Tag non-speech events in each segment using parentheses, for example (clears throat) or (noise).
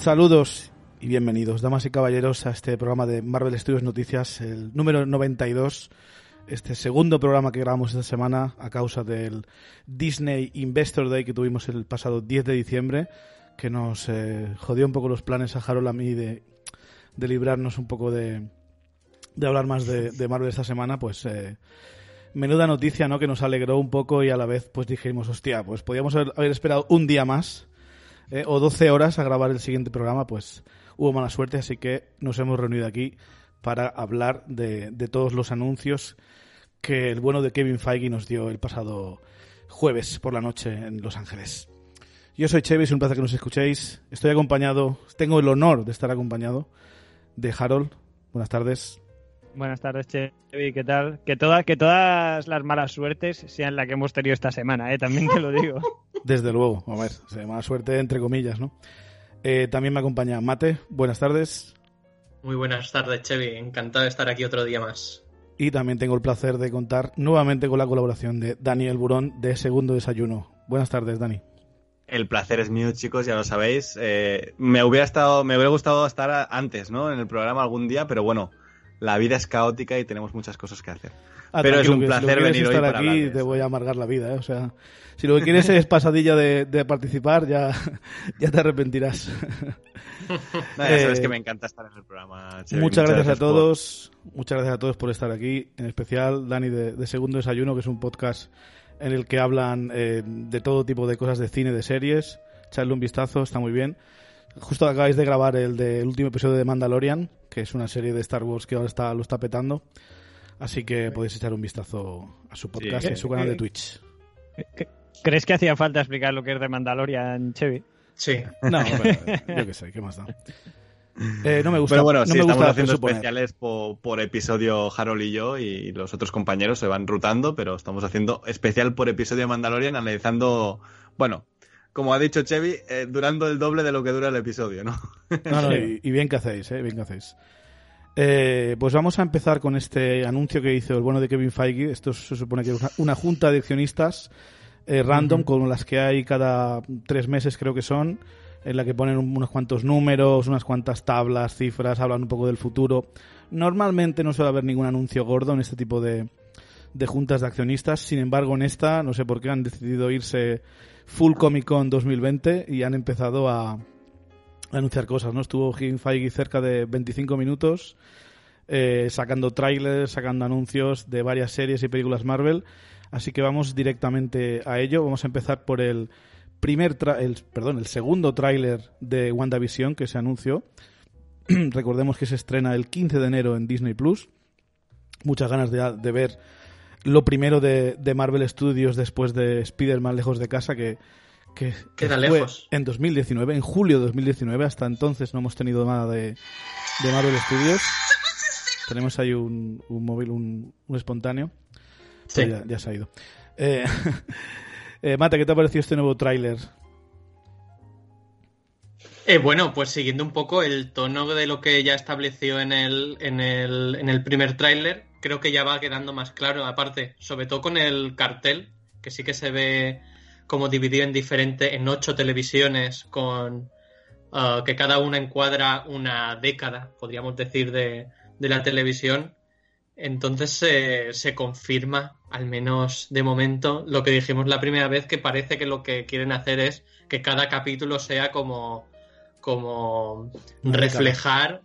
Saludos y bienvenidos, damas y caballeros, a este programa de Marvel Studios Noticias, el número 92, este segundo programa que grabamos esta semana a causa del Disney Investor Day que tuvimos el pasado 10 de diciembre, que nos eh, jodió un poco los planes a Harold a mí de, librarnos un poco de, de hablar más de, de Marvel esta semana, pues eh, menuda noticia, ¿no? Que nos alegró un poco y a la vez pues dijimos, hostia, pues podíamos haber, haber esperado un día más eh, o 12 horas a grabar el siguiente programa, pues hubo mala suerte, así que nos hemos reunido aquí para hablar de, todos los anuncios que el bueno de Kevin Feige nos dio el pasado jueves por la noche en Los Ángeles. Yo soy Chevy, es un placer que nos escuchéis. Estoy acompañado, tengo el honor de estar acompañado de Harold. Buenas tardes. Buenas tardes, Chevy, ¿qué tal? Que, todas que todas las malas suertes sean las que hemos tenido esta semana, ¿eh? también te lo digo. (laughs) Desde luego, a ver, mala suerte entre comillas, ¿no? Eh, también me acompaña Mate, buenas tardes. Muy buenas tardes, Chevy, encantado de estar aquí otro día más. Y también tengo el placer de contar nuevamente con la colaboración de Daniel Burón de Segundo Desayuno. Buenas tardes, Dani. El placer es mío, chicos, ya lo sabéis. Eh, me hubiera estado, me hubiera gustado estar antes, ¿no? En el programa algún día, pero bueno, la vida es caótica y tenemos muchas cosas que hacer. Ah, pero es un si placer venir hoy estar para aquí hablar de te voy a amargar la vida, ¿eh? O sea, si lo que quieres es pasadilla de, de participar, ya, (laughs) ya te arrepentirás. (laughs) Ya sabes Eh, que me encanta estar en el programa. Muchas gracias a por- todos, muchas gracias a todos por estar aquí, en especial Dani de, de Segundo Desayuno, que es un podcast en el que hablan eh, de todo tipo de cosas de cine, de series. Echadle un vistazo, está muy bien. Justo acabáis de grabar el del último episodio de Mandalorian, que es una serie de Star Wars que ahora está, lo está petando. Así que podéis echar un vistazo a su podcast y a su canal de Twitch. ¿Crees que hacía falta explicar lo que es de Mandalorian, Chevy? Sí. No, (laughs) pero, yo qué sé, ¿qué más da? Eh, no me gusta, Pero bueno, no sí, me estamos gusta haciendo presuponer. especiales por, por episodio Harold y yo y los otros compañeros se van rutando, pero estamos haciendo especial por episodio de Mandalorian analizando, bueno, como ha dicho Chevy, eh, durando el doble de lo que dura el episodio, ¿no? No, no, y, y bien que hacéis, ¿eh? Bien que hacéis. Eh, pues vamos a empezar con este anuncio que hizo el bueno de Kevin Feige. Esto se supone que es una, una junta de accionistas eh, random, con las que hay cada tres meses, creo que son, en la que ponen un- unos cuantos números, unas cuantas tablas, cifras, hablan un poco del futuro. Normalmente no suele haber ningún anuncio gordo en este tipo de, de juntas de accionistas. Sin embargo, en esta, no sé por qué, han decidido irse full Comic Con 2020 y han empezado a, anunciar cosas, ¿no? Estuvo Kevin Feige cerca de 25 minutos eh, sacando trailers, sacando anuncios de varias series y películas Marvel. Así que vamos directamente a ello. Vamos a empezar por el primer, tra- el, perdón, el segundo tráiler de WandaVision que se anunció. (clears throat) Recordemos que se estrena el 15 de enero en Disney Plus. Muchas ganas de ver lo primero de, de Marvel Studios después de Spider-Man Lejos de Casa, que, que, fue lejos. en 2019, en julio de 2019. Hasta entonces no hemos tenido nada de, de Marvel Studios. Tenemos ahí un, un móvil, un, un espontáneo. Sí. Pero ya, ya se ha ido. Eh, (laughs) eh, Mate, ¿qué te ha parecido este nuevo tráiler? Eh, bueno, pues siguiendo un poco el tono de lo que ya estableció en el, en el, en el primer tráiler, creo que ya va quedando más claro, aparte, sobre todo con el cartel, que sí que se ve como dividido en diferente, en ocho televisiones, con ah, que cada una encuadra una década, podríamos decir, de, de la televisión. Entonces se- se confirma, al menos de momento, lo que dijimos la primera vez, que parece que lo que quieren hacer es que cada capítulo sea como, como reflejar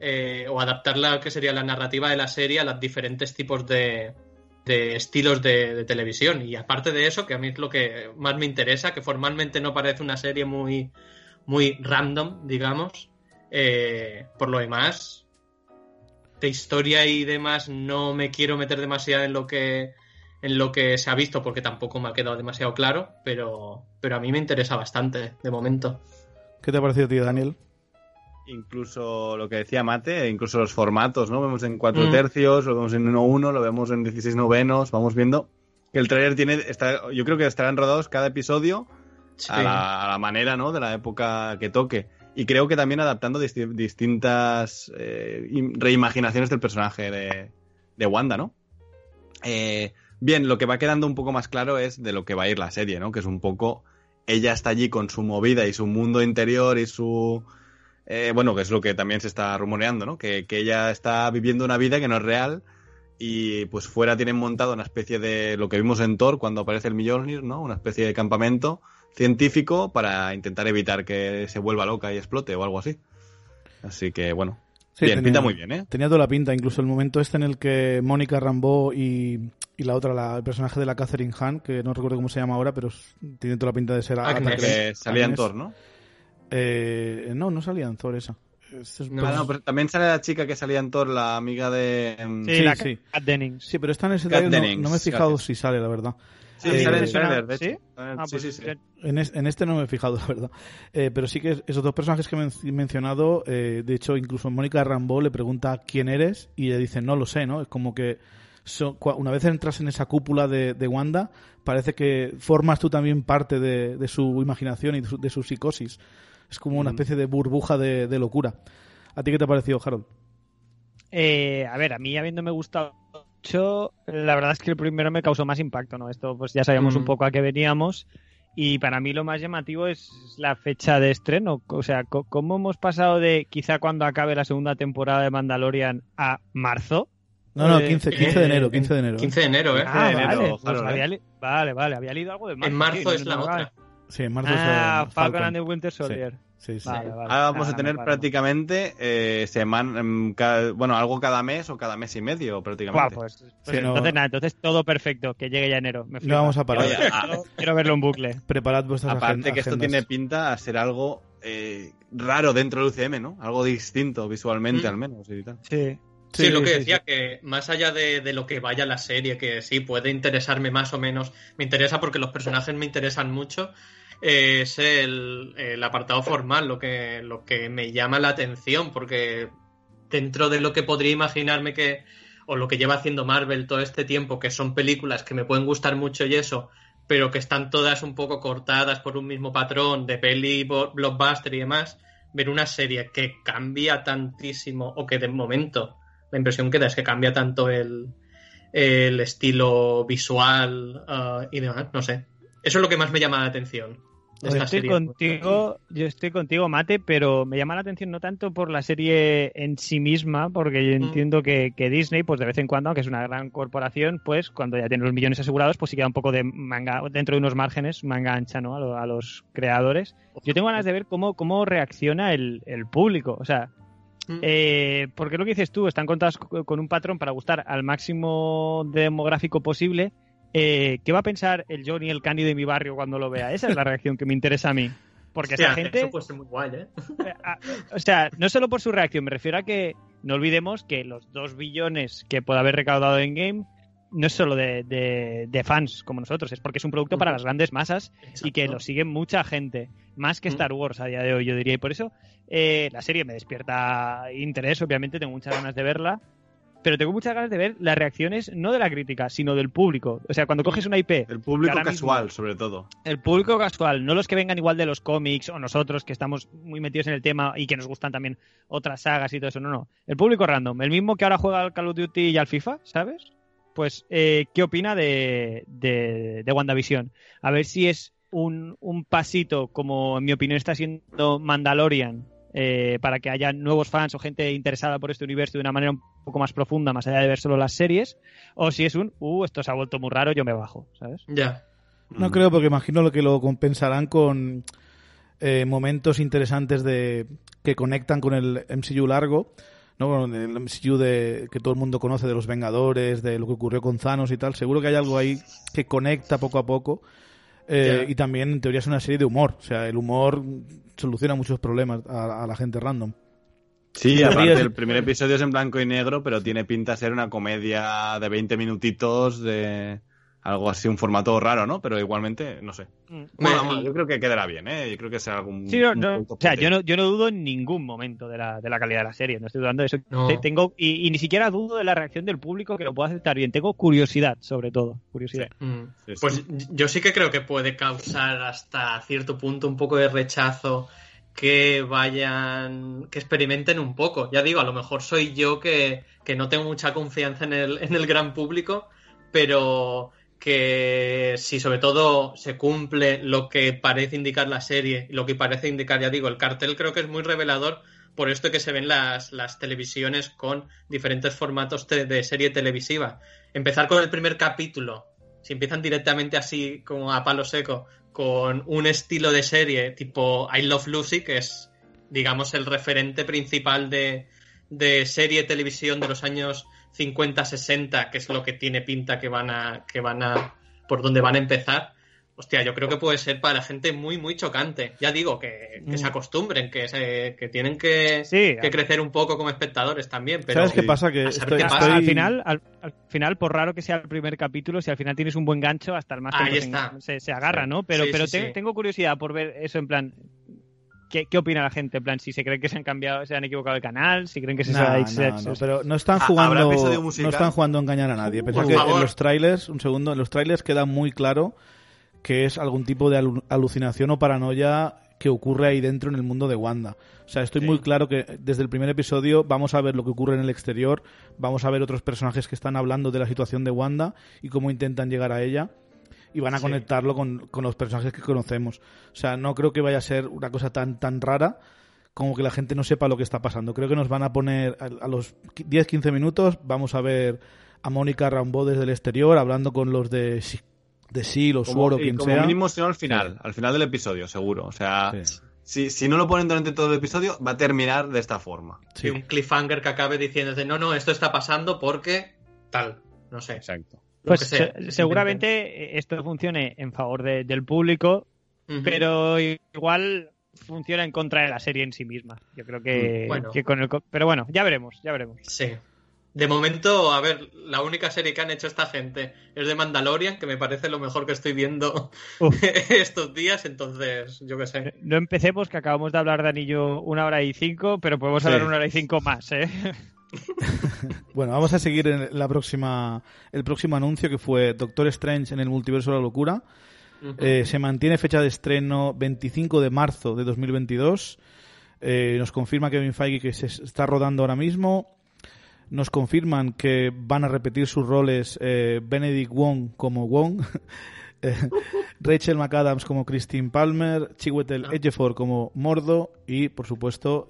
eh, o adaptar la que sería la narrativa de la serie a los diferentes tipos de, de estilos de, televisión. Y aparte de eso, que a mí es lo que más me interesa, que formalmente no parece una serie muy, muy random, digamos. eh, por lo demás, de historia y demás, no me quiero meter demasiado en lo que en lo que se ha visto, porque tampoco me ha quedado demasiado claro, pero, pero a mí me interesa bastante de momento. ¿Qué te ha parecido a ti, Daniel? Incluso lo que decía Mate, incluso los formatos, ¿no? Vemos en 4 Mm. tercios, lo vemos en 1-1, lo vemos en 16 novenos, vamos viendo que el trailer tiene, está, yo creo que estarán rodados cada episodio Sí. a, la, a la manera, ¿no? De la época que toque. Y creo que también adaptando disti- distintas eh, im- reimaginaciones del personaje de, de Wanda, ¿no? Eh, bien, lo que va quedando un poco más claro es de lo que va a ir la serie, ¿no? Que es un poco. Ella está allí con su movida y su mundo interior y su. Eh, bueno, que es lo que también se está rumoreando, ¿no? Que, que ella está viviendo una vida que no es real y pues fuera tienen montado una especie de lo que vimos en Thor cuando aparece el Mjolnir, ¿no? Una especie de campamento científico para intentar evitar que se vuelva loca y explote o algo así. Así que bueno, Sí, bien, tenía- pinta muy bien, ¿eh? Tenía toda la pinta, incluso el momento este en el que Mónica Rambeau y, y la otra, la- el personaje de la Catherine Hahn, que no recuerdo cómo se llama ahora, pero tiene toda la pinta de ser. Agatha Christie. Que salía en. Thor, ¿no? Eh, no, no salía en Thor esa. Este es- No, pues- no, pero también sale la chica que salía en Thor, la amiga de... em, Sí, Sí, la sí. Kat Dennings. Sí, pero está en ese trailer, no, Dennings, no me he fijado si sale, la verdad. Sí, Eh, sale en me el suena- trailer, de hecho. ¿sí? Ah, sí, pues sí, sí. En, es- en este no me he fijado, (laughs) la verdad. Eh, pero sí que esos dos personajes que he men- mencionado, eh, de hecho, incluso Mónica Rambeau le pregunta quién eres y le dice no lo sé, ¿no? Es como que so- una vez entras en esa cúpula de, de Wanda, parece que formas tú también parte de, de su imaginación y de su, de su psicosis. Es como una Mm. especie de burbuja de, de locura. ¿A ti qué te ha parecido, Harold? Eh, a ver, a mí habiéndome gustado mucho, la verdad es que el primero me causó más impacto, ¿no? Esto pues ya sabíamos Mm. un poco a qué veníamos y para mí lo más llamativo es la fecha de estreno, o sea, co- cómo hemos pasado de quizá cuando acabe la segunda temporada de Mandalorian a marzo. No, no, Eh, 15, 15 de enero, 15 de enero. ¿eh? 15 de enero, ¿eh? Ah, vale, pues ¿eh? había vale, vale, había leído algo de marzo. En marzo es no- la no- otra. Sí, en marzo Ah, es, Falcon and the Winter Soldier. Sí, sí. Vale, vale. Ahora vamos Ah, a tener vale, prácticamente eh, semana, em, ca- bueno, algo cada mes o cada mes y medio prácticamente. pues, pues Sí, no- entonces nada, entonces todo perfecto, que llegue ya enero. Me No vamos a parar. Oye, a- Quiero- verlo en bucle. Preparad vuestras aparte que esto tiene pinta a ser algo eh, raro dentro del UCM, ¿no? Algo distinto visualmente Mm. al menos y tal. Sí. Sí, Sí, lo que sí, decía, que más allá de, de lo que vaya la serie, que sí, puede interesarme más o menos, me interesa porque los personajes me interesan mucho, eh, es el, el apartado formal lo que, lo que me llama la atención, porque dentro de lo que podría imaginarme que, o lo que lleva haciendo Marvel todo este tiempo, que son películas que me pueden gustar mucho y eso, pero que están todas un poco cortadas por un mismo patrón de peli, blockbuster y demás, ver una serie que cambia tantísimo, o que de momento la impresión que da es que cambia tanto el, el estilo visual ah, y demás, no sé. Eso es lo que más me llama la atención. Yo estoy serie. contigo, yo estoy contigo, Mate, pero me llama la atención no tanto por la serie en sí misma, porque yo Mm. entiendo que, que Disney, pues de vez en cuando, aunque es una gran corporación, pues cuando ya tiene los millones asegurados, pues sí queda un poco de manga, dentro de unos márgenes, manga ancha, ¿no? A, lo- a los creadores. Yo tengo ganas de ver cómo, cómo reacciona el, el público. O sea, Mm. eh, porque lo que dices tú, están contadas co- con un patrón para gustar al máximo demográfico posible. Eh, ¿Qué va a pensar el Johnny, el Candy de mi barrio cuando lo vea? Esa es la reacción que me interesa a mí. Porque esa gente, Eso puede ser muy guay, ¿eh? eh, a- o sea, no solo por su reacción, me refiero a que no olvidemos que los dos billones que puede haber recaudado en game no es solo de, de- de fans como nosotros, es porque es un producto para las grandes masas y que lo sigue mucha gente, más que. Star Wars a día de hoy, yo diría. Y por eso eh, la serie me despierta interés, obviamente, tengo muchas ganas de verla, pero tengo muchas ganas de ver las reacciones no de la crítica, sino del público. O sea, cuando coges una IP, El público casual, mismo- sobre todo. el público casual, no los que vengan igual de los cómics o nosotros que estamos muy metidos en el tema y que nos gustan también otras sagas y todo eso, no, no. El público random, el mismo que ahora juega al Call of Duty y al FIFA, ¿sabes? Pues, eh, ¿qué opina de, de, de WandaVision? A ver si es un, un pasito, como en mi opinión está siendo Mandalorian, eh, para que haya nuevos fans o gente interesada por este universo de una manera un poco más profunda, más allá de ver solo las series, o si es un, uh, esto se ha vuelto muy raro, yo me bajo, ¿sabes? Ya. No Mm. creo, porque imagino lo que lo compensarán con eh, momentos interesantes de que conectan con el MCU largo, ¿no? El MCU de, que todo el mundo conoce de los Vengadores, de lo que ocurrió con Thanos y tal. Seguro que hay algo ahí que conecta poco a poco. Eh. Y también, en teoría, es una serie de humor. O sea, el humor soluciona muchos problemas a, a la gente random. Sí, Te aparte el primer episodio es en blanco y negro, pero tiene pinta de ser una comedia de 20 minutitos de algo así, un formato raro, ¿no? Pero igualmente, no sé. Mm. Bueno, Bueno, yo creo que quedará bien, ¿eh? Yo creo que será algún. Sí, no, o sea, yo no, yo no dudo en ningún momento de la, de la calidad de la serie, no estoy dudando de eso. No. Tengo, y, y ni siquiera dudo de la reacción del público que lo pueda aceptar bien. Tengo curiosidad, sobre todo. Curiosidad. Mm. Sí, sí. Pues yo sí que creo que puede causar hasta cierto punto un poco de rechazo que vayan, que experimenten un poco. Ya digo, a lo mejor soy yo que, que no tengo mucha confianza en el, en el gran público, pero que si sobre todo se cumple lo que parece indicar la serie, lo que parece indicar, ya digo, el cartel creo que es muy revelador por esto que se ven las, las televisiones con diferentes formatos de serie televisiva. Empezar con el primer capítulo, si empiezan directamente así como a palo seco, con un estilo de serie tipo I Love Lucy, que es, digamos, el referente principal de, de serie televisión de los años 50-60, que es lo que tiene pinta que van a, que van a, por donde van a empezar. Hostia, yo creo que puede ser para gente muy, muy chocante. Ya digo, que, que se Mm. acostumbren, que, se, que tienen que, Sí, que crecer un poco como espectadores también. Pero ¿Sabes qué pasa? Que estoy, qué pasa. estoy- al final, al, al final, por raro que sea el primer capítulo, si al final tienes un buen gancho, hasta el más Ahí está. Se, se agarra, Sí. ¿no? Pero, Sí, pero sí, te- sí. tengo curiosidad por ver eso en plan. ¿Qué, qué opina la gente? En plan, si se creen que se han cambiado, se han equivocado el canal, si creen que se No, se- no, se- no, pero no están jugando ¿habrá episodio no están jugando a engañar a nadie. Pensad Por que en los trailers, un segundo, en los trailers queda muy claro que es algún tipo de alu- alucinación o paranoia que ocurre ahí dentro en el mundo de Wanda. O sea, estoy Sí. muy claro que desde el primer episodio vamos a ver lo que ocurre en el exterior, vamos a ver otros personajes que están hablando de la situación de Wanda y cómo intentan llegar a ella y van a Sí. conectarlo con, con los personajes que conocemos. O sea, no creo que vaya a ser una cosa tan, tan rara como que la gente no sepa lo que está pasando. Creo que nos van a poner a, a los 10-15 minutos, vamos a ver a Mónica Rambeau desde el exterior hablando con los de, de o Como, SWORD o quien como sea. mínimo, si no al final, al final del episodio, seguro. O sea, Sí. si, si no lo ponen durante todo el episodio, va a terminar de esta forma. Sí. y un cliffhanger que acabe diciéndote, no, no, esto está pasando porque tal. No sé. Exacto. Pues que sea, se- seguramente esto funcione en favor de- del público, pero igual funciona en contra de la serie en sí misma. Yo creo que, Mm, Bueno. que con el... Pero bueno, ya veremos, ya veremos. Sí. De momento, a ver, la única serie que han hecho esta gente es de Mandalorian, que me parece lo mejor que estoy viendo (laughs) Uf. estos días, entonces, yo qué sé. No empecemos, que acabamos de hablar de Anillo una hora y cinco, pero podemos Sí. hablar una hora y cinco más, ¿eh? (laughs) (laughs) Bueno, vamos a seguir en la próxima, el próximo anuncio que fue Doctor Strange en el multiverso de la locura. Eh, se mantiene fecha de estreno 25 de marzo de 2022. Eh, nos confirma Kevin Feige que se está rodando ahora mismo. Nos confirman que van a repetir sus roles eh, Benedict Wong como Wong, (laughs) Rachel McAdams como Christine Palmer, Chiwetel Ah. Ejiofor como Mordo y, por supuesto,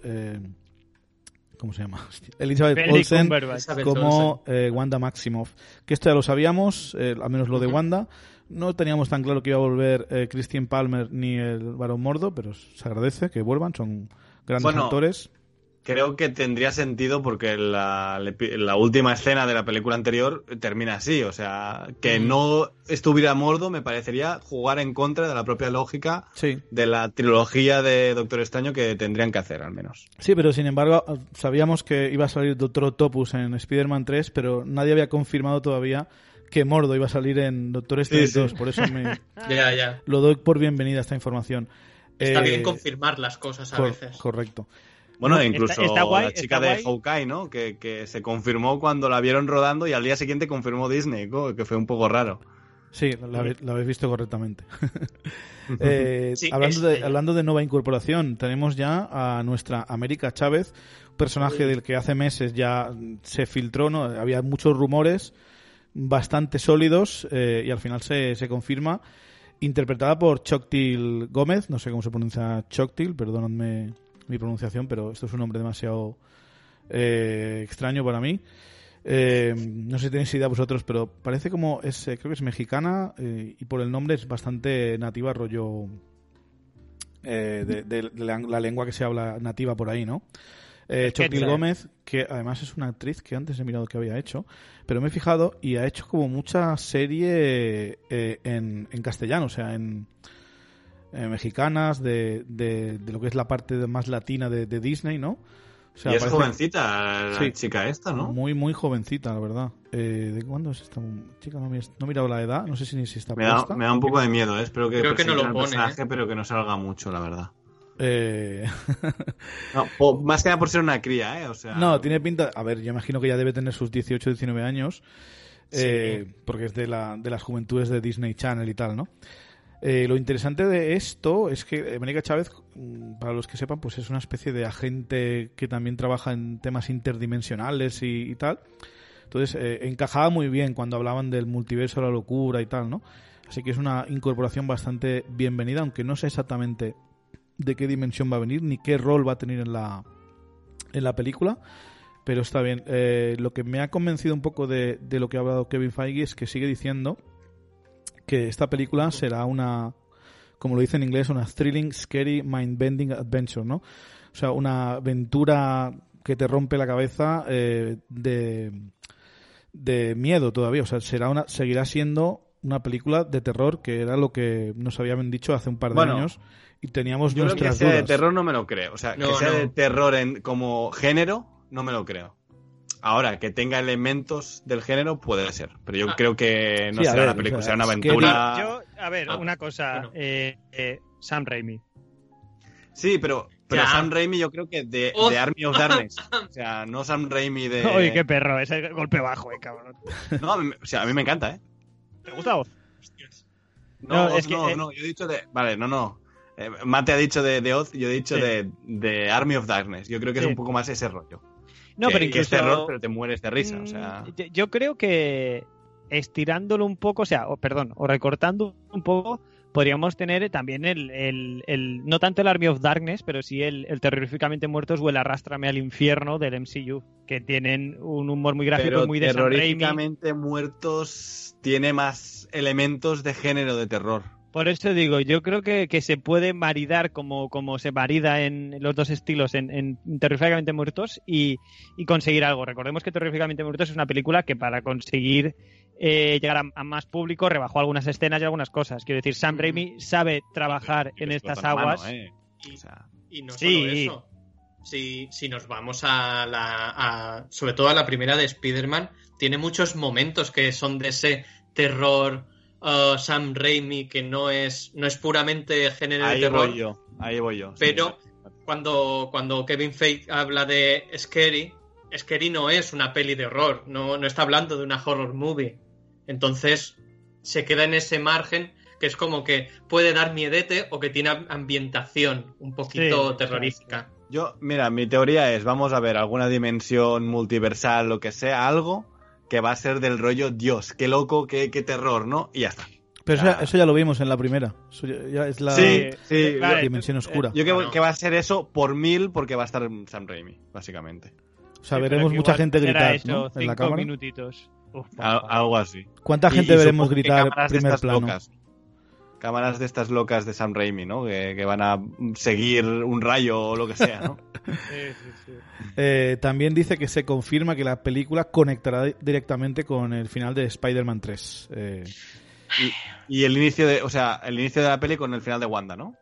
¿cómo se llama? Hostia, Elizabeth Benedict Olsen. Elizabeth como eh, Wanda Maximoff. Que esto ya lo sabíamos, eh, al menos lo de. Wanda. No teníamos tan claro que iba a volver eh, Christian Palmer ni el Barón Mordo, pero se agradece que vuelvan, son grandes Bueno, actores. Creo que tendría sentido porque la, la última escena de la película anterior termina así. O sea, que Mm. no estuviera Mordo me parecería jugar en contra de la propia lógica Sí, de la trilogía de Doctor Extraño que tendrían que hacer, al menos. sí, pero sin embargo sabíamos que iba a salir Doctor Octopus en Spider-Man 3, pero nadie había confirmado todavía que Mordo iba a salir en Doctor Strange Sí, sí. 2, por eso me (laughs) Ya, ya. lo doy por bienvenida esta información. Está Eh, bien confirmar las cosas a cor- veces. Correcto. Bueno, incluso está guay, la chica de guay. Hawkeye, ¿no? Que, que se confirmó cuando la vieron rodando y al día siguiente confirmó Disney, que fue un poco raro. Sí, la, habéis visto correctamente. (laughs) Eh, Sí, hablando, de, hablando de nueva incorporación, tenemos ya a nuestra América Chávez, un personaje del que hace meses ya se filtró, ¿no? Había muchos rumores bastante sólidos eh, y al final se, se confirma. Interpretada por Choctil Gómez, no sé cómo se pronuncia Choctil, perdonadme mi pronunciación, pero esto es un nombre demasiado eh, extraño para mí. Eh, no sé si tenéis idea vosotros, pero parece como es, eh, creo que es mexicana eh, y por el nombre es bastante nativa, rollo eh, de, de- de la, la lengua que se habla nativa por ahí, ¿no? Choctil Gómez, que además es una actriz que antes he mirado que había hecho, pero me he fijado y ha hecho como mucha serie en, en castellano, o sea, en eh, mexicanas, de, de, de lo que es la parte más latina de, de Disney, ¿no? O O sea, y es parece jovencita la Sí. chica esta, ¿no? Muy, muy jovencita, la verdad. Eh, ¿De cuándo es esta chica? No, he mirado la edad, no sé si, ni si está Me da, me da un poco de miedo, ¿eh? espero que Creo que no lo pone, personaje, ¿eh? pero que no salga mucho, la verdad. Eh, (laughs) No, po- más que nada por ser una cría, ¿eh? O sea, no, tiene pinta. A ver, yo imagino que ya debe tener sus 18, 19 años. eh, Porque es de, la, de las juventudes de Disney Channel y tal, ¿no? Eh, lo interesante de esto es que eh, Mónica Chávez, mm, para los que sepan, pues es una especie de agente que también trabaja en temas interdimensionales y, tal. Entonces, eh, encajaba muy bien cuando hablaban del multiverso, la locura y tal, ¿no? Así que es una incorporación bastante bienvenida, aunque no sé exactamente de qué dimensión va a venir ni qué rol va a tener en la, en la película. Pero está bien. Eh, lo que me ha convencido un poco de, de lo que ha hablado Kevin Feige es que sigue diciendo que esta película será una, como lo dice en inglés, una thrilling, scary, mind-bending adventure, ¿no? O sea, una aventura que te rompe la cabeza eh, de, de miedo todavía. O sea, será una, seguirá siendo una película de terror, que era lo que nos habían dicho hace un par de Bueno, años y teníamos Yo lo que nuestras sea de terror no me lo creo. O sea, No, que sea no. de terror en, como género, no me lo creo. Ahora, que tenga elementos del género, puede ser. Pero yo Ah. creo que no Sí, será ver, una película, o sea, será una que aventura. Yo, a ver, Ah, una cosa. bueno. eh, eh, Sam Raimi. Sí, pero, pero Ya. Sam Raimi yo creo que de, Oh. de Army of Darkness. (laughs) O sea, no Sam Raimi de... Uy, qué perro, ese golpe bajo, eh, cabrón. No, o sea, a mí me encanta, ¿eh? ¿Te gusta vos? Hostias. No, No, es que, no, eh, no, yo he dicho de... Vale, no, no. Eh, Mate ha dicho de, de Oz, yo he dicho Sí. de, de Army of Darkness. Yo creo que Sí. es un poco más ese rollo. No, que, pero que incluso... es terror, pero te mueres de risa. O Mm, sea, yo- Yo creo que estirándolo un poco, o sea, o, perdón, o recortando un poco, podríamos tener también el, el- el- no tanto el Army of Darkness, pero sí el, el Terroríficamente Muertos o el Arrástrame al Infierno del MCU, que tienen un humor muy gráfico pero muy de terroríficamente muertos tiene más elementos de género de terror. Por eso digo, yo creo que, que se puede maridar como, como se marida en los dos estilos en, en Terroríficamente Muertos y, y conseguir algo. Recordemos que Terroríficamente Muertos es una película que para conseguir eh, llegar a, a más público rebajó algunas escenas y algunas cosas. Quiero decir, Sam Mm. Raimi sabe trabajar Y en estas la mano, aguas. ¿eh? Y no Sí. solo eso. Si, si nos vamos a la. a- sobre todo a la primera de Spider-Man, tiene muchos momentos que son de ese terror uh, Sam Raimi que no es, no es puramente género ahí de terror. voy yo, ahí voy yo. sí. Pero cuando, cuando Kevin Feige habla de Scary, Scary no es una peli de horror, no, no está hablando de una horror movie. Entonces se queda en ese margen que es como que puede dar miedete o que tiene ambientación un poquito Sí, terrorífica. Yo, mira, mi teoría es, vamos a ver alguna dimensión multiversal, lo que sea, algo que va a ser del rollo, Dios, qué loco, qué, qué terror, ¿no? Y ya está. Pero eso, ya, eso ya lo vimos en la primera. Eso ya, ya es la Sí, sí, la dimensión oscura. Yo creo que va a ser eso por mil porque va a estar Sam Raimi, básicamente. o sea, Sí, veremos mucha gente gritar eso, ¿no? en la cinco cámara. minutitos. Uf, Al- algo así. ¿Cuánta Y- gente y veremos gritar primer plano? locas. Cámaras de estas locas de Sam Raimi, ¿no? Que, que van a seguir un rayo o lo que sea, ¿no? (laughs) Sí, sí, sí. Eh, también dice que se confirma que la película conectará di- directamente con el final de Spider-Man 3. Eh, y el inicio de, o sea, el inicio de la peli con el final de Wanda, ¿no?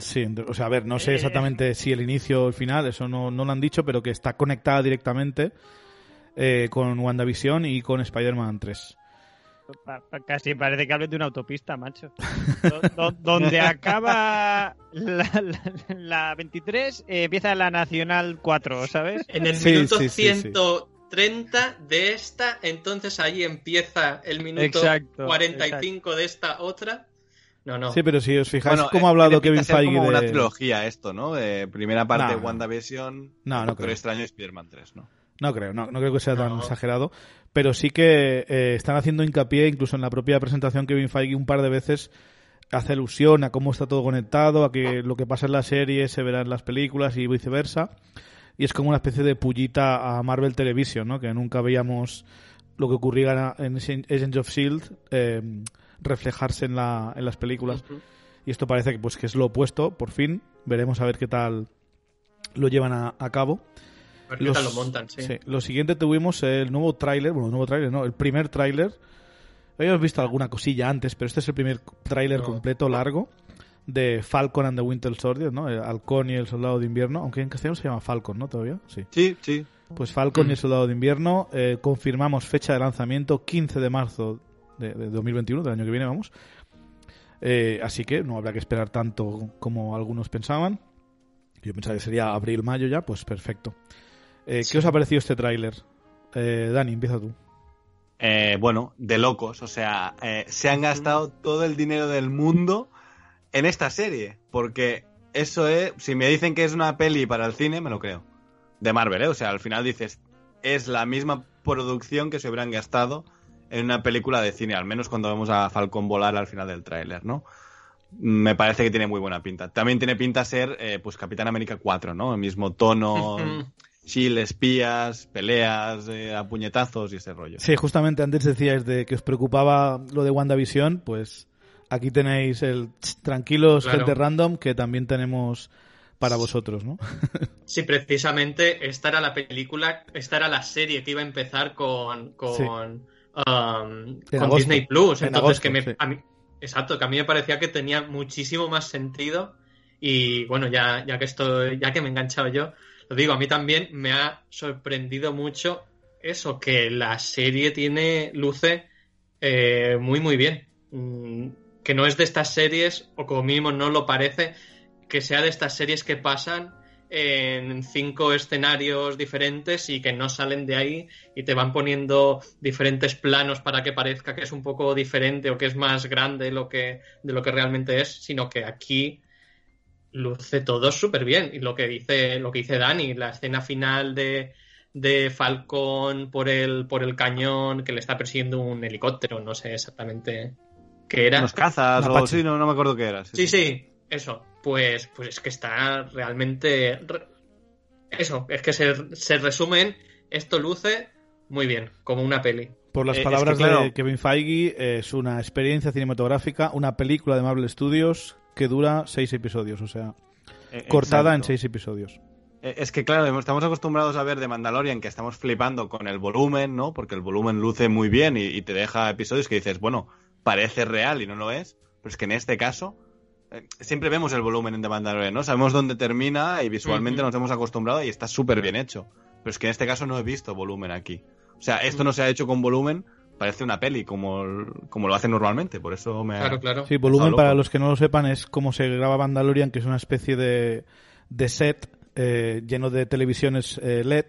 sí, o sea, a ver, no sé Eh. exactamente si el inicio o el final, eso no, no lo han dicho, pero que está conectada directamente eh, con WandaVision y con Spider-Man 3. Casi parece que hablen de una autopista, macho. Do- do- donde acaba la, la- la 23, eh, empieza la Nacional 4, ¿sabes? En el Sí, minuto sí, sí, sí. 130 de esta, entonces ahí empieza el minuto Exacto, 45 de esta otra. No, no. Sí, pero si os fijáis Bueno, cómo eh, ha hablado Kevin Feige como una de... trilogía esto, ¿no? De primera parte No. WandaVision, No, no Doctor creo. Extraño y Spider-Man 3, ¿no? No creo, no, no creo que sea tan exagerado. Pero sí que eh, están haciendo hincapié, incluso en la propia presentación, Kevin Feige un par de veces hace alusión a cómo está todo conectado, a que lo que pasa en la serie se verá en las películas y viceversa. Y es como una especie de pullita a Marvel Television, ¿no? Que nunca veíamos lo que ocurría en Agents of S.H.I.E.L.D. eh, reflejarse en, la, en las películas. Y esto parece que, pues, que es lo opuesto, por fin. Veremos a ver qué tal lo llevan a- a cabo. Qué tal lo montan, sí. sí. Lo siguiente tuvimos el nuevo tráiler, bueno, el nuevo tráiler, no, el primer tráiler. Habíamos visto alguna cosilla antes, pero este es el primer tráiler No. completo largo de Falcon and the Winter Soldier, ¿no? El Halcón y el Soldado de Invierno, aunque en castellano se llama Falcon, ¿no? Todavía, sí. Sí, sí. Pues Falcon y el (clears throat) Soldado de Invierno, eh, confirmamos fecha de lanzamiento 15 de marzo de, de 2021, del año que viene, vamos. Eh, así que no habrá que esperar tanto como algunos pensaban. Yo pensaba que sería abril-mayo ya, pues perfecto. Eh, ¿Qué os ha parecido este tráiler? Eh, Dani, empieza tú. Eh, bueno, de locos. O sea, eh, se han gastado todo el dinero del mundo en esta serie. Porque eso es. Si me dicen que es una peli para el cine, me lo creo. De Marvel, ¿eh? O sea, al final dices. Es la misma producción que se hubieran gastado en una película de cine. Al menos cuando vemos a Falcon volar al final del tráiler, ¿no? Me parece que tiene muy buena pinta. También tiene pinta ser, eh, pues, Capitán América 4, ¿no? El mismo tono. (laughs) chill, espías, peleas, eh, a puñetazos y ese rollo. Sí, justamente antes decíais de que os preocupaba lo de WandaVision, pues aquí tenéis el tranquilos, Claro. gente random, que también tenemos para vosotros, ¿no? (laughs) Sí, precisamente esta era la película, esta era la serie que iba a empezar con, con, Sí. um, con agosto. Disney Plus. En Entonces, agosto, que me, sí. a mí, exacto, que a mí me parecía que tenía muchísimo más sentido. Y bueno, ya, ya que estoy, ya que me he enganchado yo, lo digo, a mí también me ha sorprendido mucho eso, que la serie tiene, luce eh, muy, muy bien. Mm, Que no es de estas series, o como mínimo no lo parece, que sea de estas series que pasan en cinco escenarios diferentes y que no salen de ahí y te van poniendo diferentes planos para que parezca que es un poco diferente o que es más grande lo que, de lo que realmente es, sino que aquí luce todo súper bien. Y lo que dice, lo que dice Dani, la escena final de, de Falcon por el, por el cañón que le está persiguiendo un helicóptero, no sé exactamente qué era. Unos cazas o sí, no, no me acuerdo qué era. Sí, sí, eso. Pues, pues es que está realmente. re- Eso, es que se, se resumen. Esto luce muy bien, como una peli. Por las Eh, es palabras que, claro. de Kevin Feige, es una experiencia cinematográfica, una película de Marvel Studios que dura seis episodios, o sea, Eh, cortada en seis episodios. Eh, Es que, claro, estamos acostumbrados a ver de Mandalorian que estamos flipando con el volumen, ¿no? Porque el volumen luce muy bien y, y te deja episodios que dices, bueno, parece real y no lo es. Pero es que en este caso, eh, siempre vemos el volumen en The Mandalorian, ¿no? Sabemos dónde termina y visualmente nos hemos acostumbrado y está súper bien hecho. Pero es que en este caso no he visto volumen aquí. O sea, esto no se ha hecho con volumen, parece una peli como, como lo hace normalmente. Por eso me ha- Claro, claro. Sí, volumen, para los que no lo sepan, es como se graba Mandalorian, que es una especie de, de set eh, lleno de televisiones eh, LED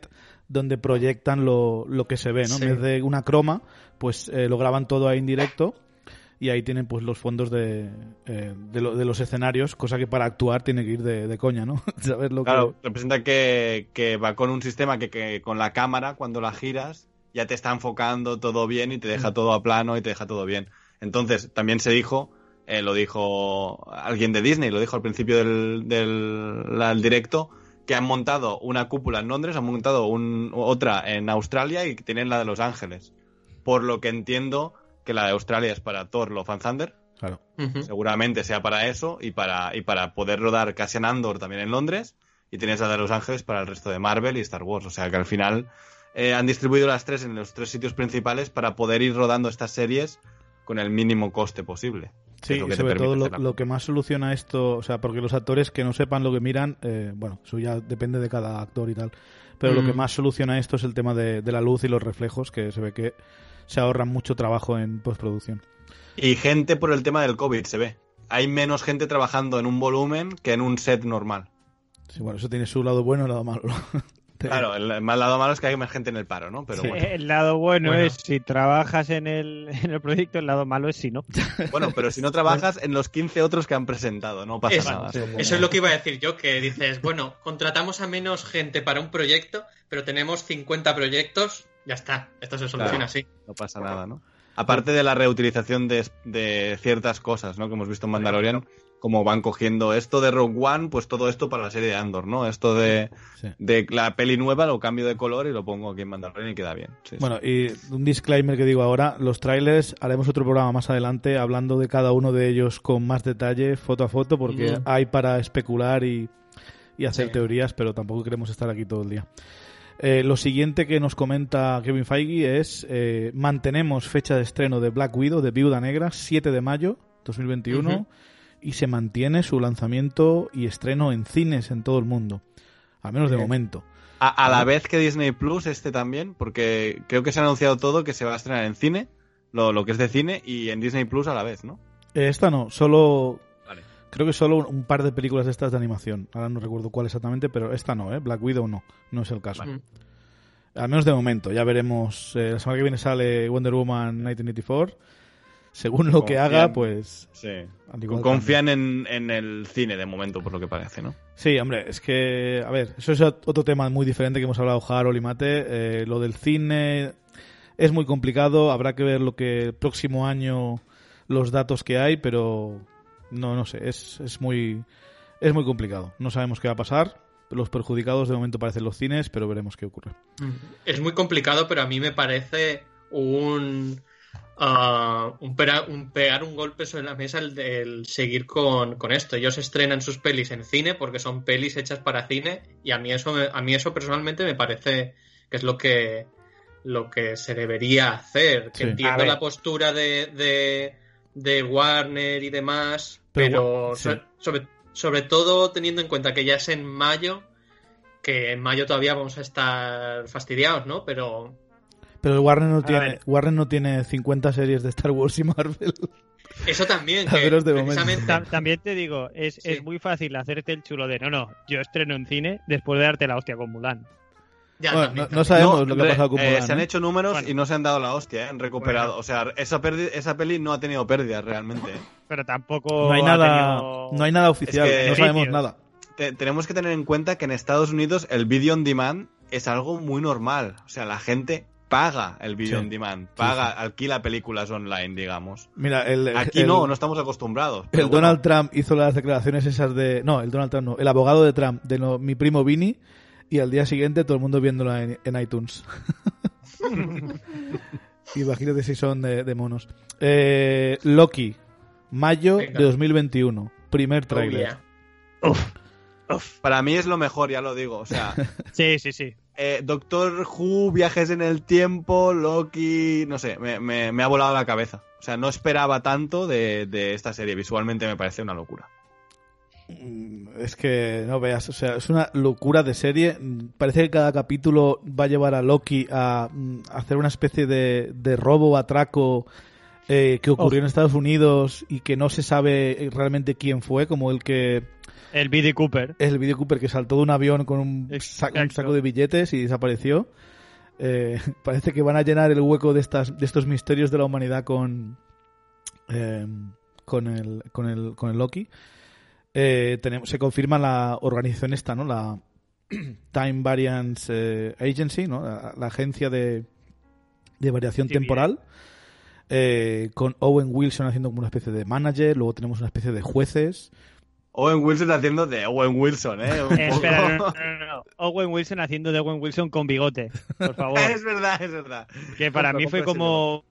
donde proyectan lo, lo que se ve, ¿no? Sí. En vez de una croma, pues eh, lo graban todo ahí en directo y ahí tienen pues los fondos de, eh, de, lo- de los escenarios, cosa que para actuar tiene que ir de, de coña, ¿no? (laughs) Saber lo Claro, que... representa que, que va con un sistema que, que con la cámara, cuando la giras, ya te está enfocando todo bien y te deja todo a plano y te deja todo bien. Entonces, también se dijo, eh, lo dijo alguien de Disney, lo dijo al principio del, del la- el directo, que han montado una cúpula en Londres, han montado un- otra en Australia y tienen la de Los Ángeles. Por lo que entiendo que la de Australia es para Thor, Love and Thunder, Claro. Seguramente sea para eso y para, y para poder rodar Cassian Andor también en Londres y tienes la de Los Ángeles para el resto de Marvel y Star Wars. O sea que al final eh, han distribuido las tres en los tres sitios principales para poder ir rodando estas series con el mínimo coste posible. Sí, y sobre todo lo, que más soluciona esto, o sea, porque los actores que no sepan lo que miran, eh, bueno, eso ya depende de cada actor y tal, pero lo Mm. que más soluciona esto es el tema de, de la luz y los reflejos, que se ve que se ahorran mucho trabajo en postproducción. Y gente por el tema del COVID se ve. Hay menos gente trabajando en un volumen que en un set normal. Sí, bueno, eso tiene su lado bueno y lado malo. (laughs) Claro, el mal lado malo es que hay más gente en el paro, ¿no? Pero Sí. bueno. El lado bueno, Bueno. es si trabajas en el, (laughs) en el proyecto, el lado malo es si no. (laughs) Bueno, pero si no trabajas en los 15 otros que han presentado, no pasa Eso, nada. sí. Eso es lo que iba a decir yo, que dices, bueno, contratamos a menos gente para un proyecto, pero tenemos 50 proyectos, ya está, esto se soluciona Claro. así. No pasa nada, ¿no? Aparte de la reutilización de, de ciertas cosas, ¿no? Que hemos visto en Mandalorian, como van cogiendo esto de Rogue One, pues todo esto para la serie de Andor, ¿no? Esto de, Sí. de la peli nueva lo cambio de color y lo pongo aquí en Mandalorian y queda bien. Sí, sí. Bueno, y un disclaimer que digo ahora, los trailers haremos otro programa más adelante hablando de cada uno de ellos con más detalle, foto a foto, porque Mm. hay para especular y, y hacer Sí. teorías, pero tampoco queremos estar aquí todo el día. Eh, lo siguiente que nos comenta Kevin Feige es eh, mantenemos fecha de estreno de Black Widow, de Viuda Negra, 7 de mayo 2021. Ujú. Y se mantiene su lanzamiento y estreno en cines en todo el mundo. Al menos de momento. A, a la vez que Disney Plus este también, porque creo que se ha anunciado todo que se va a estrenar en cine, lo, lo que es de cine, y en Disney Plus a la vez, ¿no? Eh, Esta no, solo. Vale. Creo que solo un, un par de películas de estas de animación. Ahora no recuerdo cuál exactamente, pero esta no, ¿eh? Black Widow no. No es el caso. Al menos de momento. Ya veremos. eh, la semana que viene sale Wonder Woman 1984. Según lo que haga, pues. Sí. Confían en, en el cine de momento, por lo que parece, ¿no? Sí, hombre, es que, a ver, eso es otro tema muy diferente que hemos hablado Harold y Mate. Eh, lo del cine es muy complicado, habrá que ver lo que el próximo año, los datos que hay, pero no, no sé, es, es muy, es muy complicado. No sabemos qué va a pasar. Los perjudicados de momento parecen los cines, pero veremos qué ocurre. Es muy complicado, pero a mí me parece un, ah, un, pera- un pegar un golpe sobre la mesa el, el seguir con, con esto. Ellos estrenan sus pelis en cine porque son pelis hechas para cine y a mí eso, me- a mí eso personalmente me parece que es lo que, lo que se debería hacer. Sí. Entiendo la postura de, de, de Warner y demás, Pero sí. sobre, sobre todo teniendo en cuenta que ya es en mayo, que en mayo todavía vamos a estar fastidiados, ¿no? Pero Pero Warner no A tiene, ver. Warner no tiene 50 series de Star Wars y Marvel. eso también, (laughs) A que veros de momento. precisamente Ta- También te digo, es, Sí. es muy fácil hacerte el chulo de no, no, yo estreno en cine después de darte la hostia con Mulan. ya Bueno, también, no, sabemos No, lo que ha pasado con eh, Mulan, Se han ¿eh? hecho números Bueno. y no se han dado la hostia, ¿eh? han recuperado. Bueno. O sea, esa, perdi- esa peli no ha tenido pérdidas realmente. ¿eh? Pero tampoco. No hay ha nada, tenido- no hay nada oficial, Es que- no sabemos nada. Te- tenemos que tener en cuenta que en Estados Unidos el video on demand es algo muy normal. O sea, la gente paga el video Sí. on demand, paga, alquila películas online, digamos. Mira, el, Aquí el- no, no estamos acostumbrados. El bueno, Donald Trump hizo las declaraciones esas de. No, el Donald Trump no. El abogado de Trump, de no- mi primo Vini. Y al día siguiente todo el mundo viéndola en, en iTunes. (laughs) (laughs) Imagínate si son de, de monos. Eh, Loki, mayo Venga. de 2021. Primer Oh, tráiler. yeah. Para mí es lo mejor, ya lo digo. O sea, (laughs) Sí, sí, sí. Eh, Doctor Who, viajes en el tiempo, Loki, no sé, me, me- me ha volado la cabeza. O sea, no esperaba tanto de, de esta serie. Visualmente me parece una locura. Mm, Es que no veas, o sea, es una locura de serie. Parece que cada capítulo va a llevar a Loki a, mm, hacer una especie de, de robo o atraco eh, que ocurrió en Estados Unidos y que no se sabe realmente quién fue, como el que El B.D. Cooper. es el video Cooper que saltó de un avión con un, saco de billetes y desapareció. Eh, (laughs) parece que van a llenar el hueco de estas de estos misterios de la humanidad con eh, con el con el con el Loki. Eh, tenemos, se confirma la organización esta, ¿no? La (clears throat) Time Variance Agency, ¿no? La, la agencia de, de variación temporal. con Owen Wilson haciendo como una especie de manager, luego tenemos una especie de jueces. Owen Wilson haciendo de Owen Wilson, ¿eh? Un Eh, poco- espera, no, no, no. Owen Wilson haciendo de Owen Wilson con bigote, por favor. (laughs) es verdad, es verdad. que para Compra, mí fue como.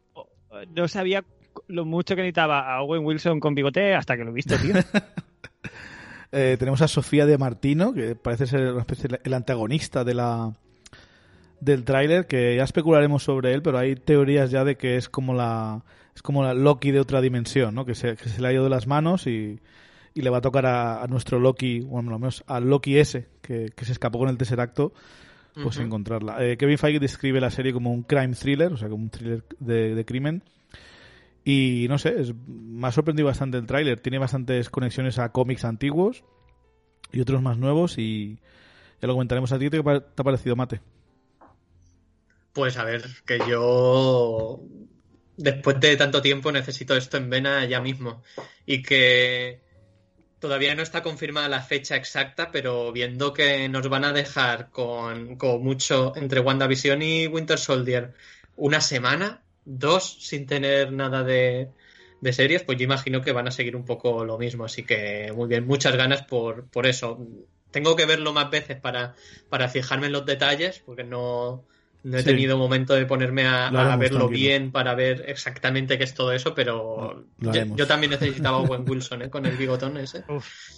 No sabía lo mucho que necesitaba a Owen Wilson con bigote hasta que lo he visto, tío. (laughs) Eh, tenemos a Sofía de Martino, que parece ser una especie de- el antagonista de la del tráiler, que ya especularemos sobre él, pero hay teorías ya de que es como la es como la Loki de otra dimensión, ¿no? Que se, que se le ha ido de las manos y, y le va a tocar a, a nuestro Loki, bueno, al menos al Loki ese, que, que se escapó con el Tesseracto, pues Ujú. encontrarla. Eh, Kevin Feige describe la serie como un crime thriller, o sea, como un thriller de, de crimen. Y no sé, es- me ha sorprendido bastante el tráiler. Tiene bastantes conexiones a cómics antiguos y otros más nuevos y ya lo comentaremos a ti. ¿Qué te ha parecido, Mate? Pues a ver, que yo después de tanto tiempo necesito esto en vena ya mismo. Y que todavía no está confirmada la fecha exacta, pero viendo que nos van a dejar con, con mucho entre WandaVision y Winter Soldier una semana, dos sin tener nada de, de series, pues yo imagino que van a seguir un poco lo mismo. Así que muy bien, muchas ganas por, por eso. Tengo que verlo más veces para, para fijarme en los detalles, porque no, no he Sí. tenido momento de ponerme a, Lo a haremos, verlo tranquilo. bien para ver exactamente qué es todo eso, pero Lo yo, también necesitaba a Owen Wilson ¿eh? con el bigotón ese.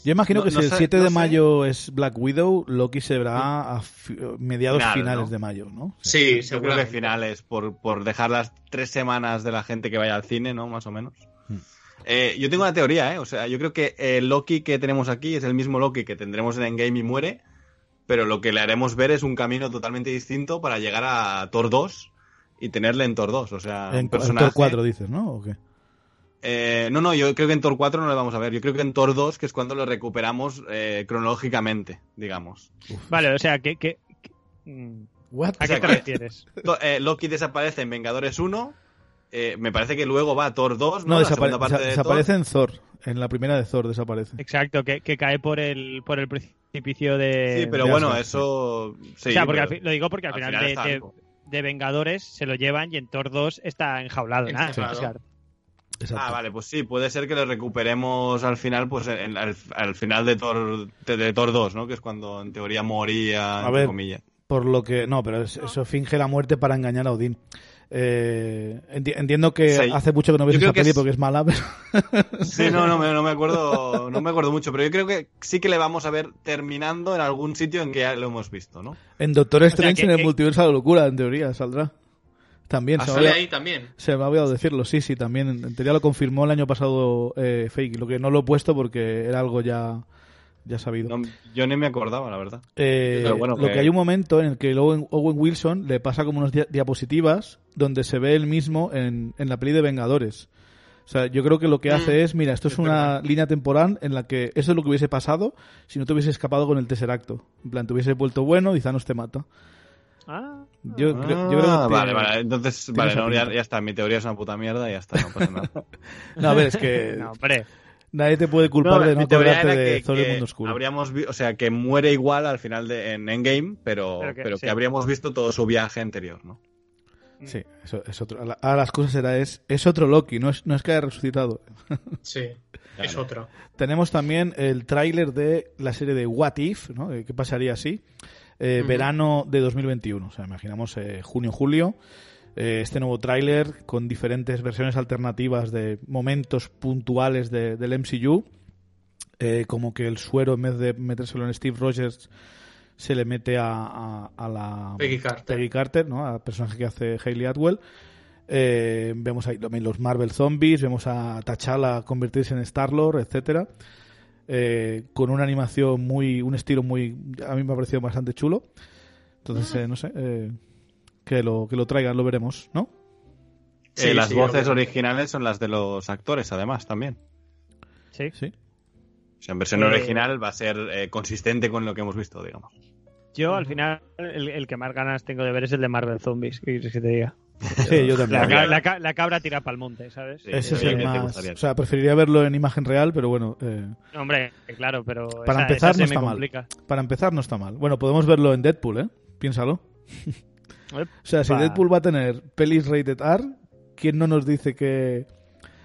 Yo imagino No- que no si el sé- 7 no de sé. mayo es Black Widow, Loki se verá a fi- mediados Final, finales ¿no? de mayo, ¿no? Sí, que seguramente. finales, por, por dejar las tres semanas de la gente que vaya al cine, ¿no? Más o menos. Hmm. Eh, yo tengo una teoría, ¿eh? O sea, yo creo que el Loki que tenemos aquí es el mismo Loki que tendremos en Endgame y muere, pero lo que le haremos ver es un camino totalmente distinto para llegar a Thor 2 y tenerle en Thor 2. O sea, En, un en personaje... Thor 4 dices, ¿no? ¿O qué? Eh, no, no, yo creo que en Thor 4 no le vamos a ver. Yo creo que en Thor 2, que es cuando lo recuperamos eh, cronológicamente, digamos. Vale, o sea, que... que- que- mm, What? ¿A O sea, qué te que- refieres? To- eh, Loki desaparece en Vengadores 1. eh, me parece que luego va a Thor 2, ¿no? No, La desapare- segunda parte desa- de desaparece Thor. en Thor. En la primera de Thor desaparece. Exacto, que, que cae por el, por el precipicio de... Sí, pero de bueno, Asgard, eso. Sí, o sea, porque pero al fi- lo digo porque al, al final, final de, de- Vengadores se lo llevan y en Thor 2 está enjaulado. nada, Encerrado. Asgard. Exacto. Ah, vale, pues sí, puede ser que lo recuperemos al final, pues en- al, al final de Thor, de, de Thor 2, ¿no? Que es cuando en teoría moría, A entre ver. comillas. Por lo que. No, pero es- eso finge la muerte para engañar a Odín. Eh, enti- entiendo que Sí. hace mucho que no ves que peli es- porque es mala, (laughs) pero. Sí, no, no me, no me acuerdo, no me acuerdo mucho, pero yo creo que sí que le vamos a ver terminando en algún sitio en que ya lo hemos visto, ¿no? En Doctor Strange, que- en el que- multiverso de la locura, en teoría, saldrá. También, Ah, se me, sale había, ahí también. se me había olvidado decirlo. Sí, sí, también. En teoría lo confirmó el año pasado eh, Fake. Lo que no lo he puesto porque era algo ya, ya sabido. No, yo ni me acordaba, la verdad. Eh, Pero bueno, lo que- que hay un momento en el que Owen, Owen Wilson le pasa como unas dia- diapositivas donde se ve él mismo en, en la peli de Vengadores. O sea, yo creo que lo que Mm, hace es, mira, esto es es una verdad. línea temporal en la que eso es lo que hubiese pasado si no te hubiese escapado con el Tesseracto. En plan, te hubiese vuelto bueno y Thanos te mata. Ah, Yo, creo, yo creo que Ah, vale, tiene- vale, entonces, vale, no, ya, está, mi teoría es una puta mierda y ya está, no pasa nada. (laughs) No, a ver, es que (laughs) no, hombre. nadie te puede culpar de no mi teoría acordarte de que, Thor el que mundo oscuro. habríamos o sea, que muere igual al final de en Endgame, pero, Pero que- pero que sí. habríamos visto todo su viaje anterior, ¿no? Sí, eso es otro. Ahora las cosas será es, es otro Loki, no es, no es que haya resucitado. (laughs) Sí, es otro. Tenemos también el tráiler de la serie de What If, ¿no? Eh, ¿Qué pasaría así? Eh, Ujú. Verano de 2021, o sea, imaginamos eh, junio-julio. Eh, este nuevo tráiler con diferentes versiones alternativas de momentos puntuales de- del MCU. Eh, como que el suero, en vez de metérselo en Steve Rogers, se le mete a, a- a la Peggy Carter. Peggy Carter, ¿no? Al personaje que hace Hayley Atwell. Eh, vemos ahí también los Marvel Zombies, vemos a T'Challa convertirse en Star-Lord, etcétera. Eh, con una animación muy, un estilo muy, a mí me ha parecido bastante chulo. Entonces, eh, no sé, eh, que lo que lo traigan, lo veremos, ¿no? Sí, Eh, las sí, voces originales son las de los actores, además, también. Sí. Sí. O sea, en versión Eh, original va a ser eh, consistente con lo que hemos visto, digamos. Yo, al final, el, el que más ganas tengo de ver es el de Marvel Zombies. ¿Qué quieres que te diga? (laughs) Sí, yo también. La, ca- la ca- la cabra tira para el monte, ¿sabes? Sí, Ese es sí, el más. O sea, preferiría verlo en imagen real, pero bueno, eh, Hombre, claro, pero. Para esa- empezar, esa se no está mal. para empezar no está mal. Bueno, podemos verlo en Deadpool, ¿eh? Piénsalo. (laughs) O sea, si. Deadpool va a tener pelis rated R, ¿quién no nos dice que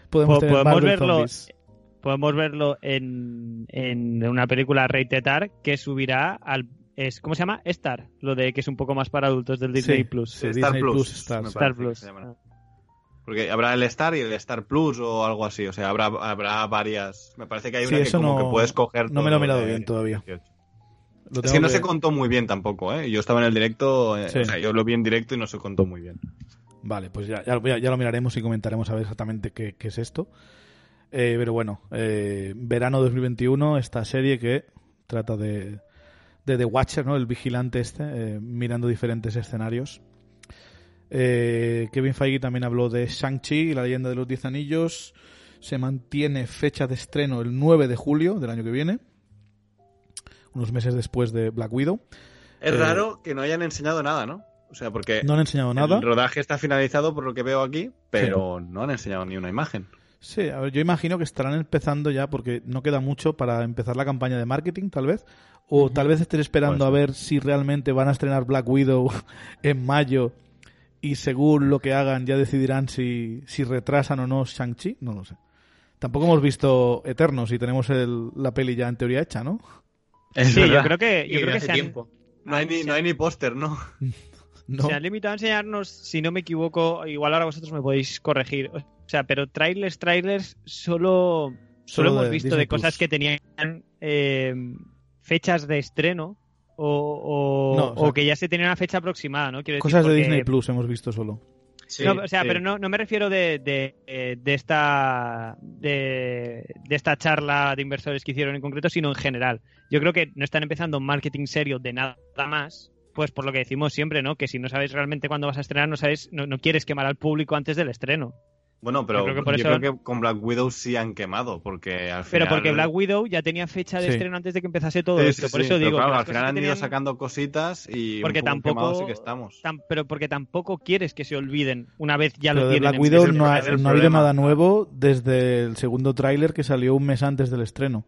podemos Po- tener podemos Marvel verlo- Zombies? Podemos verlo en, en una película Rated R que subirá al. Es, ¿Cómo se llama? Star. Lo de que es un poco más para adultos del Disney Sí, Plus. sí, Star Disney Plus, Plus, Star, Plus. Porque habrá el Star y el Star Plus o algo así. O sea, habrá, habrá varias. Me parece que hay Sí, una que como no- que puedes coger. no me lo he mirado de bien todavía. 18. Lo Es que no se contó muy bien tampoco, ¿eh? Yo estaba en el directo, eh, Sí. o sea, yo lo vi en directo y no se contó muy bien. Vale, pues ya, ya, lo- ya lo miraremos y comentaremos a ver exactamente qué, qué es esto. Eh, pero bueno, eh, verano 2021, esta serie que trata de, de The Watcher, ¿no? El vigilante este, eh, mirando diferentes escenarios. Eh, Kevin Feige también habló de Shang-Chi y la leyenda de los Diez Anillos. Se mantiene fecha de estreno el 9 de julio del año que viene, unos meses después de Black Widow. Es Eh, raro que no hayan enseñado nada, ¿no? O sea, porque No han enseñado nada. el rodaje está finalizado por lo que veo aquí, pero no han enseñado ni una imagen. Sí, a ver, yo imagino que estarán empezando ya porque no queda mucho para empezar la campaña de marketing, tal vez. O tal vez estén esperando a ver si realmente van a estrenar Black Widow (laughs) en mayo y según lo que hagan ya decidirán si, si retrasan o no Shang-Chi. No lo sé. Tampoco hemos visto Eternos y tenemos el- la peli ya en teoría hecha, ¿no? Es Sí, yo creo que, yo creo de que hace se han, tiempo. No hay ni, no hay ni póster, ¿no? (laughs) No. se han limitado a enseñarnos, si no me equivoco, igual ahora vosotros me podéis corregir. O sea, pero trailers, trailers, solo, solo, Solo hemos visto Disney de cosas Plus. que tenían eh, fechas de estreno o, o- No, o sea, o que ya se tenía una fecha aproximada, ¿no? Quiero decir, Cosas de Disney Plus hemos visto solo. Sí, no, o sea, sí. pero no, no me refiero de, de, de esta de, de esta charla de inversores que hicieron en concreto, sino en general. Yo creo que no están empezando un marketing serio de nada más, pues por lo que decimos siempre, ¿no? Que si no sabes realmente cuándo vas a estrenar, no sabes, no, no quieres quemar al público antes del estreno. Bueno, pero Yo creo que por yo eso- creo que con Black Widow sí han quemado, porque al final... Pero porque Black Widow ya tenía fecha de Sí. estreno antes de que empezase todo Sí, esto. sí, por sí, eso pero digo. claro, al final cosas han ido tenían- sacando cositas y Porque un poco tampoco- sí que estamos. tam- pero porque tampoco quieres que se olviden una vez ya Pero lo de tienen. Black en Widow no ha, no ha habido nada nuevo desde el segundo tráiler que salió un mes antes del estreno.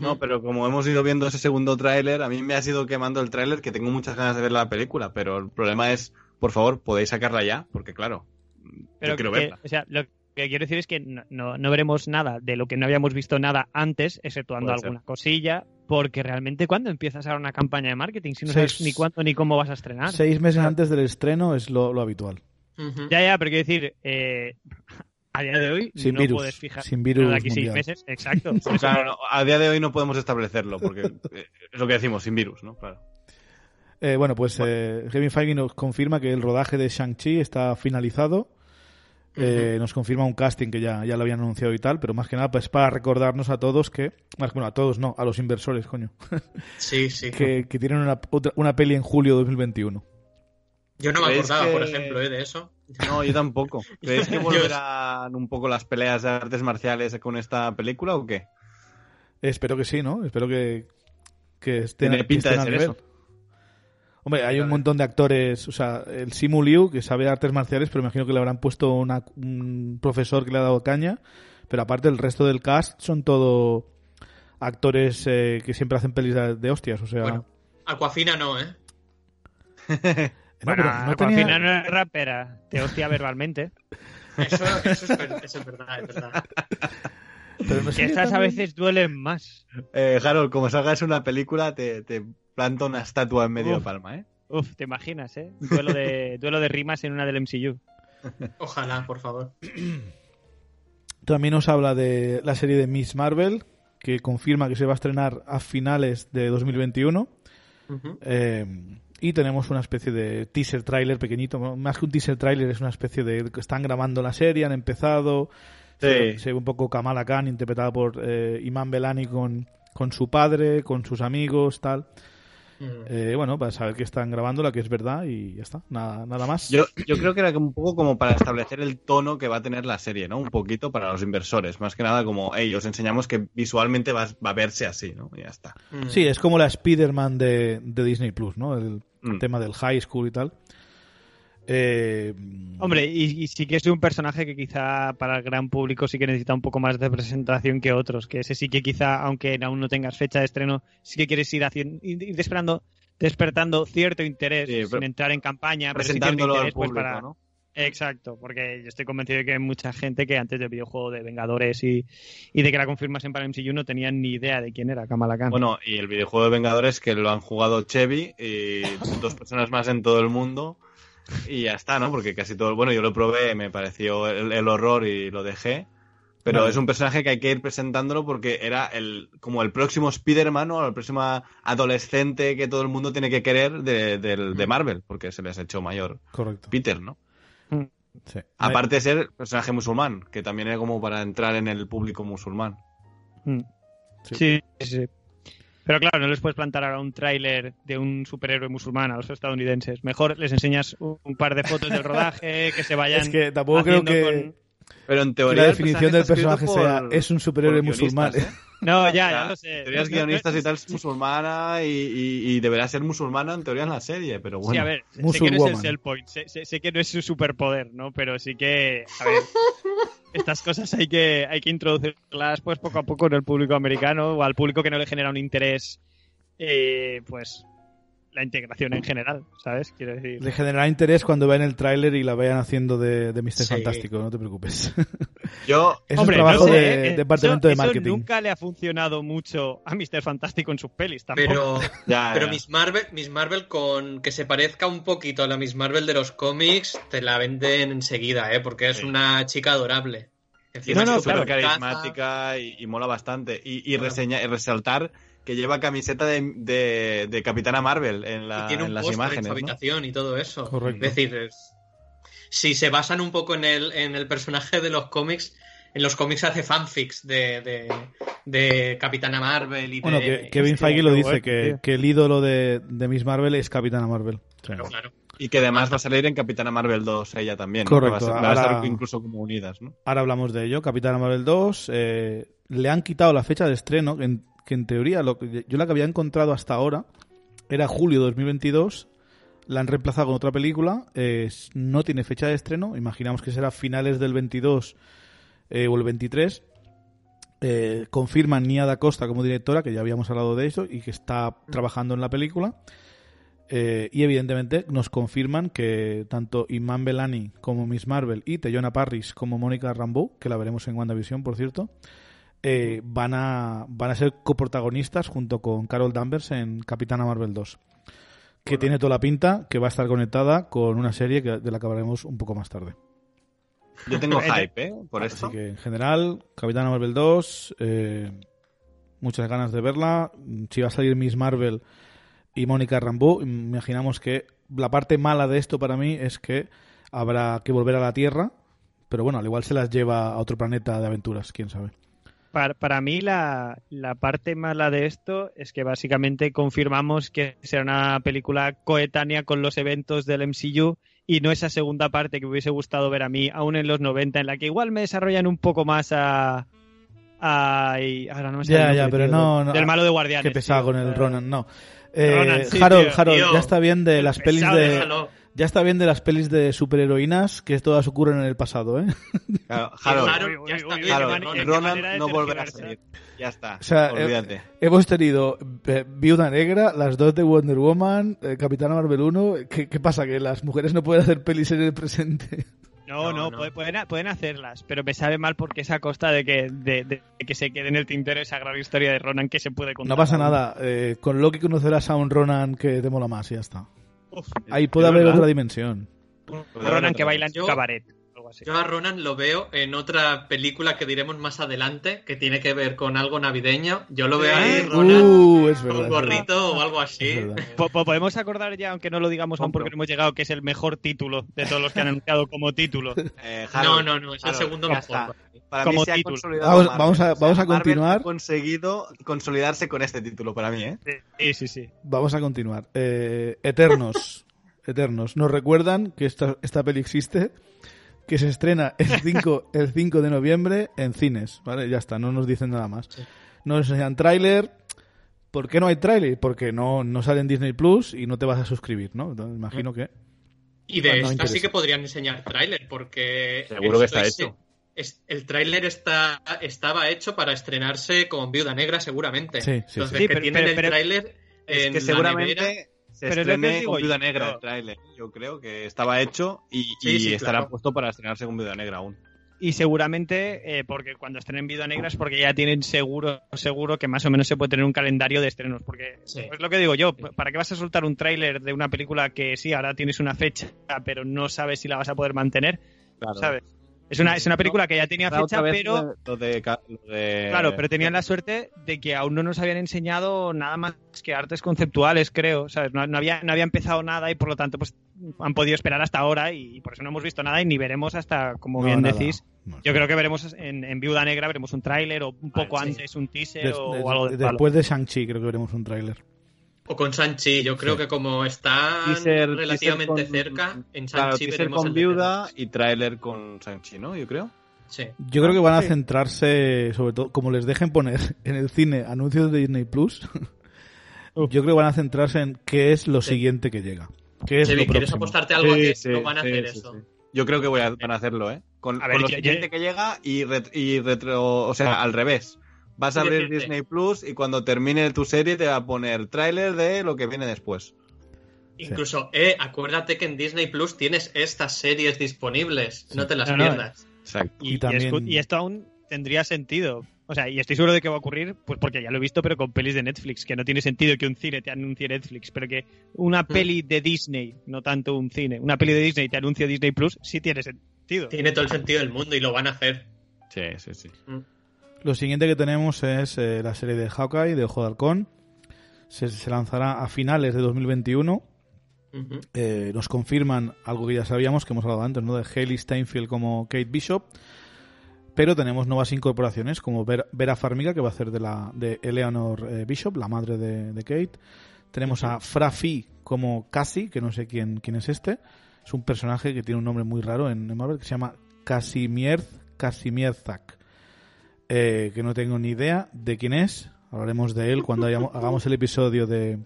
No, pero como hemos ido viendo ese segundo tráiler, a mí me ha sido quemando el tráiler que tengo muchas ganas de ver la película, pero el problema es, por favor, podéis sacarla ya, porque claro, Pero yo quiero que- verla. o sea, lo que quiero decir es que no, no- no veremos nada de lo que no habíamos visto nada antes, exceptuando Puede ser. alguna cosilla, porque realmente cuando empiezas ahora una campaña de marketing, si no Seis- sabes ni cuándo ni cómo vas a estrenar. Seis meses antes del estreno es lo, lo habitual. Ya, ya, pero quiero decir, eh, a día de hoy Sin no virus, puedes fijar sin virus aquí seis meses, exacto. (laughs) Claro, no, a día de hoy no podemos establecerlo, porque eh, es lo que decimos, sin virus, ¿no? Claro. Eh, bueno, pues eh, Kevin Feige nos confirma que el rodaje de Shang-Chi está finalizado. Eh, Nos confirma un casting que ya, ya lo habían anunciado y tal, pero más que nada pues para recordarnos a todos que, más bueno, a todos no, a los inversores, coño, Sí, sí. que, que tienen una, otra- una peli en julio de 2021. Yo no me ¿Crees acordaba, por que- ejemplo, eh, de eso. No, yo tampoco. (laughs) ¿Creéis que volverán un poco las peleas de artes marciales con esta película o qué? Espero que sí, ¿no? Espero que, que estén, Tiene que pinta estén de al ser nivel. Hombre, hay un montón de actores, o sea, el Simu Liu, que sabe artes marciales, pero imagino que le habrán puesto una- un profesor que le ha dado caña, pero aparte el resto del cast son todo actores eh, que siempre hacen pelis de, de hostias, o sea... Bueno, Aquafina no, ¿eh? (laughs) no, Bueno, no tenía- final no es rapera, te hostia verbalmente. Eso, eso es, eso es verdad, es verdad. pero no a veces duelen más. Eh, Harold, como salgas una película, te, te planto una estatua en medio de palma, ¿eh? Uf, te imaginas, ¿eh? Duelo de, (laughs) duelo de rimas en una del MCU. Ojalá, por favor. (clears throat) También nos habla de la serie de Miss Marvel, que confirma que se va a estrenar a finales de 2021. Ujú. Eh, y tenemos una especie de teaser trailer pequeñito, más que un teaser trailer es una especie de que están grabando la serie, han empezado, se, Sí. se ve un poco Kamala Khan interpretada por eh, Iman Belani con, con su padre, con sus amigos, tal. Mm. Eh, bueno, para saber que están grabándola, que es verdad y ya está, nada, nada más. Yo, yo creo que era un poco como para establecer el tono que va a tener la serie, ¿no? Un poquito para los inversores. Más que nada como, hey, os enseñamos que visualmente va, va a verse así, ¿no? Y ya está. Mm. Sí, es como la Spider-Man de, de Disney Plus, ¿no? El Mm. tema del high school y tal. Eh, Hombre, y, y sí que es un personaje que quizá para el gran público sí que necesita un poco más de presentación que otros, que ese sí que quizá, aunque aún no tengas fecha de estreno, sí que quieres ir haciendo, ir esperando, despertando cierto interés Sí, sin entrar en campaña, pero sí cierto Presentándolo al interés, pues, para- ¿no? Exacto, porque yo estoy convencido de que hay mucha gente que antes del videojuego de Vengadores y, y de que la confirmasen para MCU no tenían ni idea de quién era Kamala Khan. Bueno, y el videojuego de Vengadores que lo han jugado Chevy y (laughs) dos personas más en todo el mundo. (laughs) Y ya está, ¿no? Porque casi todo. Bueno, yo lo probé, me pareció el, el horror y lo dejé. Pero Vale. es un personaje que hay que ir presentándolo porque era el como el próximo Spider-Man o el próximo adolescente que todo el mundo tiene que querer de, del- de Marvel, porque se les ha hecho mayor correcto. Peter, ¿no? sí. Aparte de ser personaje musulmán, que también era como para entrar en el público musulmán. Mm. Sí, sí, sí. Pero claro, no les puedes plantar ahora un tráiler de un superhéroe musulmán a los estadounidenses. Mejor les enseñas un par de fotos del rodaje, que se vayan. (laughs) Es que tampoco creo que, con- Pero en que teoría. la definición del personaje sea por- es un superhéroe musulmán. ¿eh? (laughs) No, ya, ya lo sé. En teoría es No, no, guionistas y tal, es musulmana y, y- y deberá ser musulmana en teoría en la serie, pero bueno. Sí, a ver, sé que no es el sell point, sé, sé- sé que no es su superpoder, ¿no? Pero sí que, a ver, (laughs) estas cosas hay que, hay que introducirlas pues poco a poco en el público americano o al público que no le genera un interés, eh, pues, la integración en general, ¿sabes? Quiero decir... Le generará interés cuando vean el tráiler y la vayan haciendo de, de Mr. Sí. Fantástico, no te preocupes. (laughs) Yo, es Hombre, un trabajo no sé, de eh, departamento eso- de marketing. Eso nunca le ha funcionado mucho a Mr. Fantástico en sus pelis, tampoco. Pero, (laughs) ya, pero ya. Miss Marvel, Miss Marvel con que se parezca un poquito a la Miss Marvel de los cómics, te la venden enseguida, ¿eh? Porque es Sí. una chica adorable. Y No, es no, súper claro. carismática y, y mola bastante. Y, y, reseña- y resaltar que lleva camiseta de, de, de Capitana Marvel en, la- y tiene en un las póster en imágenes. su ¿no? habitación y todo eso. Correcto. Es decir, es- si se basan un poco en el, en el personaje de los cómics, en los cómics hace fanfics de, de, de Capitana Marvel y Bueno, de... que Kevin Feige lo dice, que, el ídolo de, de Miss Marvel es Capitana Marvel. Claro, claro. Y que además va a salir en Capitana Marvel 2 ella también. ¿no? Correcto, Va a, ser- va a estar incluso como unidas, ¿no? Ahora hablamos de ello. Capitana Marvel 2. eh, le han quitado la fecha de estreno, en, que en teoría lo que, yo la que había encontrado hasta ahora era julio 2022. La han reemplazado con otra película. eh, no tiene fecha de estreno. Imaginamos que será finales del 22 eh, o el 23. Eh, confirman Nia da Costa como directora, que ya habíamos hablado de eso, y que está trabajando en la película. Eh, y evidentemente nos confirman que tanto Iman Belani como Miss Marvel y Teyona Parris como Mónica Rambeau, que la veremos en WandaVision, por cierto, eh, van, a, van a ser coprotagonistas junto con Carol Danvers en Capitana Marvel 2. Que tiene toda la pinta que va a estar conectada con una serie que, de la que hablaremos un poco más tarde. Yo tengo hype, ¿eh? Por esto. Así que en general, Capitana Marvel 2, eh, muchas ganas de verla. Si va a salir Miss Marvel y Mónica Rambeau, imaginamos que la parte mala de esto para mí es que habrá que volver a la Tierra, pero bueno, al igual se las lleva a otro planeta de aventuras, quién sabe. Para, para mí la, la parte mala de esto es que básicamente confirmamos que será una película coetánea con los eventos del MCU y no esa segunda parte que me hubiese gustado ver a mí, aún en los 90, en la que igual me desarrollan un poco más a... a y ahora no me Ya, ya, pero no, no, Del malo de Guardianes. Qué pesado tío. con el Eh, Ronan, no. Eh, Ronan, sí, Harold, tío. Harold, Tío, ya está bien de las pelis pesado, de... Déjalo. Ya está bien de las pelis de superheroínas que todas ocurren en el pasado, ¿eh? Claro, Harold, ya está Harold, Ronan de no volverá a salir. Ya está. O sea, eh, olvídate. Hemos tenido eh, Viuda Negra, las dos de Wonder Woman, eh, Capitana Marvel 1. ¿Qué, qué pasa? ¿Que las mujeres no pueden hacer pelis en el presente? No, (laughs) No, no, no. puede- Pueden, pueden hacerlas, pero me sabe mal porque es a costa de que, de, de que se quede en el tintero esa gran historia de Ronan que se puede contar. No pasa nada. eh, con Loki conocerás a un Ronan que te mola más y ya está. Uf, Ahí puede ¿Es haber verdad? otra dimensión. Ronan que baila en Yo- un cabaret. Algo así. Yo a Ronan lo veo en otra película que diremos más adelante, que tiene que ver con algo navideño. Yo lo veo ahí, Sí. Ronan, Uh, es con verdad. un es verdad. gorrito o algo así. Podemos acordar ya, aunque no lo digamos aún porque no hemos llegado, que es el mejor título de todos los que han anunciado como título. (laughs) Eh, No, Harold, no, no, es el segundo mejor. está. Para Como mí se ha consolidado Vamos- Marvel. vamos a- O sea, vamos a Marvel continuar. ha conseguido consolidarse con este título para mí, ¿eh? Sí, sí, sí. Vamos a continuar. Eh, Eternos. (laughs) Eternos. Nos recuerdan que esta, esta peli existe, que se estrena el 5, el 5 de noviembre en cines. ¿Vale? Ya está, no nos dicen nada más. Sí. No nos enseñan tráiler. ¿Por qué no hay tráiler? Porque no, no sale en Disney Plus y no te vas a suscribir, ¿no? Entonces, imagino que... Y de No, esta sí que podrían enseñar tráiler, porque... Seguro que está es- hecho. es- el tráiler está, estaba hecho para estrenarse con Viuda Negra seguramente. Sí, sí, Entonces, sí. que Pero- tienen pero- el tráiler Es en que la nevera. seguramente se Pero estrene digo con Viuda yo. Negra el tráiler. Yo creo que estaba hecho y, Sí, y sí, estará claro. puesto para estrenarse con Viuda Negra aún. Y seguramente, eh, porque cuando estrenen Viuda Negra es porque ya tienen seguro seguro que más o menos se puede tener un calendario de estrenos. Porque Sí. es lo que digo yo, ¿para qué vas a soltar un tráiler de una película que sí, ahora tienes una fecha, pero no sabes si la vas a poder mantener? Claro. ¿Sabes? Es una, es una película que ya tenía Será fecha, pero... Lo de, ca- lo de- Claro, pero tenían la suerte de que aún no nos habían enseñado nada más que artes conceptuales, creo. ¿sabes? No, no había, no había empezado nada y por lo tanto pues han podido esperar hasta ahora y por eso no hemos visto nada y ni veremos hasta, como No, bien nada. decís. No, Yo creo que veremos en, en Viuda Negra, veremos un tráiler o un poco Vale, sí. antes un teaser Des- o, algo de palo. después de Shang-Chi creo que veremos un tráiler. O con Sanchi, yo creo Sí. que como está Teaser- relativamente teaser con- cerca, en Claro, Sanchi teaser veremos con el Viuda y tráiler con Sanchi, ¿no? Yo creo. Sí. Yo creo que van a centrarse, sobre todo, como les dejen poner (laughs) en el cine anuncios de Disney Plus, (laughs) yo creo que van a centrarse en qué es lo Sí. siguiente que llega. ¿Qué es Chevi, lo ¿quieres próximo? apostarte algo a Sí, que sí, no van a sí, hacer sí, eso? sí. Yo creo que voy a, van a hacerlo, ¿eh? Con, A ver, con lo siguiente que llega y, ret- y retro... O sea, al revés. Vas a abrir. Disney Plus y cuando termine tu serie te va a poner tráiler de lo que viene después. Incluso, eh, acuérdate que en Disney Plus tienes estas series disponibles, no te las No, no, pierdas. Exacto. Y, Y también- y escu- y esto aún tendría sentido. O sea, y estoy seguro de que va a ocurrir, pues porque ya lo he visto, pero con pelis de Netflix, que no tiene sentido que un cine te anuncie Netflix, pero que una Mm. peli de Disney, no tanto un cine, una peli de Disney te anuncie Disney Plus, sí tiene sentido. Tiene todo el sentido del mundo y lo van a hacer. Sí, sí, sí. Lo siguiente que tenemos es eh, la serie de Hawkeye, de Ojo de Halcón. Se, se lanzará a finales de 2021. Ujú. Eh, nos confirman algo que ya sabíamos, que hemos hablado antes, ¿no? De Haley Steinfeld como Kate Bishop. Pero tenemos nuevas incorporaciones, como Ver- Vera Farmiga, que va a hacer de, la, de Eleanor eh, Bishop, la madre de, de Kate. Tenemos a Fra Fee como Cassie, que no sé quién, quién es este. Es un personaje que tiene un nombre muy raro en, en Marvel, que se llama Casimir, Casimierzak. Eh, que no tengo ni idea de quién es. Hablaremos de él cuando hayamos- hagamos el episodio de,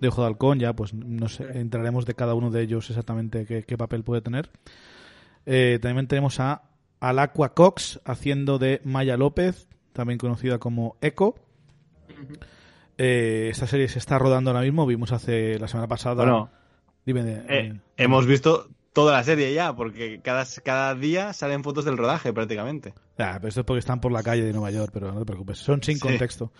de Ojo de Halcón. Ya, pues no sé, entraremos de cada uno de ellos exactamente qué, qué papel puede tener. Eh, también tenemos a Alacua Cox haciendo de Maya López, también conocida como Echo. Eh, esta serie se está rodando ahora mismo. Vimos hace la semana pasada. Bueno, Dime, de- eh, eh, hemos visto toda la serie ya, porque cada, cada día salen fotos del rodaje prácticamente. Ah, pero esto es porque están por la calle de Nueva York, pero no te preocupes. Son sin Sí. contexto.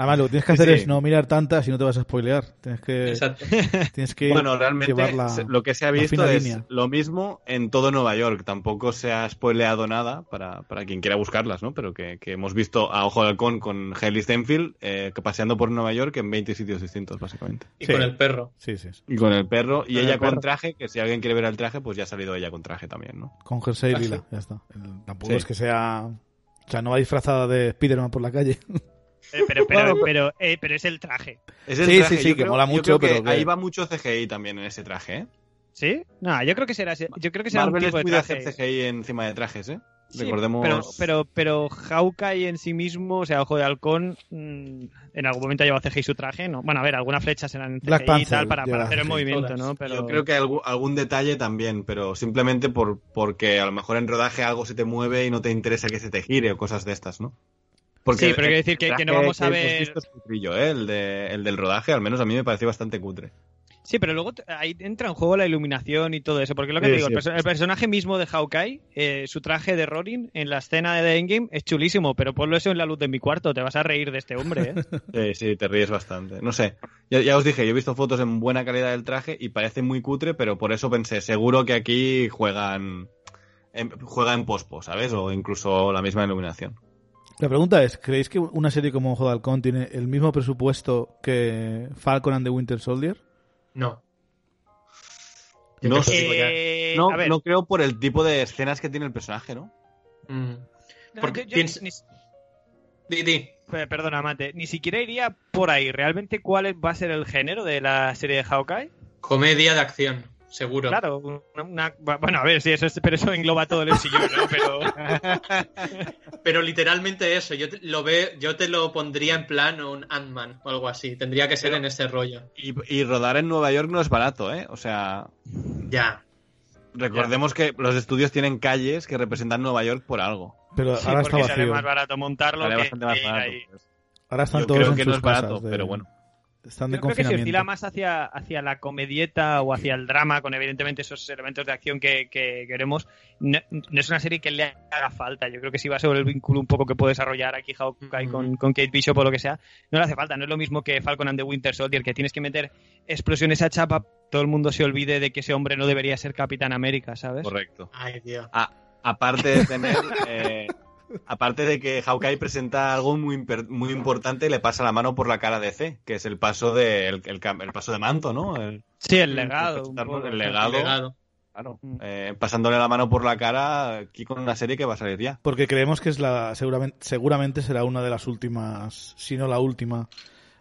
Además, lo que tienes que hacer sí. es no mirar tantas y no te vas a spoilear. Tienes que, Exacto. (laughs) tienes que Bueno, realmente la- lo que se ha visto es línea. lo mismo en todo Nueva York. Tampoco se ha spoileado nada para, para quien quiera buscarlas, ¿no? Pero que, que hemos visto a Ojo de Halcón con Hailey Steinfeld eh, paseando por Nueva York en 20 sitios distintos, básicamente. Y Sí. con el perro. Sí, sí. sí. Y con el perro, y Con ella el con traje, que si alguien quiere ver el traje, pues ya ha salido ella con traje también, ¿no? Con jersey Ah, lila, ya está. El- tampoco Sí. es que sea... O sea, no va disfrazada de Spiderman por la calle. (laughs) Eh, pero, pero, pero, eh, pero es el traje. Es el Sí, traje, sí, sí, yo que creo- mola mucho, pero que- ahí va mucho CGI también en ese traje, ¿eh? ¿Sí? No, yo creo que será, yo creo que será un Marvel es tipo de muy de traje. hacer CGI encima de trajes, ¿eh? Sí, Recordemos... Pero, pero, pero Hawkeye en sí mismo, o sea, Ojo de Halcón, mm, en algún momento lleva CGI su traje, ¿no? Bueno, a ver, algunas flechas eran CGI Black y tal para, para hacer el CGI. movimiento, Todas. ¿no? Pero... Yo creo que algún, algún detalle también, pero simplemente por porque a lo mejor en rodaje algo se te mueve y no te interesa que se te gire o cosas de estas, ¿no? Sí, pero quiero decir que- que no vamos a ver- visto es cutrillo, ¿eh? el, de, el del rodaje, al menos a mí me pareció bastante cutre. Sí, pero luego ahí entra en juego la iluminación y todo eso. Porque lo que Sí, te digo, sí. el, perso- el personaje mismo de Hawkeye, eh, su traje de Ronin en la escena de The Endgame es chulísimo, pero ponlo eso en la luz de mi cuarto, te vas a reír de este hombre, ¿eh? (laughs) Sí, sí, te ríes bastante. No sé, ya, ya os dije, yo he visto fotos en buena calidad del traje y parece muy cutre, pero por eso pensé, seguro que aquí juegan en, juega en pospo, ¿sabes? O incluso la misma iluminación. La pregunta es, ¿creéis que una serie como Ojo de Halcón tiene el mismo presupuesto que Falcon and the Winter Soldier? No. No sé. Eh, No, creo por el tipo de escenas que tiene el personaje, ¿no? Mm. porque yo- ni- Di, di. Pe- Perdona, Mate. Ni siquiera iría por ahí. ¿Realmente cuál va a ser el género de la serie de Hawkeye? Comedia de acción, seguro. Claro, una, una- bueno, a ver, sí, eso es, pero eso engloba todo el MCU, ¿no? Pero (laughs) Pero literalmente eso, yo te, lo ve, yo te lo pondría en plan un Ant-Man o algo así. Tendría que ser en ese rollo. Y, y rodar en Nueva York no es barato, ¿eh? O sea, Ya. recordemos que los estudios tienen calles que representan Nueva York por algo. Pero sí, ahora está porque sale vacío. más barato montarlo Sale que, bastante más barato. ahí. Ahora están Yo todos creo en que sus no es barato, de- pero bueno. Están de Yo creo que se oscila más hacia, hacia la comedieta o hacia el drama, con evidentemente esos elementos de acción que, que queremos. No, no es una serie que le haga falta. Yo creo que si va sobre el vínculo un poco que puede desarrollar aquí Hawkeye con, con Kate Bishop o lo que sea, no le hace falta. No es lo mismo que Falcon and the Winter Soldier, que tienes que meter explosiones a chapa, todo el mundo se olvide de que ese hombre no debería ser Capitán América, ¿sabes? Correcto. Ay, Dios. Aparte de tener. (laughs) eh, aparte de que Hawkeye presenta algo muy, muy importante y le pasa la mano por la cara de C, que es el paso de, el, el paso de manto, ¿no? El, Sí, el legado. el poco. legado. Legado. Claro. Eh, pasándole la mano por la cara aquí con una serie que va a salir ya. Porque creemos que es la seguramente, seguramente será una de las últimas, si no la última,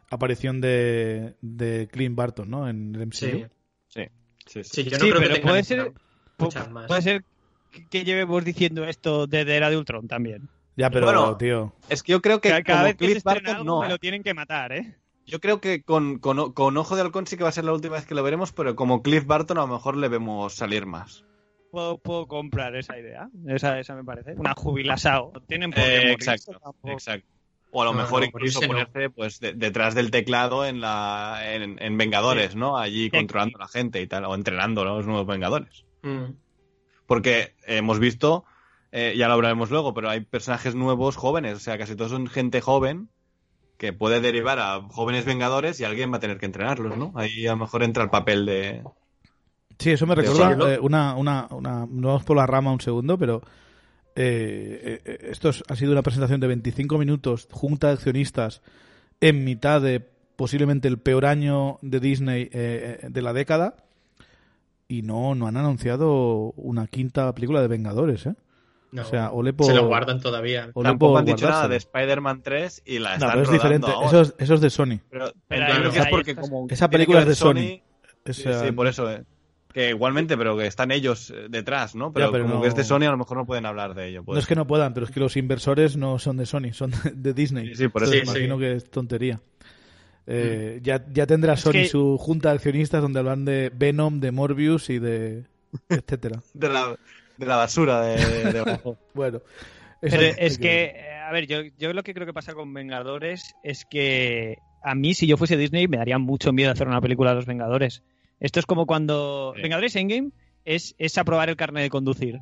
aparición de, de Clint Barton, ¿no? En el MCU. Sí. Sí, sí, sí. Sí, yo no Sí, creo que pero tenga puede ser- más. Puede ser que- llevemos diciendo esto desde era de Ultron también. Ya, pero, Bueno, tío. Es que yo creo que Cada, vez que se Cliff Barton, algo no. me lo tienen que matar, ¿eh? Yo creo que con, con, con Ojo de Halcón sí que va a ser la última vez que lo veremos, pero como Cliff Barton a lo mejor le vemos salir más. Puedo, puedo comprar esa idea. Esa, esa me parece. Una jubilasao. Tienen por Eh, exacto, exacto. O a lo No, mejor no, incluso no. ponerse pues de- detrás del teclado en la en, en Vengadores, ¿no? Allí Sí. controlando a la gente y tal, o entrenando a los nuevos Vengadores. Mm. Porque hemos visto, eh, ya lo hablaremos luego, pero hay personajes nuevos jóvenes, o sea, casi todos son gente joven que puede derivar a jóvenes Vengadores y alguien va a tener que entrenarlos, ¿no? Ahí a lo mejor entra el papel de... Sí, eso me recuerda eh, una, una, una... No vamos por la rama un segundo, pero... eh, eh, esto es- ha sido una presentación de 25 minutos, junta de accionistas, en mitad de posiblemente el peor año de Disney eh, de la década. Y no, no han anunciado una quinta película de Vengadores, ¿eh? No, O sea, ole por... se lo guardan todavía. ole Tampoco han dicho nada de Spider-Man 3 y la No, están pero es diferente. Eso es, eso es de Sony. Pero Pero que es porque como Esa película es de Sony. O Sí, sea, sí, por eso. eh. Que igualmente, pero que están ellos eh, detrás, ¿no? Pero, Ya, pero como no- que es de Sony, a lo mejor no pueden hablar de ello. No puede es que no puedan, pero es que los inversores no son de Sony, son de, Disney. Sí, sí, por Entonces eso. imagino Sí, que es tontería. Eh, ya, ya tendrá Es Sony que- su junta de accionistas donde hablan de Venom, de Morbius y de etcétera. (laughs) de, la, de la basura de, de. (laughs) Bueno, Pero es que, eh, a ver, yo, yo lo que creo que pasa con Vengadores es que a mí, si yo fuese Disney, me daría mucho miedo hacer una película de los Vengadores. Esto es como cuando. Sí. Vengadores Endgame es, es aprobar el carnet de conducir.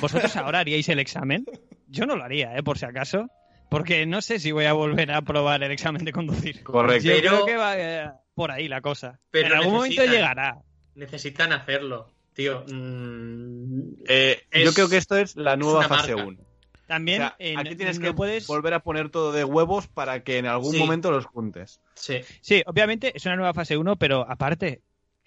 ¿Vosotros ahora haríais el examen? Yo no lo haría, ¿eh? Por si acaso. Porque no sé si voy a volver a aprobar el examen de conducir. Correcto. Yo Pero- creo que va eh, por ahí la cosa. Pero en algún momento llegará. Necesitan hacerlo, tío. Mm, Eh, Es- yo creo que esto es la nueva fase marca. 1. También O sea, en- aquí tienes no que puedes... volver a poner todo de huevos para que en algún Sí. momento los juntes. sí. Sí, obviamente es una nueva fase 1, pero aparte,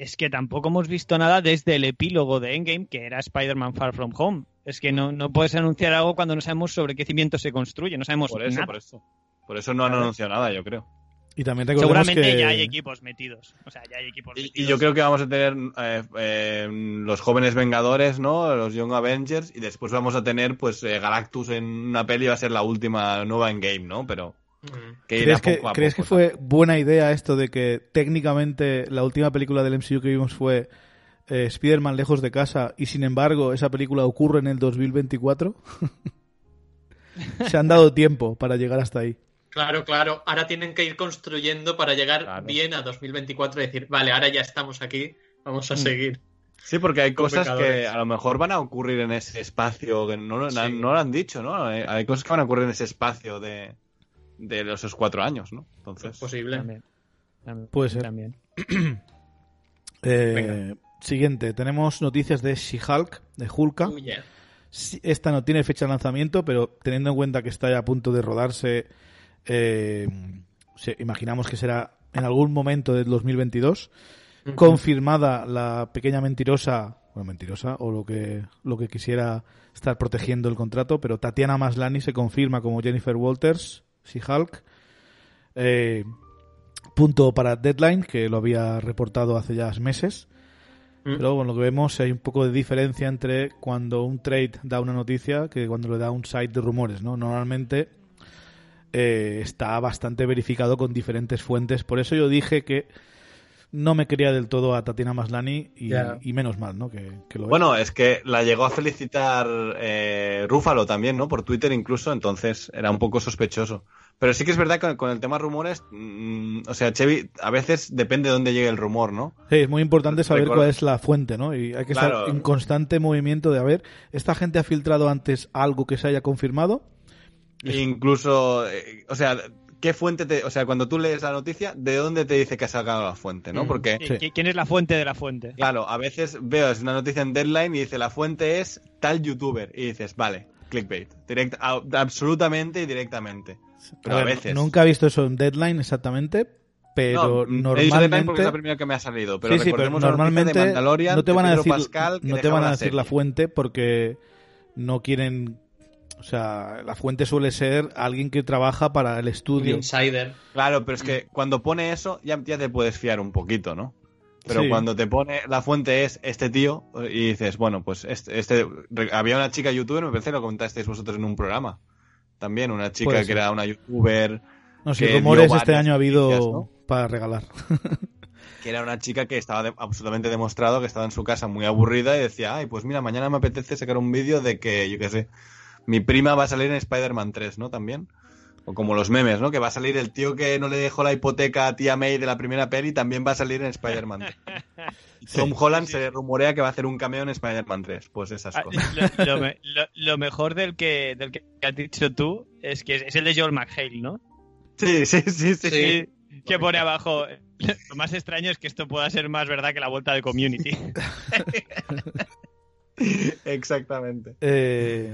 es que tampoco hemos visto nada desde el epílogo de Endgame, que era Spider-Man Far From Home. Es que no, no puedes anunciar algo cuando no sabemos sobre qué cimiento se construye, no sabemos Por eso, nada. por eso. Por eso no han anunciado nada, yo creo. Y también Seguramente que ya hay equipos metidos. O sea, ya hay equipos Y, metidos. y yo creo que vamos a tener eh, eh, los jóvenes Vengadores, ¿no? Los Young Avengers, y después vamos a tener, pues, eh, Galactus en una peli, va a ser la última nueva en game, ¿no? Pero. Que irá ¿Crees que, poco ¿crees que fue buena idea esto de que técnicamente la última película del MCU que vimos fue eh, Spider-Man lejos de casa y sin embargo esa película ocurre en el 2024? (laughs) Se han dado tiempo para llegar hasta ahí. Claro, claro. Ahora tienen que ir construyendo para llegar Claro. bien a 2024 y decir, vale, ahora ya estamos aquí, vamos a Mm. seguir. Sí, porque hay cosas que a lo mejor van a ocurrir en ese espacio, que no, lo- Sí. no lo han dicho, ¿no? Hay cosas que van a ocurrir en ese espacio de, de esos cuatro años, ¿no? Es Entonces, posible. También. También. Puede ser. También. (clears throat) Eh, siguiente, tenemos noticias de She-Hulk, de Hulka. Oh, yeah. Esta no tiene fecha de lanzamiento, pero teniendo en cuenta que está ya a punto de rodarse, eh, se- imaginamos que será en algún momento del 2022. Ujú. Confirmada la pequeña mentirosa, bueno, mentirosa, o lo que, lo que quisiera estar protegiendo el contrato, pero Tatiana Maslany se confirma como Jennifer Walters, She-Hulk. Eh, punto para Deadline, que lo había reportado hace ya meses. Mm. Pero bueno, lo que vemos hay un poco de diferencia entre cuando un trade da una noticia que cuando le da un site de rumores, ¿no? Normalmente eh, está bastante verificado con diferentes fuentes. Por eso yo dije que no me quería del todo a Tatiana Maslany y, y menos mal, ¿no? Que, que lo bueno, es que la llegó a felicitar eh, Rúfalo también, ¿no? Por Twitter incluso, entonces era un poco sospechoso. Pero sí que es verdad que con el tema rumores, mm, o sea, Chevy, a veces depende de dónde llegue el rumor, ¿no? Sí, es muy importante saber Recuerdo- cuál es la fuente, ¿no? Y hay que Claro. estar en constante movimiento de, a ver, ¿esta gente ha filtrado antes algo que se haya confirmado? E incluso, eh, o sea, ¿qué fuente te, o sea, cuando tú lees la noticia, ¿de dónde te dice que ha sacado la fuente, no? Mm. Porque, ¿Qui- Sí. qui- ¿Quién es la fuente de la fuente? claro, a veces veo es una noticia en Deadline y dice la fuente es tal youtuber y dices, vale, clickbait, directa, a- absolutamente y directamente. Pero a, ver, veces. Nunca he visto eso en Deadline exactamente, pero no, he dicho Deadline porque normalmente... es la primera que me ha salido, pero sí, sí, pero recordemos la noticia normalmente de Mandalorian, no te van a decir, Pascal, no te van a la decir la fuente porque no quieren... O sea, la fuente suele ser alguien que trabaja para el Un estudio. insider. Claro, pero es que cuando pone eso ya, ya te puedes fiar un poquito, ¿no? Pero Sí. cuando te pone la fuente es este tío y dices, bueno, pues este, este había una chica youtuber, me parece que lo comentasteis vosotros en un programa. También una chica que era una youtuber, No, dio rumores este año ha habido noticias, ¿no? para regalar. (laughs) que era una chica que estaba de- absolutamente demostrado que estaba en su casa muy aburrida y decía, ay, pues mira, mañana me apetece sacar un vídeo de que, yo qué sé, mi prima va a salir en Spider-Man 3, ¿no? También. O como los memes, ¿no? Que va a salir el tío que no le dejó la hipoteca a tía May de la primera peli, también va a salir en Spider-Man 3. Y (laughs) Sí. Tom Holland se rumorea que va a hacer un cameo en Spider-Man 3. Pues esas Ah, cosas. Lo, lo me- lo- lo mejor del que, del que has dicho tú es que es, es el de Joel McHale, ¿no? Sí, sí, sí, sí. Sí. Que pone abajo. Lo más extraño es que esto pueda ser más verdad que la vuelta de Community. (laughs) Exactamente. Eh,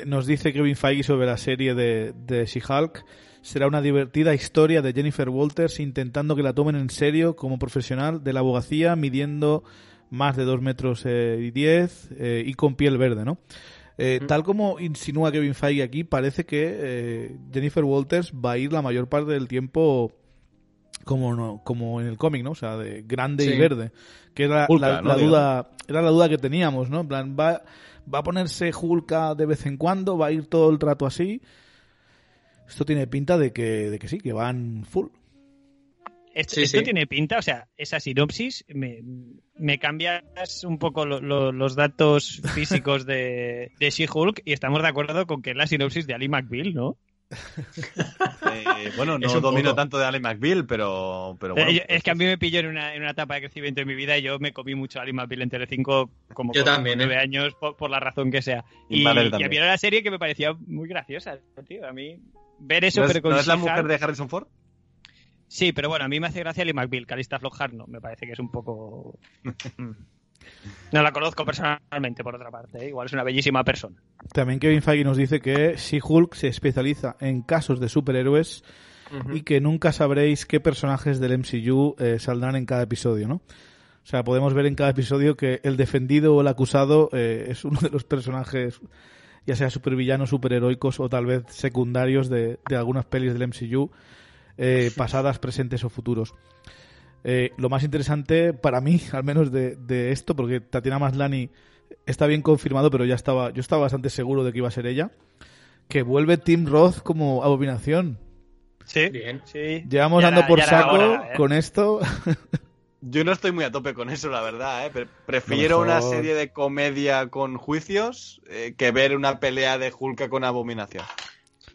de- nos dice Kevin Feige sobre la serie de, de She-Hulk. Será una divertida historia de Jennifer Walters intentando que la tomen en serio como profesional de la abogacía, midiendo más de 2 metros eh, y 10 eh, y con piel verde, ¿no? Eh, Mm. Tal como insinúa Kevin Feige aquí, parece que eh, Jennifer Walters va a ir la mayor parte del tiempo como no- como en el cómic, ¿no? O sea, de grande y verde, que era la, duda, era la duda que teníamos, ¿no? En plan, va va a ponerse Hulka de vez en cuando, va a ir todo el rato así. Esto tiene pinta de que de que sí, que van full. Esto, Sí, esto sí. tiene pinta, o sea, esa sinopsis me, me cambias un poco lo- lo- los datos físicos de, de She-Hulk y estamos de acuerdo con que es la sinopsis de Ali McBeal, ¿no? Eh, bueno, (laughs) no domino poco. tanto de Ali McBeal, pero, pero Eh, bueno. es que a mí me pilló en una, en una etapa de crecimiento de mi vida y yo me comí mucho Ali McBeal en Telecinco como Yo con también, nueve ¿eh? años por, por la razón que sea. Y, y a mí era una serie que me parecía muy graciosa, tío. A mí ver eso, ¿No es, pero con no es la mujer de Harrison Ford? Sí, pero bueno, a mí me hace gracia Ali McBeal. Calista Flockhart no, me parece que es un poco... (laughs) No la conozco personalmente, por otra parte. ¿eh? Igual es una bellísima persona. También Kevin Feige nos dice que She-Hulk se especializa en casos de superhéroes y que nunca sabréis qué personajes del MCU eh, saldrán en cada episodio, ¿no? O sea, podemos ver en cada episodio que el defendido o el acusado eh, es uno de los personajes, ya sea supervillanos, superheroicos o tal vez secundarios de, de algunas pelis del MCU, eh, pasadas, presentes o futuros. Eh, lo más interesante para mí, (laughs) al menos de, de esto, porque Tatiana Maslany está bien confirmado, pero ya estaba, yo estaba bastante seguro de que iba a ser ella, que vuelve Tim Roth como abominación. Sí, Bien. sí. Llevamos Ya dando era- por saco hora, ¿eh? con esto. (laughs) Yo no estoy muy a tope con eso, la verdad. ¿eh? Pre- Prefiero una serie de comedia con juicios eh, que ver una pelea de Hulk con Abominación.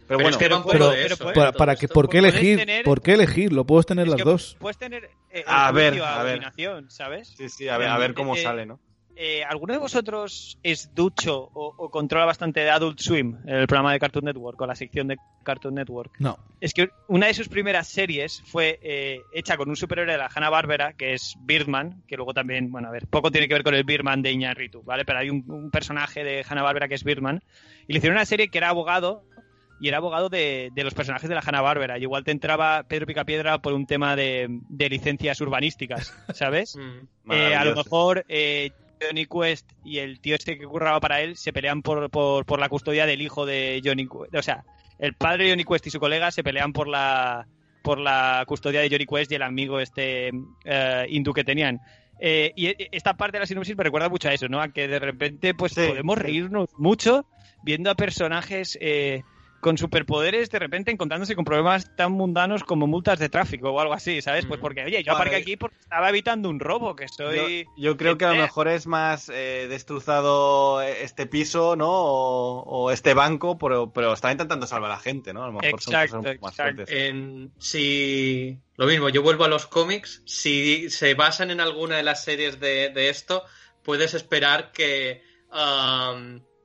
Pero, Pero bueno, pero- pero eso. ¿eh? para, para que. ¿Por qué elegir? tener- ¿Por qué elegir? Lo puedes tener Es las dos. Puedes tener eh, A ver, a ver. ¿sabes? sí, sí, a ver, a ver cómo Eh, sale, ¿no? Eh, ¿Alguno de vosotros es ducho o, o controla bastante de Adult Swim, el programa de Cartoon Network o la sección de Cartoon Network? No. Es que una de sus primeras series fue eh, hecha con un superhéroe de la Hanna-Barbera, que es Birdman, que luego también, bueno, a ver, poco tiene que ver con el Birdman de Iñárritu, ¿vale? Pero hay un, un personaje de Hanna-Barbera que es Birdman, y le hicieron una serie que era abogado, y era abogado de, de los personajes de la Hanna-Barbera, y igual te entraba Pedro Picapiedra por un tema de, de licencias urbanísticas, ¿sabes? (laughs) Mm. Eh, a lo mejor eh, Johnny Quest y el tío este que curraba para él se pelean por, por, por la custodia del hijo de Johnny Quest. O sea, el padre de Johnny Quest y su colega se pelean por la por la custodia de Johnny Quest y el amigo este eh, hindú que tenían. Eh, y esta parte de la sinopsis me recuerda mucho a eso, ¿no? A que de repente pues Sí. podemos reírnos mucho viendo a personajes eh, con superpoderes de repente encontrándose con problemas tan mundanos como multas de tráfico o algo así, ¿sabes? Pues porque, oye, yo aparqué aquí porque estaba evitando un robo, que soy... Yo, yo creo que a lo mejor es más eh, destrozado este piso, ¿no? O, o este banco, pero, pero está intentando salvar a la gente, ¿no? A lo mejor son Exacto, cosas un poco más exacto. fuertes. En- si lo mismo, yo vuelvo a los cómics. Si se basan en alguna de las series de, de esto, puedes esperar que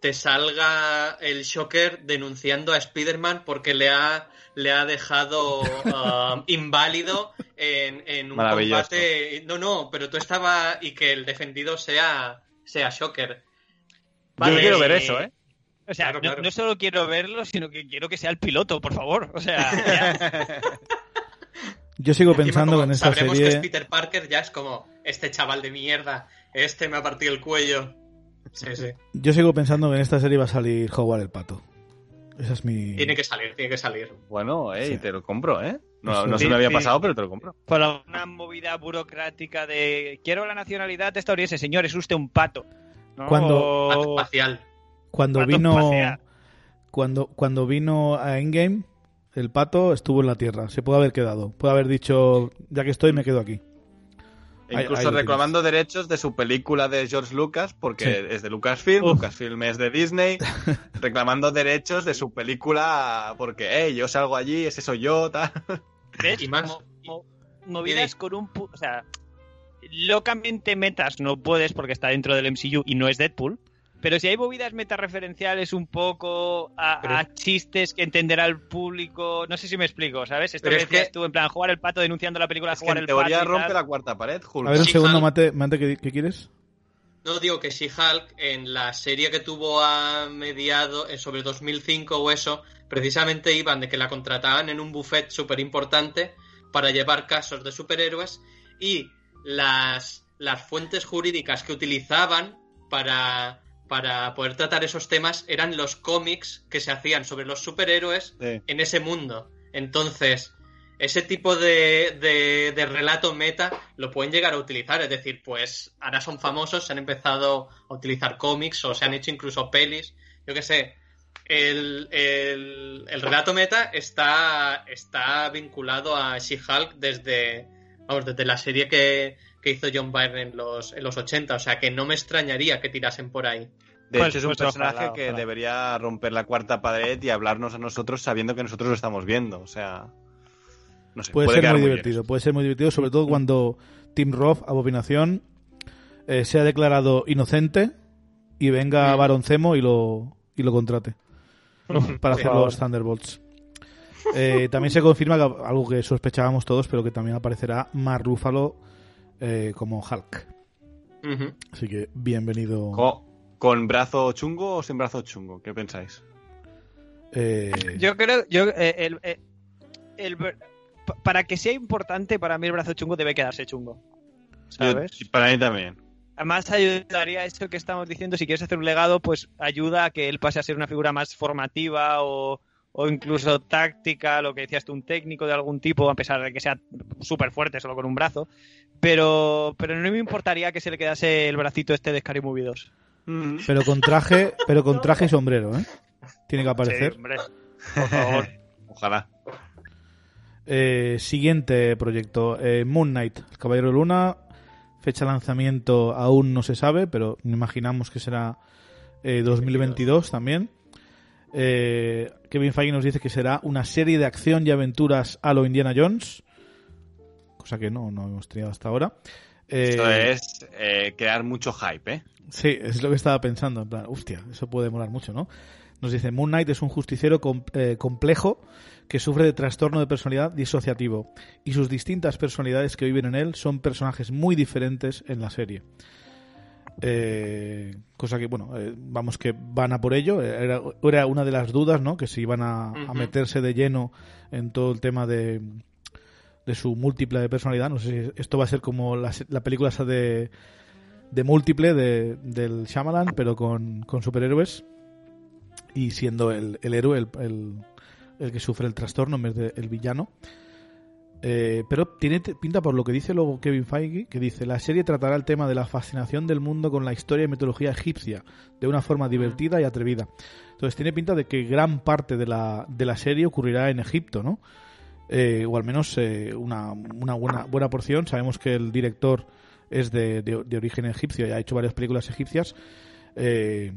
te salga el Shocker denunciando a Spider-Man porque le ha, le ha dejado am, (laughs) inválido en, en un combate. No, no, pero tú estaba y que el defendido sea, sea Shocker. Yo quiero ver eso, ¿eh? O sea, Claro, no, claro. no solo quiero verlo, sino que quiero que sea el piloto, por favor. O sea, (laughs) ya. Yo sigo pensando en esta sabremos que es serie. Peter Parker, ya es como este chaval de mierda, este me ha partido el cuello. Sí, sí. Yo sigo pensando que en esta serie va a salir Howard el pato. Esa es mi. Tiene que salir, tiene que salir. Bueno, eh, Sí. y te lo compro, ¿eh? No, se me había sí. pasado, pero te lo compro. por una movida burocrática de quiero la nacionalidad estadounidense, señor, es usted un pato. ¿no? Cuando- Pato espacial. Cuando Pato vino. espacial. Cuando, cuando vino a Endgame, el pato estuvo en la Tierra. Se puede haber quedado. Puede haber dicho, ya que estoy, me quedo aquí. Incluso reclamando derechos de su película de George Lucas, porque Sí. es de Lucasfilm, Uf. Lucasfilm es de Disney, (laughs) reclamando derechos de su película porque, hey, yo salgo allí, ese soy yo, tal. ¿Ves? Y más- Mo- mo- movidas con un... O sea, locamente metas no puedes porque está dentro del MCU y no es Deadpool. Pero si hay movidas metareferenciales un poco a, Pero- a chistes que entenderá el público, no sé si me explico, ¿sabes? Esto Pero que es decías que- tú, en plan, jugar el pato denunciando la película, Es que jugar en el teoría pato rompe la cuarta pared, Hulk. A ver un segundo, Hulk. Mate, Mate ¿qué, qué quieres? No digo que She-Hulk en la serie que tuvo a mediado eh, sobre 2005 o eso, precisamente iban de que la contrataban en un buffet súper importante para llevar casos de superhéroes y las las fuentes jurídicas que utilizaban para, para poder tratar esos temas eran los cómics que se hacían sobre los superhéroes Sí. en ese mundo. Entonces, ese tipo de, de- de relato meta lo pueden llegar a utilizar. Es decir, pues ahora son famosos, se han empezado a utilizar cómics o se han hecho incluso pelis. Yo qué sé. El, el- el relato meta está, está vinculado a She-Hulk desde, vamos, desde la serie que, que hizo John Byrne en los, en los 80. O sea que no me extrañaría que tirasen por ahí. De Pues- hecho, es un pues personaje ojalá, que ojalá. debería romper la cuarta pared y hablarnos a nosotros sabiendo que nosotros lo estamos viendo. O sea, no sé. Puede, puede ser muy divertido, puede ser muy divertido, sobre todo cuando Tim Roth, Abominación, eh, sea declarado inocente y venga Mm. Baron Zemo y lo, y lo contrate (laughs) para hacer los Thunderbolts. Eh, también se confirma que, algo que sospechábamos todos, pero que también aparecerá Mark Ruffalo eh, como Hulk. Así que bienvenido. Co- ¿Con brazo chungo o sin brazo chungo? ¿Qué pensáis? eh, Yo creo, yo, eh, el, eh, el para que sea importante, para mí el brazo chungo debe quedarse chungo. ¿Sabes? Yo- para mí también. Además ayudaría a eso que estamos diciendo, si quieres hacer un legado, pues ayuda a que él pase a ser una figura más formativa o, o incluso táctica, lo que decías tú, un técnico de algún tipo, a pesar de que sea súper fuerte solo con un brazo. Pero, pero no me importaría que se le quedase el bracito este de Scary Movie 2. pero con traje, pero con traje y sombrero, ¿eh? Tiene que Sí, aparecer. hombre. Por favor. (laughs) Ojalá. Eh, siguiente proyecto, eh, Moon Knight, el Caballero de Luna. Fecha de lanzamiento aún no se sabe, pero imaginamos que será eh, 2022 también. Eh, Kevin Feige nos dice que será una serie de acción y aventuras a lo Indiana Jones, cosa que no, no hemos tenido hasta ahora. Eh, Esto es eh, crear mucho hype, ¿eh? Sí, es lo que estaba pensando. En plan, hostia, eso puede molar mucho, ¿no? Nos dice, Moon Knight es un justiciero com- eh, complejo que sufre de trastorno de personalidad disociativo y sus distintas personalidades que viven en él son personajes muy diferentes en la serie. Eh, cosa que, bueno, eh, vamos que van a por ello. Era, era una de las dudas, ¿no? Que si iban a, meterse de lleno en todo el tema de, de su múltiple de personalidad. No sé si esto va a ser como la, la película esa de, de múltiple de, del Shyamalan, pero con, con superhéroes y siendo el, el héroe el, el- el que sufre el trastorno en vez de el villano. Eh, pero tiene pinta por lo que dice luego Kevin Feige, que dice, la serie tratará el tema de la fascinación del mundo con la historia y mitología egipcia, de una forma divertida y atrevida. Entonces tiene pinta de que gran parte de la, de la serie ocurrirá en Egipto, ¿no? Eh, o al menos eh, una, una buena, buena porción. Sabemos que el director es de, de- de origen egipcio y ha hecho varias películas egipcias. Eh,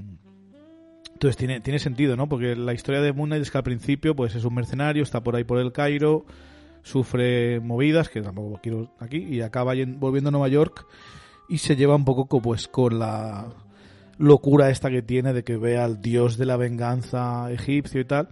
entonces tiene, tiene sentido, ¿no? Porque la historia de Moon Knight es que al principio pues es un mercenario, está por ahí por el Cairo, sufre movidas, que tampoco quiero aquí, y acaba volviendo a Nueva York y se lleva un poco co- pues con la locura esta que tiene de que ve al dios de la venganza egipcio y tal.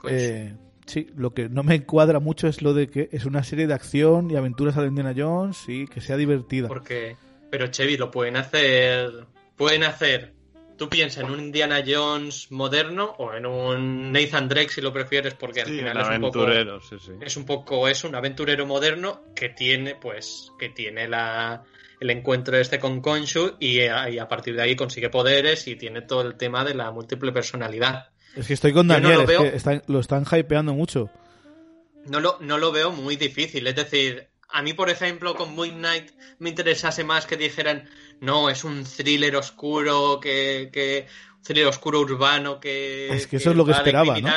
Pues, Eh, sí, lo que no me cuadra mucho es lo de que es una serie de acción y aventuras a la Indiana Jones y que sea divertida. Porque, pero Chevy, lo pueden hacer. Pueden hacer. Tú piensas en un Indiana Jones moderno o en un Nathan Drake si lo prefieres, porque al Sí, final es un poco. aventurero, sí, sí. Es un poco eso, un aventurero moderno que tiene, pues, que tiene la, el encuentro este con Konshu y, a- y a partir de ahí consigue poderes y tiene todo el tema de la múltiple personalidad. Es que estoy con no Daniel, lo es veo. que están- lo están hypeando mucho. No lo, no lo veo muy difícil. Es decir, a mí, por ejemplo, con Moon Knight me interesase más que dijeran, no, es un thriller oscuro, que, que un thriller oscuro urbano, que... Es que eso es lo que esperaba, ¿no?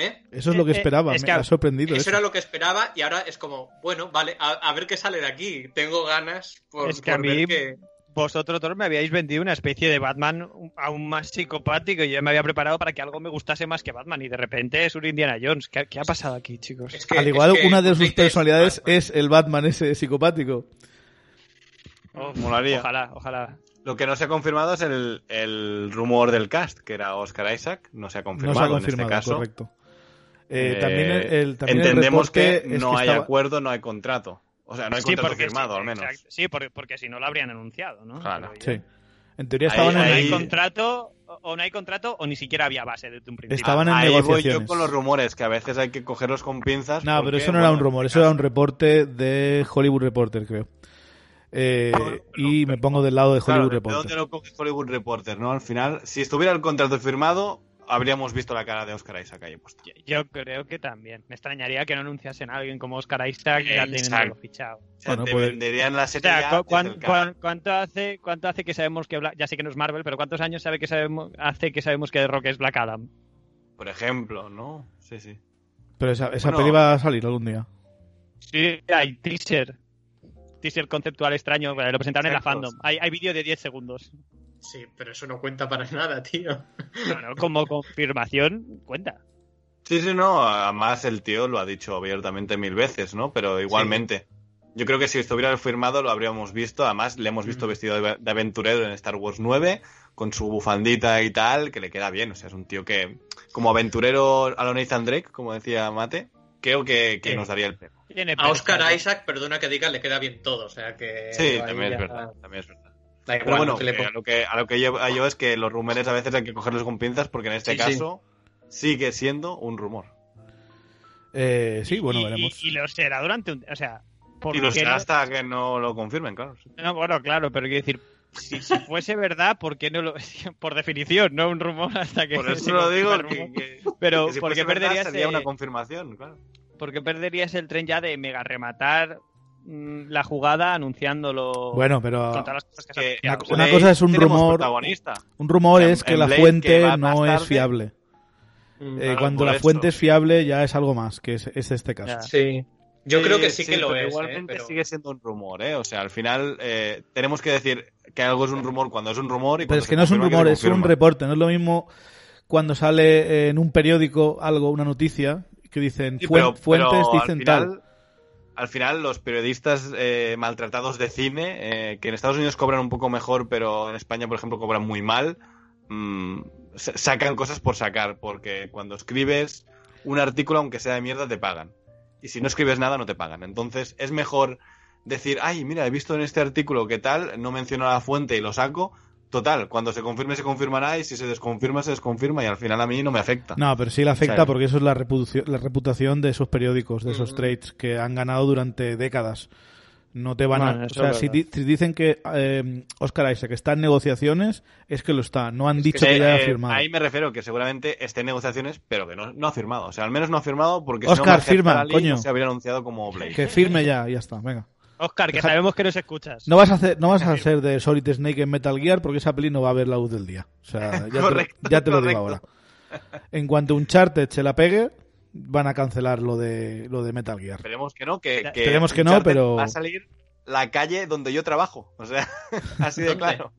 ¿Eh? Eso es lo que Eh, eh, esperaba, es me ha sorprendido. Eso eso. era lo que esperaba y ahora es como, bueno, vale, a, a ver qué sale de aquí. Tengo ganas por, Es que por a mí- ver qué- Vosotros todos me habíais vendido una especie de Batman aún más psicopático y yo me había preparado para que algo me gustase más que Batman y de repente es un Indiana Jones. ¿Qué, qué ha pasado aquí, chicos? Es que- Al igual, es que una de sus personalidades Batman. es el Batman ese psicopático. Oh, Molaría. Ojalá, ojalá. Lo que no se ha confirmado es el, el rumor del cast, que era Oscar Isaac. No se ha No confirmado se ha en este caso. correcto. Eh, Eh, también el, el- también el entendemos que es no hay estaba- acuerdo, no hay contrato. O sea, no hay Sí, contrato porque firmado, sí, al menos. exacto. Sí, porque, porque si no lo habrían anunciado, ¿no? Claro. Pero Sí. En teoría Ahí- estaban O no en, hay ahí- contrato, o no hay contrato, o ni siquiera había base desde un principio. Estaban en Ahí voy negociaciones. yo con los rumores, que a veces hay que cogerlos con pinzas. No, pero porque, eso no era un rumor, eso era un reporte de Hollywood Reporter, creo. eh, y me pongo del lado de Claro, Hollywood ¿de Reporter. dónde lo coge Hollywood Reporter, no? Al final, si estuviera el contrato firmado, habríamos visto la cara de Oscar Isaac ahí puesta. Yo, yo creo que también. Me extrañaría que no anunciasen a alguien como Oscar Isaac ya Exacto. teniéndolo fichado. O sea, Bueno, te pues- venderían la O serie sea, ya cuán- el cara. cuán- ¿cuánto hace cuánto hace que sabemos que Black, ya sé que no es Marvel, pero cuántos años sabe que sabemos hace que sabemos que Rock es Black Adam? Por ejemplo, ¿no? Sí, sí. Pero esa, esa Bueno. peli va a salir algún día. Sí, hay teaser. Teaser conceptual extraño, bueno, lo presentaron en la fandom. Hay, hay vídeo de 10 segundos. Sí, pero eso no cuenta para (laughs) nada, tío. Bueno, como confirmación, cuenta. Sí, sí, no. Además, el tío lo ha dicho abiertamente mil veces, ¿no? Pero igualmente. Yo creo que si estuviera firmado lo habríamos visto. Además, le hemos visto Ujú. vestido de, de aventurero en Star Wars 9, con su bufandita y tal, que le queda bien. O sea, es un tío que, como aventurero a lo Nathan Drake, como decía Mate, creo que, que Sí. nos daría el pego. Tiene A Oscar. Isaac, perdona que diga, le queda bien todo, o sea que... Sí, también es verdad. También es verdad. Da igual, Pero bueno, le ponga. a lo que, a lo que llevo yo es que los rumores a veces hay que cogerlos con pinzas porque en este Sí, sí. caso sigue siendo un rumor. Eh, sí, bueno, y, veremos. Y, y lo será durante un. O sea, ¿por Y lo será no- hasta que no lo confirmen, claro. sí. No, bueno, claro, pero quiero decir, si, si fuese verdad, ¿por qué no lo.? (laughs) Por definición, no un rumor hasta que. Por eso lo digo, que, que- (laughs) Pero, que si ¿por qué fuese verdad perderías, sería eh, una confirmación, claro. por qué perderías el tren ya de mega rematar la jugada anunciándolo Bueno, pero las cosas que una- una cosa es un rumor- protagonista. un rumor en- es que la Blade, fuente que no es fiable. Mm, Eh, cuando la eso. fuente es fiable ya es algo más, que es, es este caso. Ya. Sí. Yo creo que sí, que lo pero es. Igualmente eh, pero- sigue siendo un rumor, ¿eh? O sea, al final eh, tenemos que decir que algo es un rumor cuando es un rumor y Pero cuando es que no es un rumor, es un reporte. No es lo mismo cuando sale en un periódico algo, una noticia, que dicen Sí, "Fuen- pero- fuentes pero dicen final, tal. Al final, los periodistas eh, maltratados de cine, eh, que en Estados Unidos cobran un poco mejor, pero en España, por ejemplo, cobran muy mal, mm, sa- sacan cosas por sacar, porque cuando escribes un artículo, aunque sea de mierda, te pagan. Y si no escribes nada, no te pagan. Entonces, es mejor decir, ay, mira, he visto en este artículo que tal, no menciono la fuente y lo saco. Total, cuando se confirme, se confirmará, y si se desconfirma, se desconfirma, y al final a mí no me afecta. No, pero sí le afecta O sea, porque eso es la reputación, la reputación de esos periódicos, de esos trades que han ganado durante décadas. No te van Bueno, a. O sea, si, di- si dicen que eh, Oscar Isaac está en negociaciones, es que lo está. No han Es dicho que, que, ya haya eh, firmado. Ahí me refiero que seguramente esté en negociaciones, pero que no, no ha firmado. O sea, al menos no ha firmado porque si Oscar, no Mahershala firma, coño. no se habría anunciado como Blade. Que firme ya, y ya está. Venga. Oscar, que Deja- sabemos que nos escuchas. No vas a hacer, no vas a ser de Solid Snake en Metal Gear porque esa peli no va a ver la luz del día. O sea, ya, Correcto, te, ya te lo digo ahora. En cuanto Uncharted se la pegue, van a cancelar lo de lo de Metal Gear. Esperemos que no, que, que Esperemos que no, pero- Va a salir la calle donde yo trabajo. O sea, (laughs) así de claro.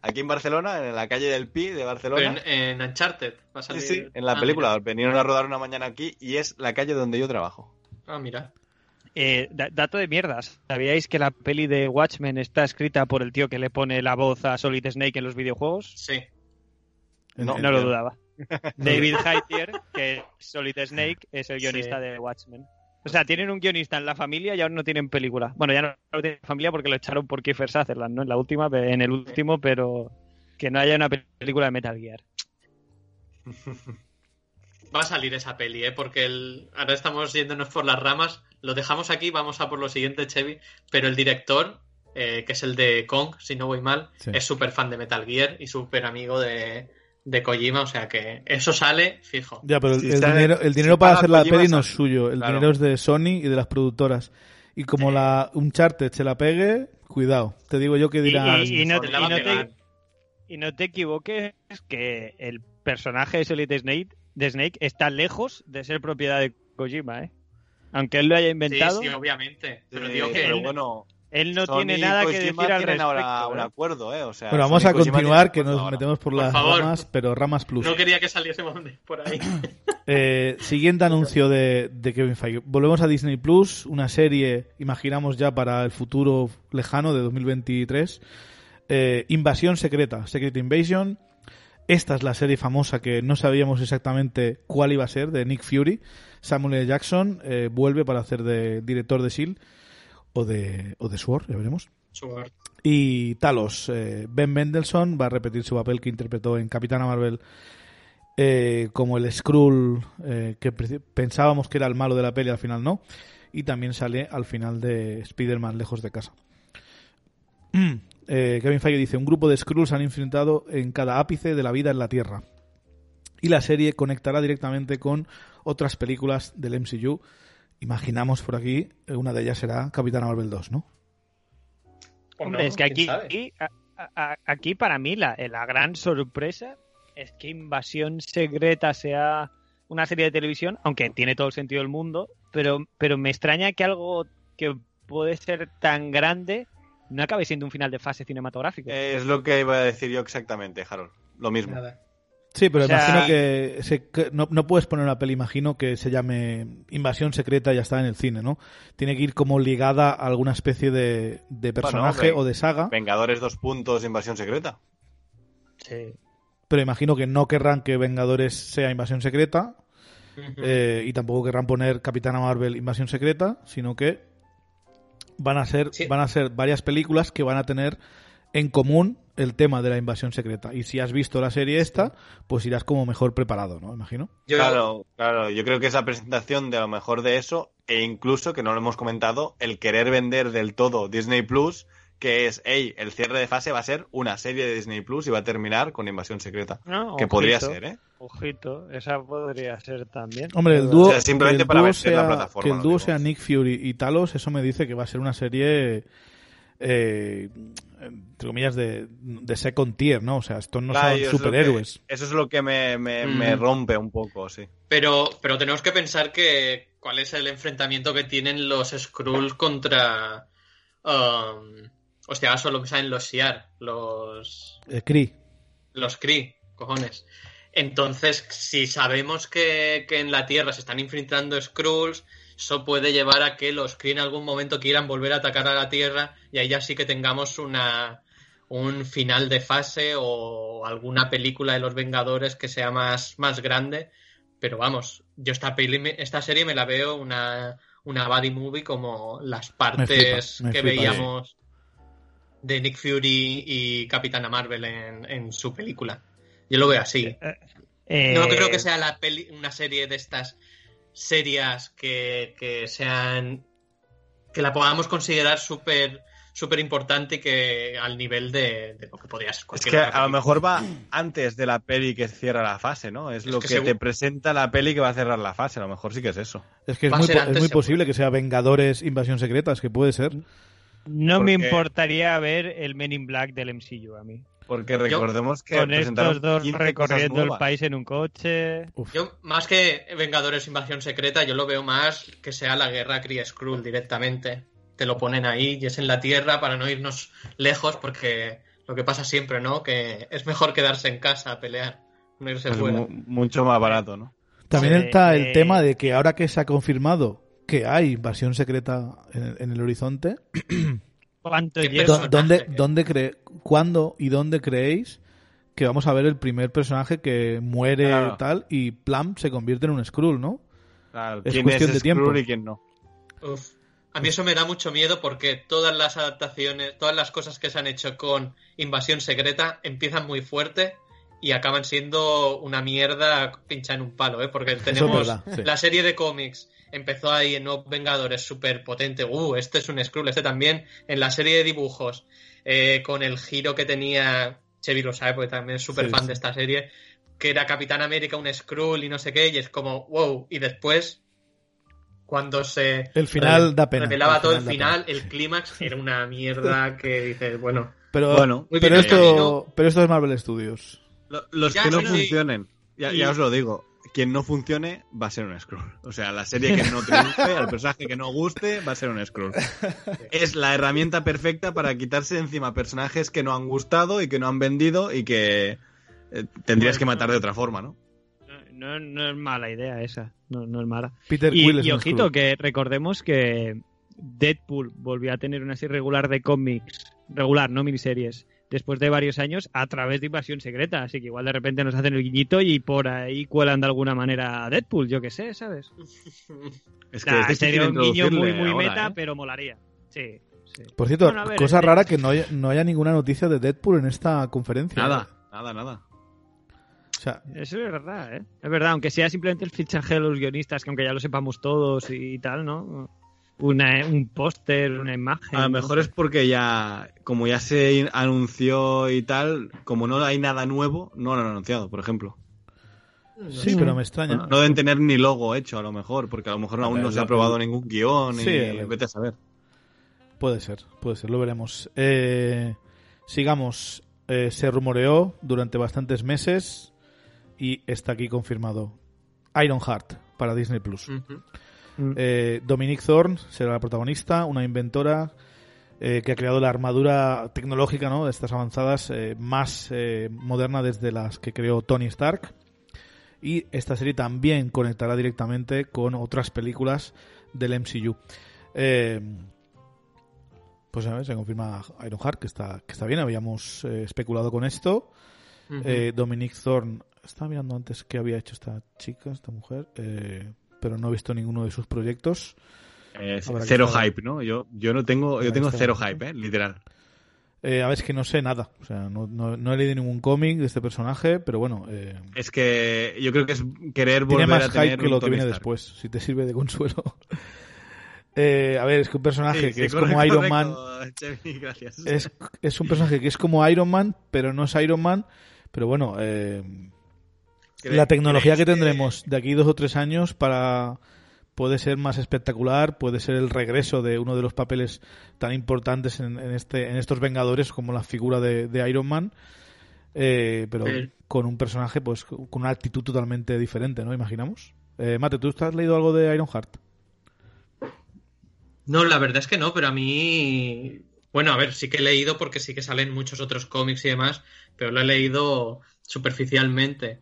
Aquí en Barcelona, en la calle del Pi de Pero Barcelona. en, en Uncharted va a Sí, salir... sí, en la Ah, película. Vinieron a rodar una mañana aquí y es la calle donde yo trabajo. mira. Ah, mira. Eh, da- dato de mierdas. ¿Sabíais que la peli de Watchmen está escrita por el tío que le pone la voz a Solid Snake en los videojuegos? Sí. No, No lo dudaba. (laughs) David Haytier, que es Solid Snake, es el Sí. guionista de Watchmen. O sea, tienen un guionista en la familia y aún no tienen película. Bueno, ya no, no tienen familia porque lo echaron por Kiefer Sutherland, ¿no? En la última, en el último, pero que no haya una película de Metal Gear. (laughs) Va a salir esa peli, ¿eh? Porque el... ahora estamos yéndonos por las ramas. Lo dejamos aquí, vamos a por lo siguiente, Chevy. Pero el director, eh, que es el de Kong, si no voy mal, Sí. es súper fan de Metal Gear y súper amigo de, de Kojima. O sea que eso sale fijo. Ya, pero el, Si el sale- dinero, el si dinero para hacer la Kojima, peli no es suyo. El Claro. dinero es de Sony y de las productoras. Y como la Uncharted se la pegue, cuidado. Te digo yo que. Y- y no- no te- pegar. Y no te equivoques que el personaje de Solid Snake, de Snake está lejos de ser propiedad de Kojima, ¿eh? Aunque él lo haya Sí, inventado, sí, obviamente. Pero Eh, digo que pero él- bueno, él no Sony tiene nada que decir al respecto. ahora un ¿eh? acuerdo, ¿eh? O sea, Bueno, vamos Sony a continuar, que nos ahora. metemos por, Por las favor. ramas, pero ramas plus. no quería que saliésemos de- por ahí. (laughs) Eh, siguiente anuncio de, de Kevin Feige. Volvemos a Disney Plus, una serie, imaginamos ya para el futuro lejano de 2023. Eh, Invasión Secreta, Secret Invasion. Esta es la serie famosa que no sabíamos exactamente cuál iba a ser, de Nick Fury. Samuel L. Jackson eh, vuelve para hacer de director de S.H.I.E.L.D. o de, o de SWORD, ya veremos. Sugar. Y Talos, eh, Ben Mendelssohn va a repetir su papel que interpretó en Capitana Marvel eh, como el Skrull eh, que pensábamos que era el malo de la peli, al final no. Y también sale al final de Spider-Man lejos de casa. (clears throat) Kevin Feige dice, un grupo de Skrulls han enfrentado en cada ápice de la vida en la Tierra. Y la serie conectará directamente con otras películas del MCU. Imaginamos por aquí, eh, una de ellas será Capitana Marvel 2, ¿no? Hombre, es que aquí, aquí, a- a- aquí para mí la, la gran sorpresa es que Invasión Secreta sea una serie de televisión, aunque tiene todo el sentido del mundo, pero, pero me extraña que algo que puede ser tan grande no acabe siendo un final de fase cinematográfico. Eh, Es lo que iba a decir yo exactamente, Harold. Lo mismo. Nada. Sí, pero O sea- imagino que, se- que no, no puedes poner una peli, imagino que se llame Invasión Secreta y ya está en el cine, ¿no? Tiene que ir como ligada a alguna especie de, de personaje Bueno, o de saga, Vengadores dos puntos, invasión secreta. Sí. pero imagino que no querrán que Vengadores sea Invasión Secreta eh, y tampoco querrán poner Capitana Marvel Invasión Secreta, sino que van a ser Sí. van a ser varias películas que van a tener en común el tema de la invasión secreta. Y si has visto la serie esta, pues irás como mejor preparado, ¿no? Imagino. Yo- Claro, claro. Yo creo que es la presentación de lo mejor de eso, e incluso, que no lo hemos comentado, el querer vender del todo Disney Plus, que es, hey, el cierre de fase va a ser una serie de Disney Plus y va a terminar con Invasión Secreta. No, que ojito, podría ser, ¿eh? Ojito, esa podría ser también. Hombre, el dúo, O sea, simplemente para dúo vender la sea, plataforma, que el dúo digo. sea Nick Fury y Talos, eso me dice que va a ser una serie, eh, entre comillas, de, de second tier, ¿no? O sea, estos no Claro, son y es lo superhéroes. que- eso es lo que me, me- me rompe un poco, sí. Pero, pero tenemos que pensar que cuál es el enfrentamiento que tienen los Skrulls contra. um, hostia, solo me saben los Shiar, los. Eh, Kree. los Kree, cojones. Entonces, si sabemos que, que en la Tierra se están infiltrando Skrulls, eso puede llevar a que los Kree en algún momento quieran volver a atacar a la Tierra y ahí ya sí que tengamos una un final de fase o alguna película de los Vengadores que sea más, más grande. Pero vamos, yo esta peli, esta serie me la veo una, una buddy movie como las partes me que flipa, veíamos de Nick Fury y Capitana Marvel en, en su película. Yo lo veo así. Eh, No creo que sea la peli, una serie de estas serias que, que sean. que la podamos considerar súper súper importante y que al nivel de, de lo que podría ser Es que otra a lo mejor va antes de la peli que cierra la fase, ¿no? Es, Es lo que te presenta la peli que va a cerrar la fase. A lo mejor sí que es eso. Es que es muy, es muy posible que sea Vengadores Invasión Secreta, es que puede ser. No me importaría ver el Men in Black del MCU a mí. Porque recordemos que Con estos dos 15 cosas recorriendo el país en un coche. Uf. Yo, más que Vengadores Invasión Secreta, yo lo veo más que sea la guerra Kree Skrull directamente. Te lo ponen ahí y es en la Tierra para no irnos lejos, porque lo que pasa siempre, ¿no? Que es mejor quedarse en casa a pelear, no irse Es fuera. mu- mucho más barato, ¿no? También Sí, está el eh, tema de que ahora que se ha confirmado que hay invasión secreta en, en el horizonte, (clears throat) ¿Cuánto. ¿dónde, dónde cre- ¿cuándo y dónde creéis que vamos a ver el primer personaje que muere Claro. tal y Plum se convierte en un Skrull, ¿no? Claro, Es ¿Quién cuestión es de tiempo. Y quién no? Uf. A mí eso me da mucho miedo porque todas las adaptaciones, todas las cosas que se han hecho con Invasión Secreta empiezan muy fuerte y acaban siendo una mierda pincha en un palo, ¿eh? Porque tenemos verdad, sí. la serie de cómics, empezó ahí en Nuevos Vengadores súper potente, uh, este es un Skrull, este también, en la serie de dibujos, eh, con el giro que tenía, Chevy lo sabe porque también es súper Sí, fan sí. de esta serie, que era Capitán América, un Skrull y no sé qué, y es como, wow, y después, cuando se El final da pena. revelaba El todo el final, el clímax era una mierda (laughs) que dices, bueno, Pero, Bueno, pero, esto, pero esto es Marvel Studios. Lo- Los Ya, que no funcionen, ya, Y- ya os lo digo, quien no funcione va a ser un Skrull. O sea, la serie que no triunfe, el personaje que no guste, va a ser un Skrull. (laughs) Es la herramienta perfecta para quitarse de encima personajes que no han gustado y que no han vendido y que eh, tendrías que matar de otra forma, ¿no? No, no es mala idea esa. No, no es mala. Peter Y, Quill y un ojito, que recordemos que Deadpool volvió a tener una serie regular de cómics, regular, no miniseries, después de varios años a través de Invasión Secreta. Así que igual de repente nos hacen el guiñito y por ahí cuelan de alguna manera a Deadpool, yo que sé, ¿sabes? Es que Nah, es difícil sería un guiño muy, muy ahora, meta, ¿eh? pero molaría. Sí, sí. Por cierto, Bueno, a ver, cosa este- rara que no haya, no haya ninguna noticia de Deadpool en esta conferencia. Nada, nada, nada. Sea, Eso es verdad, ¿eh? Es verdad, aunque sea simplemente el fichaje de los guionistas, que aunque ya lo sepamos todos y tal, ¿no? una, un póster, una imagen. A lo mejor es porque ya, como ya se anunció y tal, como no hay nada nuevo, no lo han anunciado, por ejemplo. Sí, pero me extraña. No, deben tener ni logo hecho, a lo mejor, porque a lo mejor aún no se ha probado ningún guion Sí, y vete a saber. Puede ser, puede ser, lo veremos. Eh, sigamos. Eh, se rumoreó durante bastantes meses y está aquí confirmado. Ironheart para Disney Plus. Ujú. Eh, Dominique Thorne será la protagonista, una inventora eh, que ha creado la armadura tecnológica ¿no? de estas avanzadas eh, más eh, moderna desde las que creó Tony Stark. Y esta serie también conectará directamente con otras películas del MCU. Eh, pues a ver, se confirma Ironheart, que está, que está bien, habíamos eh, especulado con esto. Ujú. Eh, Dominique Thorne, estaba mirando antes qué había hecho esta chica, esta mujer, eh, pero no he visto ninguno de sus proyectos. Eh, cero estar- hype, ¿no? Yo, yo no tengo, yo tengo cero hype, ¿eh? Literal. Eh, a ver, es que no sé nada, o sea, no, no- no he leído ningún cómic de este personaje, pero bueno, eh, Es que yo creo que es querer tiene volver más a tener hype que lo que viene después, si te sirve de consuelo. (laughs) Eh, a ver, es que un personaje Sí, que sí, es correcto, como Iron Man, correcto, Chevy, gracias. es, es un personaje que es como Iron Man, pero no es Iron Man, pero bueno, eh, ¿Cre- la tecnología que tendremos de aquí dos o tres años para puede ser más espectacular, puede ser el regreso de uno de los papeles tan importantes en, en este en estos Vengadores como la figura de, de Iron Man, eh, pero Sí. con un personaje pues con una actitud totalmente diferente, ¿no? Imaginamos. Eh, Mate, ¿tú has leído algo de Ironheart? No, la verdad es que no, pero a mí. Bueno, a ver, sí que he leído porque sí que salen muchos otros cómics y demás, pero lo he leído superficialmente.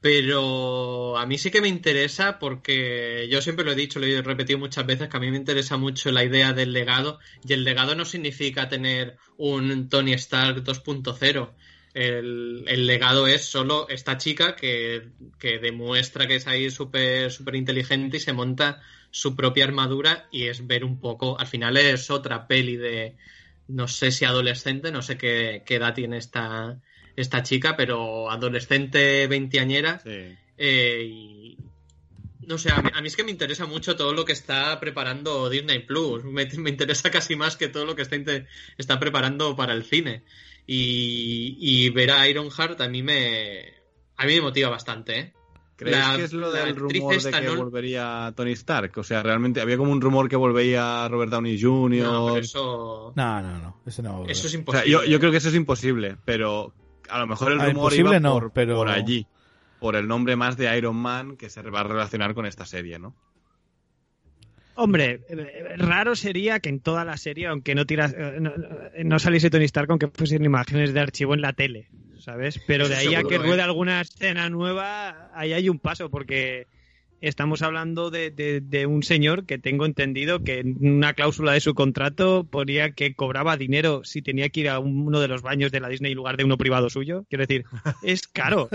Pero a mí sí que me interesa porque yo siempre lo he dicho, lo he repetido muchas veces, que a mí me interesa mucho la idea del legado y el legado no significa tener un Tony Stark 2.0. El, el legado es solo esta chica que, que demuestra que es ahí súper súper inteligente y se monta su propia armadura y es ver un poco, al final es otra peli de, no sé si adolescente, no sé qué, qué edad tiene esta, esta chica, pero adolescente veinteañera Sí. eh, y no sé, a mí, a mí es que me interesa mucho todo lo que está preparando Disney Plus. Me, me interesa casi más que todo lo que está, está preparando para el cine. Y, y ver a Ironheart a mí me, a mí me motiva bastante, ¿eh? ¿Creéis La- que es lo del rumor de que ¿no? volvería Tony Stark? O sea, realmente había como un rumor que volvería Robert Downey Jr. No, pero eso, No, no, no, ese no. va a volver. eso es O sea, imposible. yo, yo creo que eso es imposible, pero a lo mejor el Ah, rumor iba no, por, pero- por allí, por el nombre más de Iron Man que se va a relacionar con esta serie, ¿no? Hombre, eh, raro sería que en toda la serie, aunque no tiras, eh, no, no saliese Tony Stark, aunque fuesen imágenes de archivo en la tele, ¿sabes? Pero de ahí a que ¿eh? ruede alguna escena nueva, ahí hay un paso, porque estamos hablando de, de- de un señor que tengo entendido que en una cláusula de su contrato ponía que cobraba dinero si tenía que ir a uno de los baños de la Disney en lugar de uno privado suyo. Quiero decir, (laughs) es caro.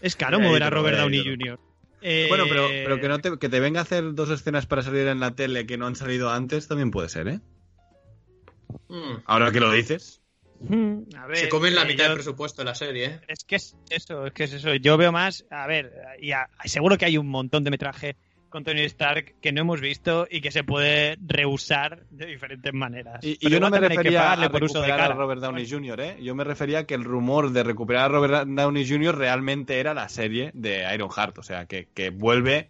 Es caro mover a Robert Downey. Jr. Eh, Bueno, pero, pero que, no te, que te venga a hacer dos escenas para salir en la tele que no han salido antes también puede ser, ¿eh? Mm. Ahora que lo dices. A ver, Se comen la eh, mitad yo- del presupuesto de la serie, ¿eh? Es que es eso, es que es eso. Yo veo más, a ver, y a- seguro que hay un montón de metraje con Tony Stark que no hemos visto y que se puede reusar de diferentes maneras. Y, yo no me refería a pagarle por uso de recuperar a. Robert Downey Jr., ¿eh? Yo me refería a que el rumor de recuperar a Robert Downey Jr. realmente era la serie de Ironheart. O sea, que, que vuelve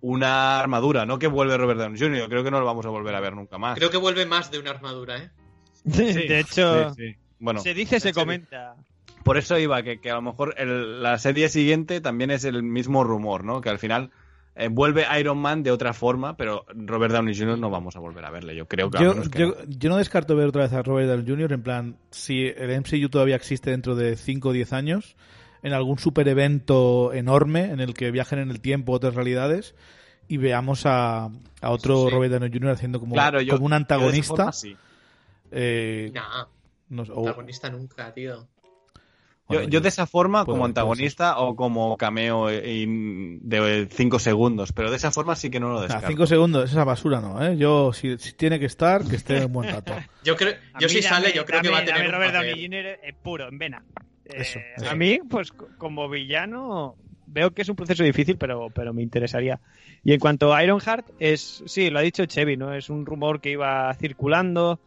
una armadura, no que vuelve Robert Downey Jr. Yo creo que no lo vamos a volver a ver nunca más. Creo que vuelve más de una armadura, ¿eh? (laughs) de hecho, Sí, sí. Bueno, se dice, se comenta. por eso iba, que, que a lo mejor el- la serie siguiente también es el mismo rumor, ¿no? Que al final eh, vuelve Iron Man de otra forma, pero Robert Downey Jr. no vamos a volver a verle. Yo creo que Yo, que yo, no. yo no descarto ver otra vez a Robert Downey Jr. en plan, si el MCU todavía existe dentro de 5 o 10 años, en algún super evento enorme en el que viajen en el tiempo otras realidades y veamos a, a otro Sí. Robert Downey Jr. haciendo como, Claro, yo, como un yo de esa antagonista. forma sí. eh, Nah, no o- protagonista nunca, tío. Yo, bueno, yo de esa forma, como antagonista o como cameo in- de 5 segundos, pero de esa forma sí que no lo descarto. cinco segundos, esa basura no, ¿eh? Yo, si, si tiene que estar, que esté un buen rato. (laughs) Yo creo, A yo si dame- sale, yo creo que va a tener un Robert papel. Downey Jr. es puro, en vena. Eh, Eso, A eso. mí, pues co- como villano, veo que es un proceso difícil, pero, pero me interesaría. Y en cuanto a Ironheart, es, sí, lo ha dicho Chevy, ¿no? Es un rumor que iba circulando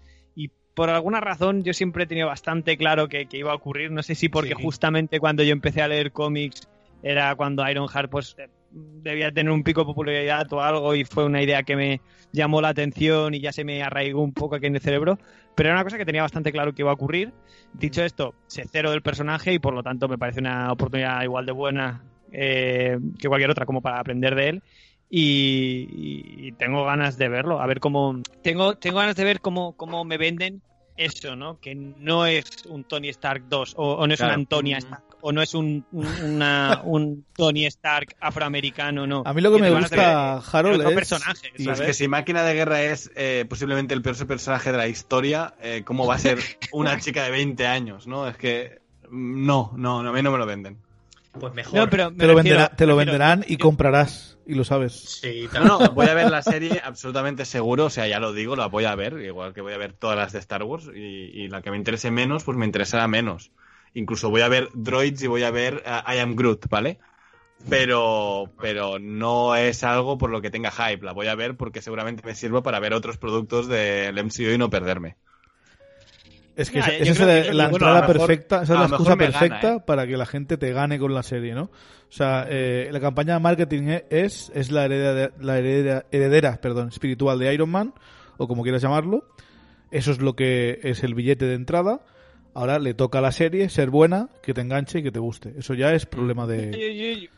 por alguna razón yo siempre he tenido bastante claro que, que iba a ocurrir. No sé si porque Sí. justamente cuando yo empecé a leer cómics era cuando Ironheart pues eh, debía tener un pico de popularidad o algo y fue una idea que me llamó la atención y ya se me arraigó un poco aquí en el cerebro, pero era una cosa que tenía bastante claro que iba a ocurrir. Dicho esto, sé cero del personaje y por lo tanto me parece una oportunidad igual de buena eh, que cualquier otra como para aprender de él. Y, y- y tengo ganas de verlo, a ver cómo. Tengo, tengo ganas de ver cómo, cómo me venden eso, ¿no? Que no es un Tony Stark 2, o, o no es Claro. una Antonia Mm. Stark, o no es un, un, una- un Tony Stark afroamericano, no. A mí lo que me gusta, Harold, otro es... personaje, y- Pero es ¿sabes? que si Máquina de Guerra es eh, posiblemente el peor personaje de la historia, eh, ¿cómo va a ser una (laughs) chica de 20 años? ¿no? Es que mm, no, no, no, a mí no me lo venden. Pues mejor. No, pero me Te lo, refiero- venderá- te lo me refiero- venderán y comprarás, y lo sabes. Sí, No, no, voy a ver la serie absolutamente seguro, o sea, ya lo digo, la voy a ver, igual que voy a ver todas las de Star Wars, y, y la que me interese menos, pues me interesará menos. Incluso voy a ver Droids y voy a ver uh, I Am Groot, ¿vale? Pero, pero no es algo por lo que tenga hype, la voy a ver porque seguramente me sirva para ver otros productos del MCU y no perderme. Es que esa, es la, que- la bueno, entrada mejor- perfecta, esa es la excusa gana, perfecta ¿eh? para que la gente te gane con la serie, ¿no? O sea, eh, la campaña de marketing es, es la, heredera, la heredera, heredera perdón, espiritual de Iron Man, o como quieras llamarlo. Eso es lo que es el billete de entrada. Ahora le toca a la serie ser buena, que te enganche y que te guste. Eso ya es problema de...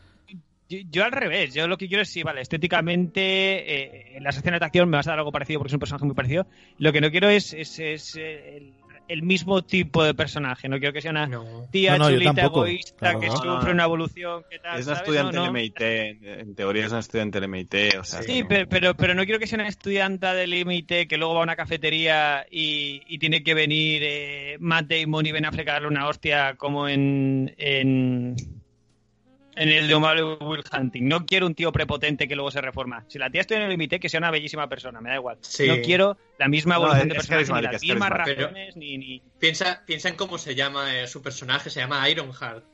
Yo al revés, yo lo que quiero es, sí, vale, estéticamente, eh, en las escenas de acción me vas a dar algo parecido porque es un personaje muy parecido. Lo que no quiero es, es, es, eh, el, mismo tipo de personaje, no quiero que sea una No. tía No, no, yo chulita egoísta Claro, que no. sufre una evolución, que tal, Es una ¿sabes? estudiante del MIT, en, teoría es una estudiante del MIT, o sea... Sí, pero, pero, pero no quiero que sea una estudianta del límite que luego va a una cafetería y, y tiene que venir eh, Matt Damon y Ben Affleck a darle una hostia como en, en, en el de Omar Will Hunting. No quiero un tío prepotente que luego se reforma. Si la tía estudia en el límite, que sea una bellísima persona, me da igual. Sí. No quiero la misma evolución de personaje, ni las mismas razones, ni... ni... Piensa, piensa en cómo se llama eh, su personaje, se llama Ironheart.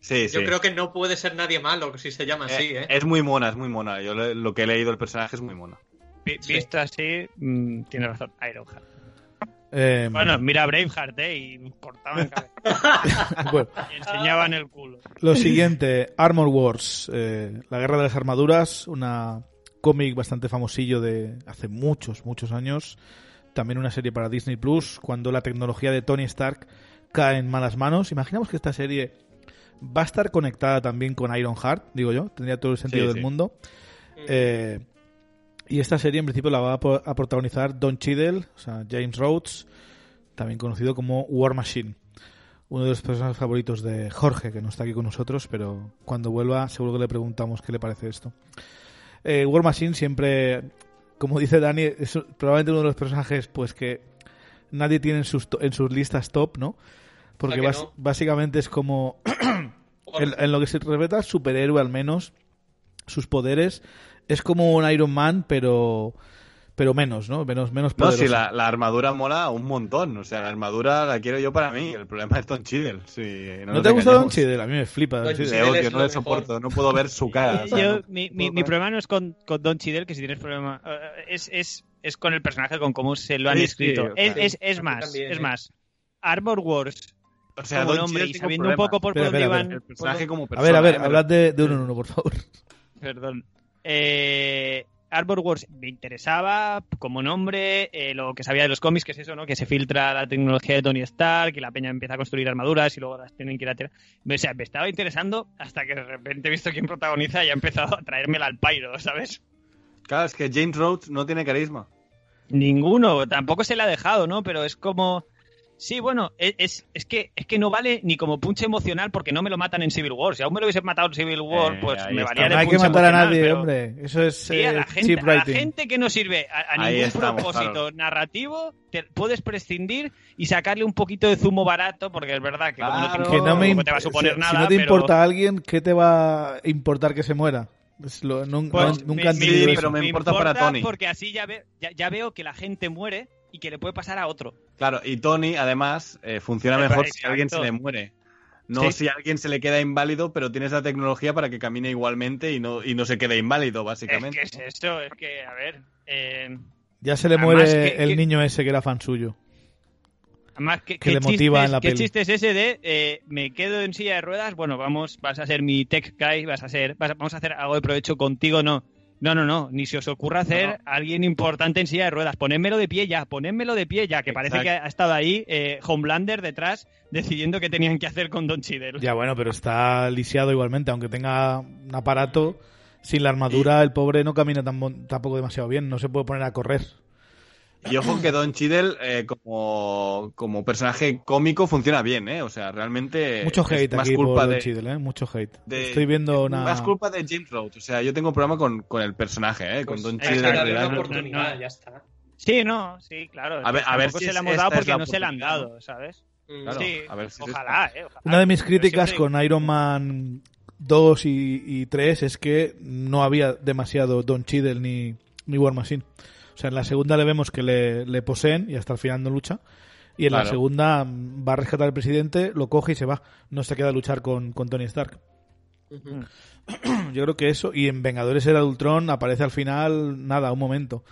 Sí, Yo sí. creo que no puede ser nadie malo si se llama así, Eh, ¿eh? Es muy mona, es muy mona. Yo lo que he leído del personaje es muy mona. vi- Sí. Visto así, mm, tiene razón, Ironheart. Eh, Bueno, mira Braveheart, ¿eh? Y cortaban (laughs) cabeza. bueno, y enseñaban el culo. Lo siguiente, Armor Wars, eh, la guerra de las armaduras, una cómic bastante famosillo de hace muchos, muchos años. También una serie para Disney Plus, cuando la tecnología de Tony Stark cae en malas manos. Imaginamos que esta serie va a estar conectada también con Ironheart, digo yo, tendría todo el sentido Sí, del sí. mundo. Eh, y esta serie en principio la va a, protagonizar Don Cheadle, o sea, James Rhodes, también conocido como War Machine. Uno de los personajes favoritos de Jorge, que no está aquí con nosotros, pero cuando vuelva seguro que le preguntamos qué le parece esto. Eh, War Machine siempre, como dice Dani, es probablemente uno de los personajes pues que nadie tiene en sus, en sus listas top, ¿no? Porque básicamente es como (coughs) en, en lo que se respecta al superhéroe al menos, sus poderes, es como un Iron Man, pero pero menos, ¿no? Menos, menos No, poderoso. si la, la armadura mola un montón. O sea, la armadura la quiero yo para mí. El problema es Don Cheadle. Sí, no, ¿No te gusta Don. Cheadle? A mí me flipa Don Don Cheadle odio, es no lo le soporto. No puedo ver su cara. o sea, Yo- no- mi, no mi- mi problema no es con, con Don Cheadle, que si tienes problema. eh, es, es, es con el personaje, con cómo se lo han Sí, sí, escrito. sea, es, es, sí, es mí más, también, es ¿eh? más. Armor Wars, O sea, Don y tengo sabiendo un poco por dónde iban. El personaje como A ver, a ver, hablad de, de uno en uno, por favor. Perdón. Eh, Arbor Wars me interesaba como nombre, eh, lo que sabía de los cómics, que es eso, ¿no? Que se filtra la tecnología de Tony Stark, y la peña empieza a construir armaduras y luego las tienen que ir a tirar. O sea, me estaba interesando hasta que de repente he visto quién protagoniza y ha empezado a traérmela al pairo, ¿sabes? Claro, es que James Rhodes no tiene carisma. Ninguno, tampoco se le ha dejado, ¿no? Pero es como. Sí, bueno, es, es, es que, es que no vale ni como punch emocional porque no me lo matan en Civil War. Si aún me lo hubiesen matado en Civil War, Eh, pues me valía de No hay que matar a nadie, pero- hombre. Eso es Sí, a eh, la, gente, cheap a la writing. gente que no sirve a, ningún estamos, propósito claro. narrativo, te puedes prescindir y sacarle un poquito de zumo barato, porque es verdad que como no Claro. te, Que no me te va a suponer si, nada. si no te pero- importa a alguien, ¿qué te va a importar que se muera? Lo- Pues, no- nunca me- han me- me- pero me importa para Tony. Porque así ya, ve- ya, ya veo que la gente muere y que le puede pasar a otro. Claro, y Tony, además, eh, funciona mejor si alguien se le muere. No Sí. si a alguien se le queda inválido, pero tienes la tecnología para que camine igualmente y no, y no se quede inválido, Es básicamente. que es eso, es que, a ver. eh, Ya se le Además, muere que- el que- niño ese que era fan suyo. Además, ¿qué, Que qué le motiva en la es- qué peli. chiste es ese de eh, me quedo en silla de ruedas? Bueno, vamos, vas a ser mi tech guy, vas a ser, vas a- vamos a hacer algo de provecho contigo, no. No, no, no, ni se os ocurra hacer No. alguien importante en silla de ruedas. Ponédmelo de pie ya, ponédmelo de pie ya, que parece Exacto. que ha estado ahí eh, Homelander detrás decidiendo qué tenían que hacer con Don Cheadle. Ya bueno, pero está lisiado igualmente, aunque tenga un aparato. Sin la armadura, el pobre no camina tan tampoco demasiado bien, no se puede poner a correr. Y ojo que Don Cheadle, eh, como, como personaje cómico, funciona bien, ¿eh? O sea, realmente. Mucho es hate más aquí por culpa Don de, Cheadle, ¿eh? Mucho hate. de- Estoy viendo una... Más culpa de James Rhodes. O sea, yo tengo un problema con, con el personaje, ¿eh? Pues con Don que Cheadle. en darle una oportunidad, no. ya está. Sí, no, sí, claro. A ver- a ver si se es- le hemos dado es porque la no se le han dado, ¿sabes? Mm. Claro, sí, a ver si es ojalá, eh, ojalá. Una de mis críticas siempre- con Iron Man 2 y, y 3 es que no había demasiado Don Cheadle ni, ni War Machine. O sea, en la segunda le vemos que le, le poseen y hasta el final no lucha. Y en la segunda mm, va a rescatar al presidente, lo coge y se va. No se queda a luchar con, con Tony Stark. (clears throat) Yo creo que eso. Y en Vengadores era Ultron aparece al final, nada, un momento.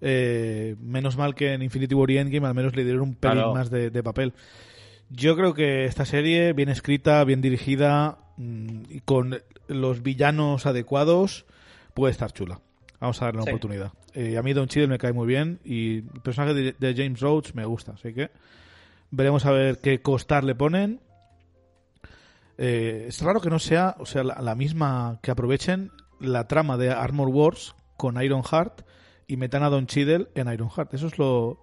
Eh, menos mal que en Infinity War y Endgame al menos le dieron un pelín Claro. más de, de papel. Yo creo que esta serie, bien escrita, bien dirigida mm, y con los villanos adecuados, puede estar chula. Vamos a darle una Sí. oportunidad. Eh, a mí Don Cheadle me cae muy bien y el personaje de, de James Rhodes me gusta, así que veremos a ver qué costar le ponen. Eh, es raro que no sea, o sea, la, la misma que aprovechen la trama de Armor Wars con Iron Heart y metan a Don Cheadle en Iron Heart. Eso es lo,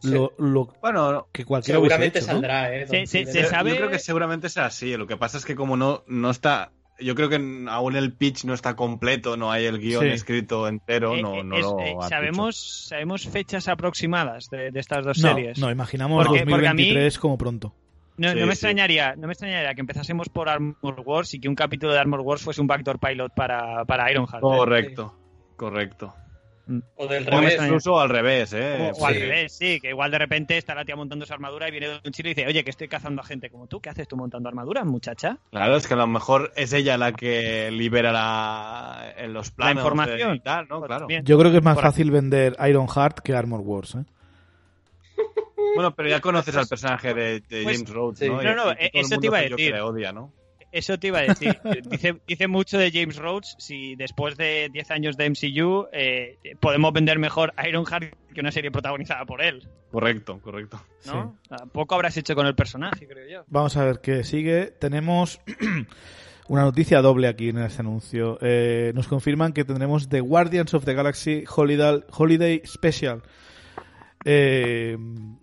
Sí. lo, lo Bueno, que cualquiera hubiese Seguramente hecho, ¿no? saldrá, ¿eh? Sí, Don sí, Cheadle. se yo- sabe- yo creo que seguramente sea así. Lo que pasa es que como no, no está... Yo creo que aún el pitch no está completo, no hay el guion Sí. escrito entero, Eh, no, eh, no es- lo eh, sabemos, sabemos fechas aproximadas de, de estas dos No, series. no, imaginamos Porque- porque a mí- 2023 como pronto. No, Sí, no me sí. extrañaría, no me extrañaría que empezásemos por Armor Wars y que un capítulo de Armor Wars fuese un backdoor pilot para, para Ironheart. ¿eh? Correcto, correcto. O del No revés. Incluso al revés, ¿eh? O, o al Sí. revés, sí, que igual de repente está la tía montando su armadura y viene de un chile y dice, oye, que estoy cazando a gente como tú, ¿qué haces tú montando armadura, muchacha? Claro, es que a lo mejor es ella la que libera la, en los planos información. eh, y tal, ¿no? Pues Claro. Yo creo que es más Por- fácil vender Iron Heart que Armor Wars, ¿eh? Bueno, pero ya conoces al personaje de, de Pues- James Rhodes, sí. ¿no? No, no, Y- el eso te iba a yo que decir. le odia, ¿no? Eso te iba a decir. Dice, dice mucho de James Rhodes si después de 10 años de MCU eh, podemos vender mejor Ironheart que una serie protagonizada por él, Correcto, correcto. ¿no? Poco habrás hecho con el personaje, creo yo. Vamos a ver qué sigue. Tenemos (clears throat) una noticia doble aquí en este anuncio. Eh, nos confirman que tendremos The Guardians of the Galaxy Holiday, Holiday Special. Eh,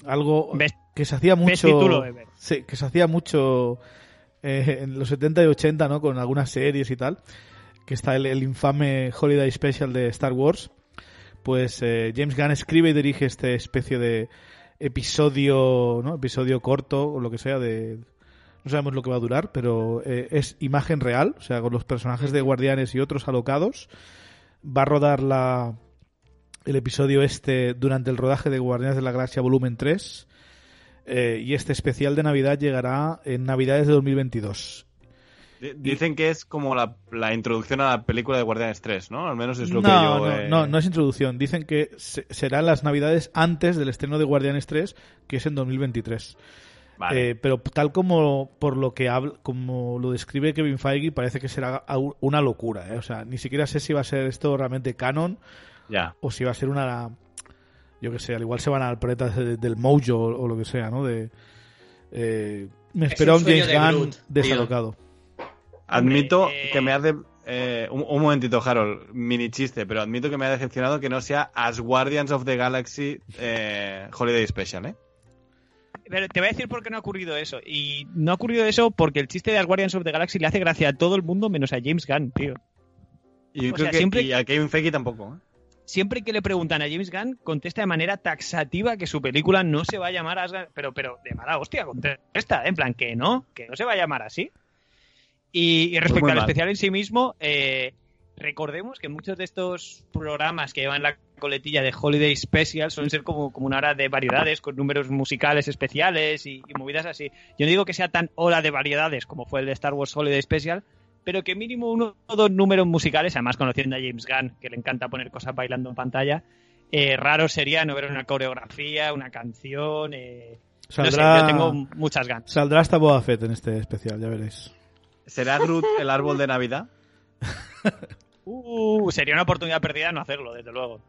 algo que se hacía mucho. título. Sí, que se hacía mucho eh, en los 70 y 80, ¿no? Con algunas series y tal. Que está el, infame Holiday Special de Star Wars. Pues eh, James Gunn escribe y dirige este especie de episodio, ¿no? Episodio corto o lo que sea de no sabemos lo que va a durar, pero eh, es imagen real, o sea, con los personajes de Guardianes y otros alocados. Va a rodar la el episodio este durante el rodaje de Guardianes de la Galaxia volumen 3 eh, y este especial de Navidad llegará en Navidades de 2022. D- Dicen que es como la, la introducción a la película de Guardianes 3, ¿no? Al menos es lo no, que yo... no, eh, no, no es introducción. Dicen que se- serán las Navidades antes del estreno de Guardianes 3, que es en 2023. Vale. Eh, pero tal como por lo que habla, como lo describe Kevin Feige, parece que será una locura. ¿eh? O sea, ni siquiera sé si va a ser esto realmente canon Ya. o si va a ser una. Yo que sé, al igual se van al planeta de- del Mojo o, o lo que sea, ¿no? De, eh, me Es espera un James de Gunn Groot, desalocado. Admito eh, que me hace... eh, un, un momentito, Harold, mini chiste, pero admito que me ha decepcionado que no sea As Guardians of the Galaxy eh, Holiday Special, ¿eh? Pero te voy a decir por qué no ha ocurrido eso. Y no ha ocurrido eso porque el chiste de las Guardians of the Galaxy le hace gracia a todo el mundo menos a James Gunn, tío. Y yo O creo sea, que siempre- y a Kevin Feige tampoco, ¿eh? Siempre que le preguntan a James Gunn, contesta de manera taxativa que su película no se va a llamar Asgard. Pero, pero, de mala hostia, contesta, ¿eh? en plan, que no, que no se va a llamar así. Y, y respecto al mal. especial en sí mismo, eh, recordemos que muchos de estos programas que llevan la coletilla de Holiday Special, suelen ser como, como una hora de variedades, con números musicales especiales y, y movidas así. Yo no digo que sea tan hora de variedades como fue el de Star Wars Holiday Special, pero que mínimo uno o dos números musicales, además conociendo a James Gunn, que le encanta poner cosas bailando en pantalla, eh, raro sería no ver una coreografía, una canción. Eh, no sé, Saldrá, yo tengo muchas ganas. saldrá hasta Boba Fett en este especial, ya veréis. ¿Será Groot el árbol de Navidad? (laughs) Uh, sería una oportunidad perdida no hacerlo, desde luego.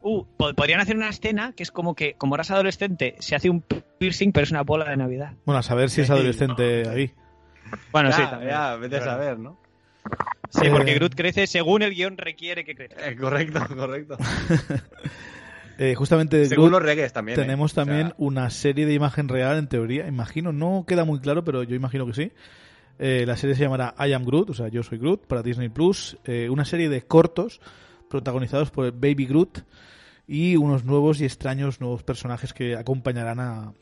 Uh, po- podrían hacer una escena que es como que, como eras adolescente, se hace un piercing, pero es una bola de Navidad. Bueno, a saber si es adolescente ahí. Bueno, sí, ya, también. ya, vete a saber, ¿no? Sí, porque Eh, Groot crece según el guion requiere que crezca. Eh, correcto, (laughs) correcto. (laughs) Eh, justamente de Según Groot los reggaes también. ¿eh? tenemos O sea, también una serie de imagen real, en teoría, imagino, no queda muy claro, pero yo imagino que sí. Eh, la serie se llamará I Am Groot, o sea, yo soy Groot, para Disney Plus. Eh, una serie de cortos protagonizados por Baby Groot y unos nuevos y extraños nuevos personajes que acompañarán a,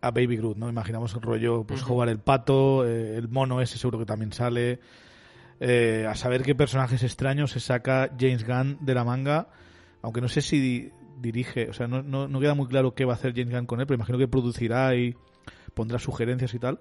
a Baby Groot, ¿no? Imaginamos el rollo, pues jugar el pato, eh, el mono ese seguro que también sale. Eh, a saber qué personajes extraños se saca James Gunn de la manga, aunque no sé si di- dirige, o sea, no, no, no queda muy claro qué va a hacer James Gunn con él, pero imagino que producirá y pondrá sugerencias y tal.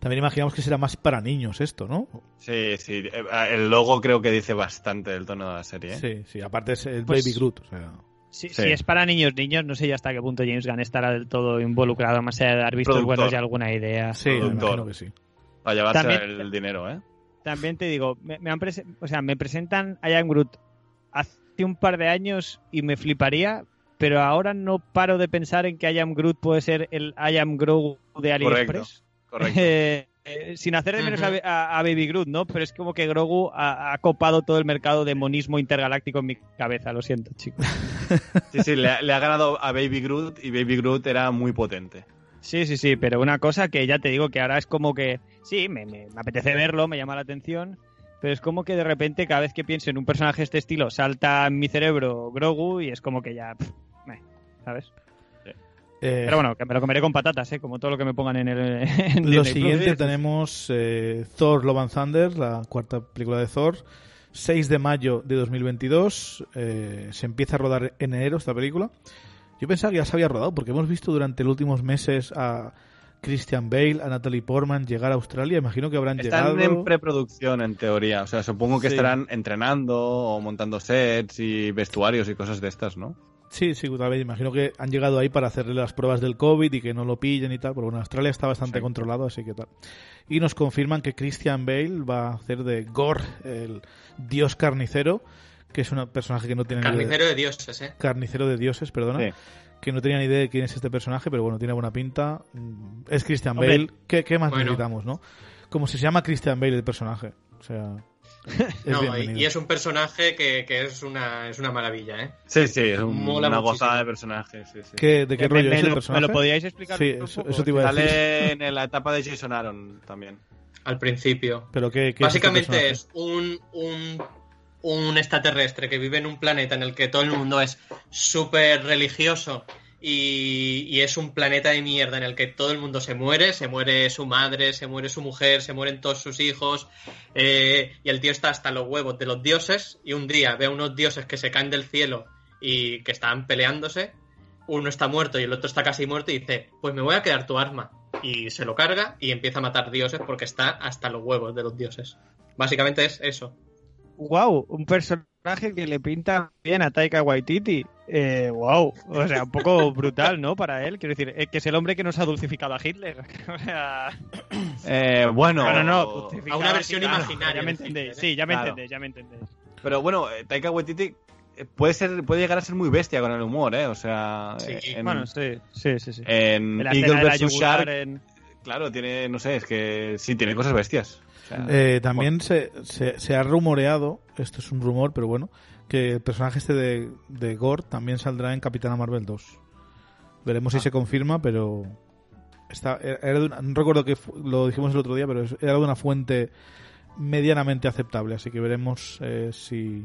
También imaginamos que será más para niños esto, ¿no? Sí, sí. eh, El logo creo que dice bastante del tono de la serie. ¿eh? Sí, sí, aparte es el Pues- Baby Groot, o sea, Si, Sí. si es para niños, niños, no sé ya hasta qué punto James Gunn estará del todo involucrado, más allá de dar vistos Productor. buenos y alguna idea. sí, que sí. Para llevarse También- el dinero, ¿eh? También te digo, me, me han o sea, me presentan a Ian Groot hace un par de años y me fliparía, pero ahora no paro de pensar en que I Am Groot puede ser el I Am Grogu de AliExpress. Correcto. (laughs) Eh, eh, sin hacer de menos a, Ujú. a- a Baby Groot, ¿no? Pero es como que Grogu ha, ha copado todo el mercado de monismo intergaláctico en mi cabeza, lo siento, chicos. (laughs) Sí, sí, le, ha- le ha ganado a Baby Groot y Baby Groot era muy potente. Sí, sí, sí, pero una cosa que ya te digo que ahora es como que, sí, me, me- me apetece verlo, me llama la atención, pero es como que de repente cada vez que pienso en un personaje de este estilo salta en mi cerebro Grogu y es como que ya, pff, meh, ¿sabes? Eh, Pero bueno, que me lo comeré con patatas, ¿eh? Como todo lo que me pongan en el... (laughs) en Lo Disney Plus. siguiente tenemos eh, Thor Love and Thunder, la cuarta película de Thor. 6 de mayo de 2022. eh, se empieza a rodar en enero esta película. Yo pensaba que ya se había rodado porque hemos visto durante los últimos meses a Christian Bale, a Natalie Portman llegar a Australia. Imagino que habrán Están llegado. en preproducción, en teoría. O sea, supongo que Sí. estarán entrenando o montando sets y vestuarios y cosas de estas, ¿no? Sí, sí, tal vez. Imagino que han llegado ahí para hacerle las pruebas del COVID y que no lo pillen y tal. Pero bueno, Australia está bastante Sí. controlado, así que tal. Y nos confirman que Christian Bale va a hacer de Gore, el dios carnicero, que es un personaje que no tiene ni idea- Carnicero de dioses, ¿eh? carnicero de dioses, perdona. Sí. Que no tenía ni idea de quién es este personaje, pero bueno, tiene buena pinta. Es Christian Hombre. Bale. ¿Qué, qué más Bueno. necesitamos, no? Como si se llama Christian Bale el personaje. O sea. Es No, y, es un personaje que, que es, una, es una maravilla, ¿eh? Sí, sí, es un- Mola una muchísimo. gozada de personaje. Sí, sí. ¿Qué- ¿De qué Me- rollo me, es el personaje? ¿Me lo podíais explicar? Sí, eso- eso te iba a decir. Sale en la etapa de Jason Aaron también. Al principio. Pero qué, qué Básicamente es, es, un, un, un extraterrestre que vive en un planeta en el que todo el mundo es súper religioso y, y es un planeta de mierda en el que todo el mundo se muere, se muere su madre, se muere su mujer, se mueren todos sus hijos eh, y el tío está hasta los huevos de los dioses y un día ve a unos dioses que se caen del cielo y que están peleándose, uno está muerto y el otro está casi muerto y dice, pues me voy a quedar tu arma y se lo carga y empieza a matar dioses porque está hasta los huevos de los dioses. Básicamente es eso. Wow, un personaje que le pinta bien a Taika Waititi. Eh, wow, o sea, un poco brutal, ¿no? Para él, quiero decir, eh, que es el hombre que nos ha dulcificado a Hitler. (laughs) O sea, Eh, bueno, bueno, no, dulcificado A una versión Hitler, imaginaria Ya me Hitler, entendéis, ¿eh? sí, ya me Claro. entendéis, ya me entendéis. pero bueno, Taika Waititi puede ser, puede llegar a ser muy bestia con el humor, ¿eh? O sea, Sí. en, Bueno, sí, sí, sí. sí. en Eagle vs Shark, en- claro, tiene, no sé, es que sí, tiene cosas bestias. O sea, Eh, también se, se, se ha rumoreado, esto es un rumor, pero bueno, que el personaje este de, de Gore también saldrá en Capitana Marvel 2. Veremos si Ah. se confirma, pero está, era de una- no recuerdo que lo dijimos el otro día, pero era de una fuente medianamente aceptable, así que veremos eh, si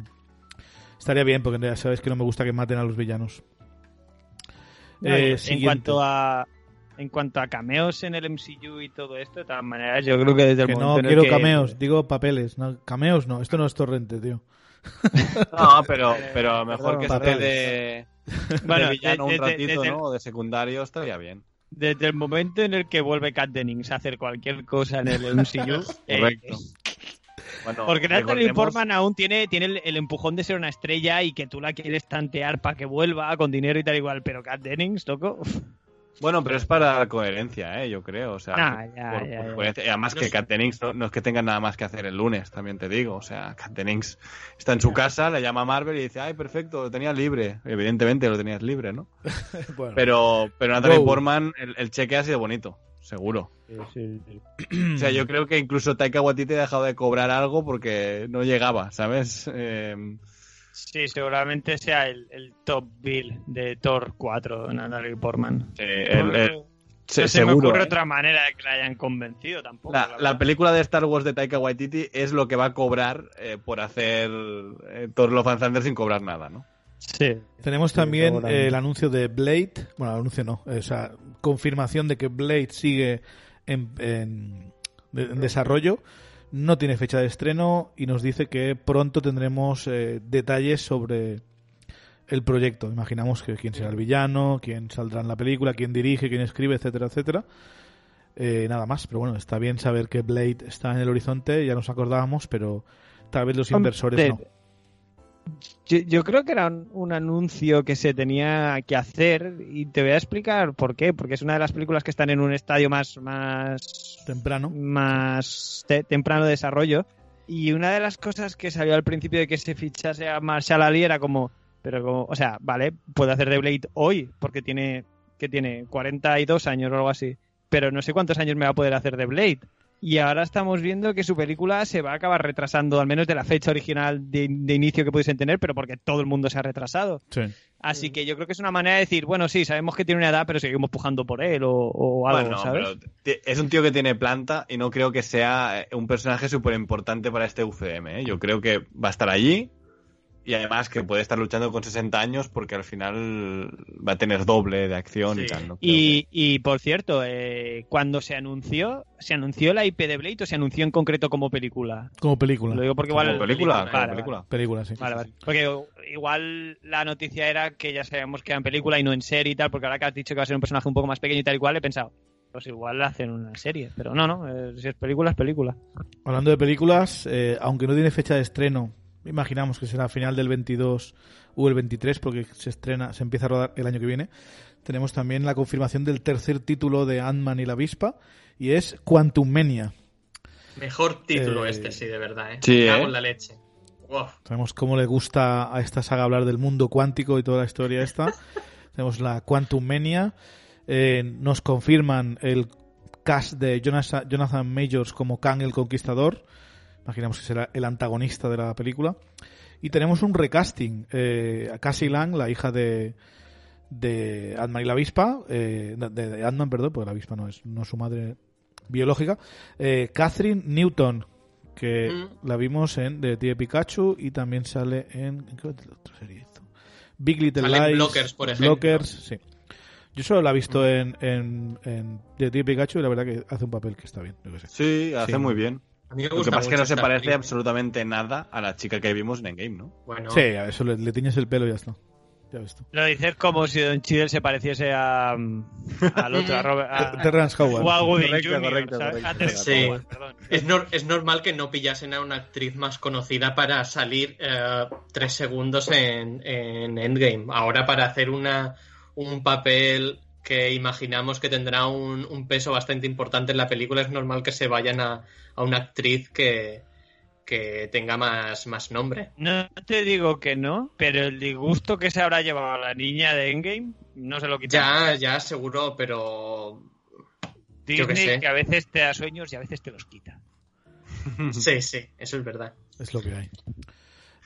estaría bien, porque ya sabéis que no me gusta que maten a los villanos. Eh, en siguiente. cuanto a en cuanto a cameos en el MCU y todo esto, de todas maneras, yo creo que desde el Que momento no quiero que- cameos, digo papeles, no, cameos no, esto no es torrente, tío. (laughs) No, pero, pero mejor que esté de, (laughs) Bueno, de villano de- un de- ratito, ¿no? O de secundario estaría bien. Desde el momento en el que vuelve Kat Dennings a hacer cualquier cosa en el MCU, (laughs) eh, Correcto. Bueno, porque Natalie recordemos- Portman aún tiene, tiene el, el empujón de ser una estrella y que tú la quieres tantear para que vuelva con dinero y tal igual, pero Kat Dennings, toco. Bueno, pero es para la coherencia, ¿eh? Yo creo. O sea, Ah, ya, por- ya, por ya. además que Dennings no, no es que tenga nada más que hacer el lunes, también te digo. O sea, Kat Dennings está en su casa, le llama a Marvel y dice, ay, perfecto, lo tenías libre. Evidentemente lo tenías libre, ¿no? (laughs) Bueno, Pero, pero Natalie. Portman, el, el cheque ha sido bonito, seguro. O sea, yo creo que incluso Taika Waititi ha dejado de cobrar algo porque no llegaba, ¿sabes? Eh, Sí, seguramente sea el, el top bill de Thor 4, Natalie Portman. el- el- no se- se me seguro. ocurre ¿eh? otra manera de que la hayan convencido tampoco. La, la la verdad. película de Star Wars de Taika Waititi es lo que va a cobrar eh, por hacer eh, Thor Love and Thunder sin cobrar nada, ¿no? Sí. Tenemos también eh, el anuncio de Blade. Bueno, el anuncio no. O sea, confirmación de que Blade sigue en, en- de- en desarrollo. No tiene fecha de estreno y nos dice que pronto tendremos eh, detalles sobre el proyecto. Imaginamos que quién será el villano, quién saldrá en la película, quién dirige, quién escribe, etcétera, etcétera. Eh, nada más, pero bueno, está bien saber que Blade está en el horizonte, ya nos acordábamos, pero tal vez los inversores no. Yo, yo creo que era un, un anuncio que se tenía que hacer y te voy a explicar por qué. Porque es una de las películas que están en un estadio más, más, Temprano. más te- temprano de desarrollo. Y una de las cosas que salió al principio de que se fichase a Marshall Ali era como, pero como, o sea, vale, puede hacer de Blade hoy porque tiene, que tiene 42 años o algo así. Pero no sé cuántos años me va a poder hacer de Blade. Y ahora estamos viendo que su película se va a acabar retrasando, al menos de la fecha original de, de inicio que pudiesen tener, pero porque todo el mundo se ha retrasado. Sí. Así que yo creo que es una manera de decir, bueno, sí, sabemos que tiene una edad, pero seguimos pujando por él o, o algo, Bueno, ¿sabes? pero es un tío que tiene planta y no creo que sea eh, un personaje súper importante para este UCM. ¿eh? Yo creo que va a estar allí y además que puede estar luchando con 60 años porque al final va a tener doble de acción y Sí. tal. ¿no? Y, y, por cierto, eh, cuando se anunció, ¿se anunció la IP de Blade o se anunció en concreto como película? Como película. Lo digo porque que- como igual... película, Vale, como vale. película. Película, sí. Vale, vale. Porque igual la noticia era que ya sabíamos que era en película y no en serie y tal, porque ahora que has dicho que va a ser un personaje un poco más pequeño y tal y cual, he pensado, pues igual hacen una serie. Pero no, no, eh, si es película, es película. Hablando de películas, eh, aunque no tiene fecha de estreno, imaginamos que será final del 22 o el 23 porque se estrena, se empieza a rodar el año que viene. Tenemos también la confirmación del tercer título de Ant-Man y la avispa y es Quantum Mania. Mejor título Eh, este, sí, de verdad, ¿eh? sí, cago ¿eh? en la leche. Uf. Sabemos cómo le gusta a esta saga hablar del mundo cuántico y toda la historia esta. (laughs) Tenemos la Quantum Mania. Eh, nos confirman el cast de Jonathan, Jonathan Majors como Kang el Conquistador. Imaginamos que será el antagonista de la película. Y tenemos un recasting. Eh, a Cassie Lang, la hija de, de Ant-Man y la avispa. eh, de, de Ant-Man, perdón, porque la avispa no es, no es su madre biológica. Eh, Catherine Newton, que Mm. la vimos en Detective Pikachu y también sale en... ¿en qué otra serie hizo? Big Little Sale en Lies. Blockers, por ejemplo. Blockers, sí. Yo solo la he visto en, en, en Detective Pikachu y la verdad que hace un papel que está bien. yo qué sé. Sí, hace Sí. muy bien. A mí me Lo que pasa es que no se parece película. absolutamente nada a la chica que vimos en Endgame, ¿no? Bueno, Sí, a eso le, le tiñes el pelo y ya está. Ya ves tú. Lo dices como si Don Chidel se pareciese a, al otro, a (laughs) Robert. A, Terrence Howard. o a Woody Correcto, Jr., correcto, ¿sabes? correcto. Sí. Howard, perdón. es, nor- es normal que no pillasen a una actriz más conocida para salir eh, tres segundos en, en Endgame. Ahora para hacer una, un papel que imaginamos que tendrá un, un peso bastante importante en la película, es normal que se vayan a, a una actriz que, que tenga más, más nombre. No te digo que no, pero el disgusto que se habrá llevado la niña de Endgame no se lo quita. Ya, ya, seguro, pero yo Disney sé. que a veces te da sueños y a veces te los quita. sí, sí, eso es verdad. Es lo que hay.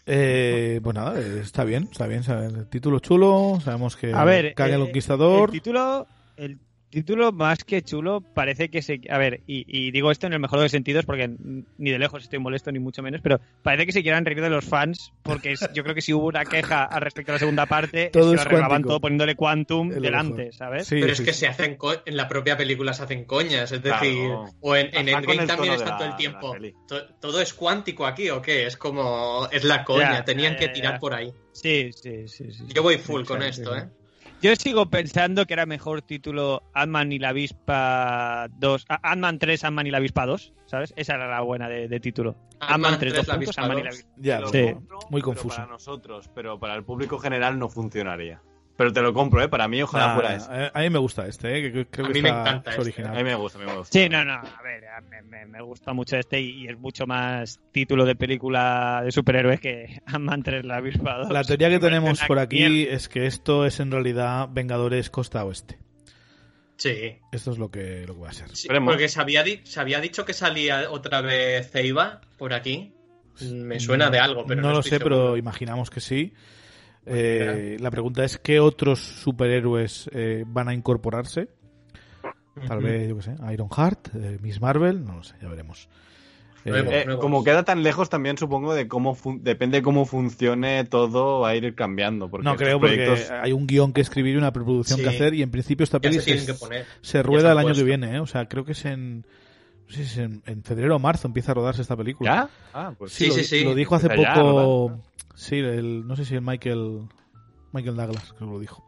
Eh, pues nada, está bien, está bien. sabe- El título chulo, sabemos que A ver, el eh, Conquistador. El título, el título más que chulo parece que se... A ver, y, y digo esto en el mejor de los sentidos porque ni de lejos estoy molesto ni mucho menos, pero parece que se quieran reír de los fans porque es- yo creo que si hubo una queja al respecto a la segunda parte, (laughs) Todo que lo arreglaban cuántico. todo poniéndole Quantum delante, mejor. ¿sabes? Sí, Pero es sí, que sí. se hacen co- en la propia película se hacen coñas, es Claro. decir, o en, en Endgame el también de está todo el de tiempo. To- ¿Todo es cuántico aquí o qué? Es como, es la coña, Ya, tenían ya, que ya, tirar ya. por ahí. Sí, sí, sí. sí, Yo voy full con esto, sí. ¿eh? Yo sigo pensando que era mejor título Ant-Man y la avispa 2. ah, Ant-Man 3, Ant-Man y la avispa 2, ¿sabes? Esa era la buena de, de título. Ant-Man 3, dos la puntos, avispa Ant-Man y la dos. avispa. Ya, Te lo Sí. compro, Muy pero confuso. Para nosotros, pero para el público general no funcionaría. Pero te lo compro, ¿eh? Para mí, ojalá Nah, fuera eso. a, a mí me gusta este, ¿eh? que creo A que mí me está- encanta es este, A original. mí me gusta, a mí me gusta. Sí, no, no, a ver, a- me, me- me gusta mucho este y, y es mucho más título de película de superhéroes que (laughs) Ant-Man 3, la avispa 2. La teoría que Me (laughs) tenemos por aquí es que esto es en realidad Vengadores Costa Oeste. Sí. Esto es lo que, lo que va a ser. Sí, porque se había, di- se había dicho que salía otra vez Ceiba por aquí. Me suena de algo, pero no, no lo estoy sé, pero imaginamos que sí. Eh, la pregunta es qué otros superhéroes eh, van a incorporarse. Tal vez, yo qué sé, Ironheart, eh, Miss Marvel, no lo sé, ya veremos. Eh. Eh, nuevos. como queda tan lejos, también supongo de cómo depende de cómo funcione todo, va a ir cambiando. Porque no creo porque hay un guion que escribir y una preproducción que Sí. hacer y en principio esta peli se que rueda el año que viene, ¿eh? o sea, creo que es en, no sé si es en, en febrero o marzo empieza a rodarse esta película. ¿Ya? Ah, pues Sí, Sí, lo, sí, sí. lo dijo hace Empieza ya, poco. Sí, el, no sé si el Michael Michael Douglas creo que lo dijo.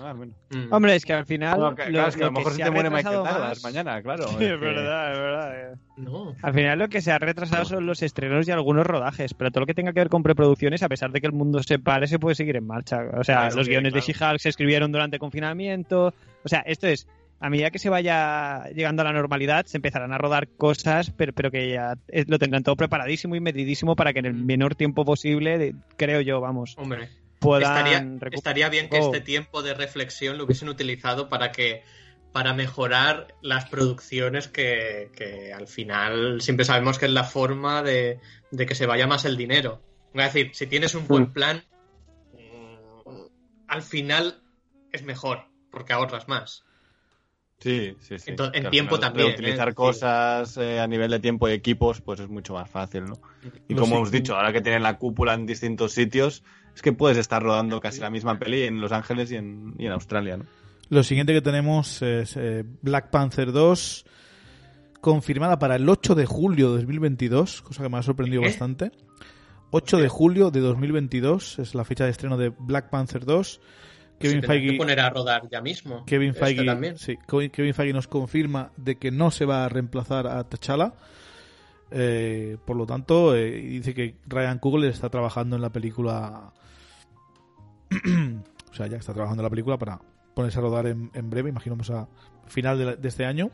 Ah, bueno. Mm. Hombre, es que al final. Lo- claro, es que a lo lo mejor se se ha te muere Michael retrasado Douglas más- mañana, claro. Sí, es es que- verdad, es verdad. eh. No. Al final lo que se ha retrasado son los estrenos y algunos rodajes, pero todo lo que tenga que ver con preproducciones, a pesar de que el mundo se pare, se puede seguir en marcha. O sea, Claro, los sí, guiones claro. de She-Hulk se escribieron durante el confinamiento. O sea, esto es, a medida que se vaya llegando a la normalidad, se empezarán a rodar cosas, pero, pero que ya lo tendrán todo preparadísimo y medidísimo para que en el Mm. menor tiempo posible, de- creo yo, vamos, Hombre, estaría, estaría bien que este poco. tiempo de reflexión lo hubiesen utilizado para que para mejorar las producciones que, que al final siempre sabemos que es la forma de, de que se vaya más el dinero. Es decir, si tienes un buen plan, mm, al final es mejor, porque ahorras más. Sí, sí, sí. Entonces, en tiempo final también, Reutilizar ¿eh? Sí. cosas eh, a nivel de tiempo y equipos, pues es mucho más fácil, ¿no? Y Lo como hemos dicho, ahora que tienen la cúpula en distintos sitios, es que puedes estar rodando casi la misma peli en Los Ángeles y en, y en Australia, ¿no? Lo siguiente que tenemos es eh, Black Panther 2, confirmada para el 8 de julio de 2022, cosa que me ha sorprendido ¿Qué? bastante. 8 de julio de 2022 es la fecha de estreno de Black Panther 2. Pues Kevin se Feige, que poner a rodar ya mismo. Kevin Feige, también. sí, Kevin Feige nos confirma de que no se va a reemplazar a T'Challa. Eh, por lo tanto, eh, dice que Ryan Coogler está trabajando en la película. (clears throat) o sea, ya está trabajando en la película para ponerse a rodar en, en breve, imaginamos a final de, la- de este año,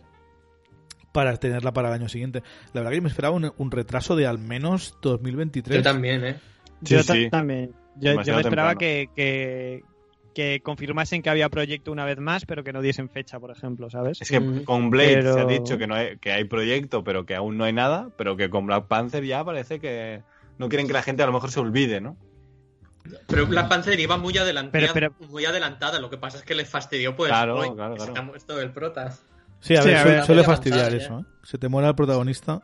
para tenerla para el año siguiente. La verdad que yo me esperaba un, un retraso de al menos 2023. Yo también, ¿eh? Sí, yo sí. también. Yo, me esperaba que, que confirmasen que había proyecto una vez más, pero que no diesen fecha, por ejemplo, ¿sabes? Es que con Blade Pero- se ha dicho que, no hay, que hay proyecto, pero que aún no hay nada, pero que con Black Panther ya parece que no quieren que la gente a lo mejor se olvide, ¿no? Pero Black Panther iba muy adelantada, Pero- muy adelantada. Lo que pasa es que le fastidió, pues, Claro, hoy, claro, que se claro. ha muerto el prota. Sí, a Sí, ver, a suele, fastidiar avanzar, eso. ¿eh? Se te muere el protagonista.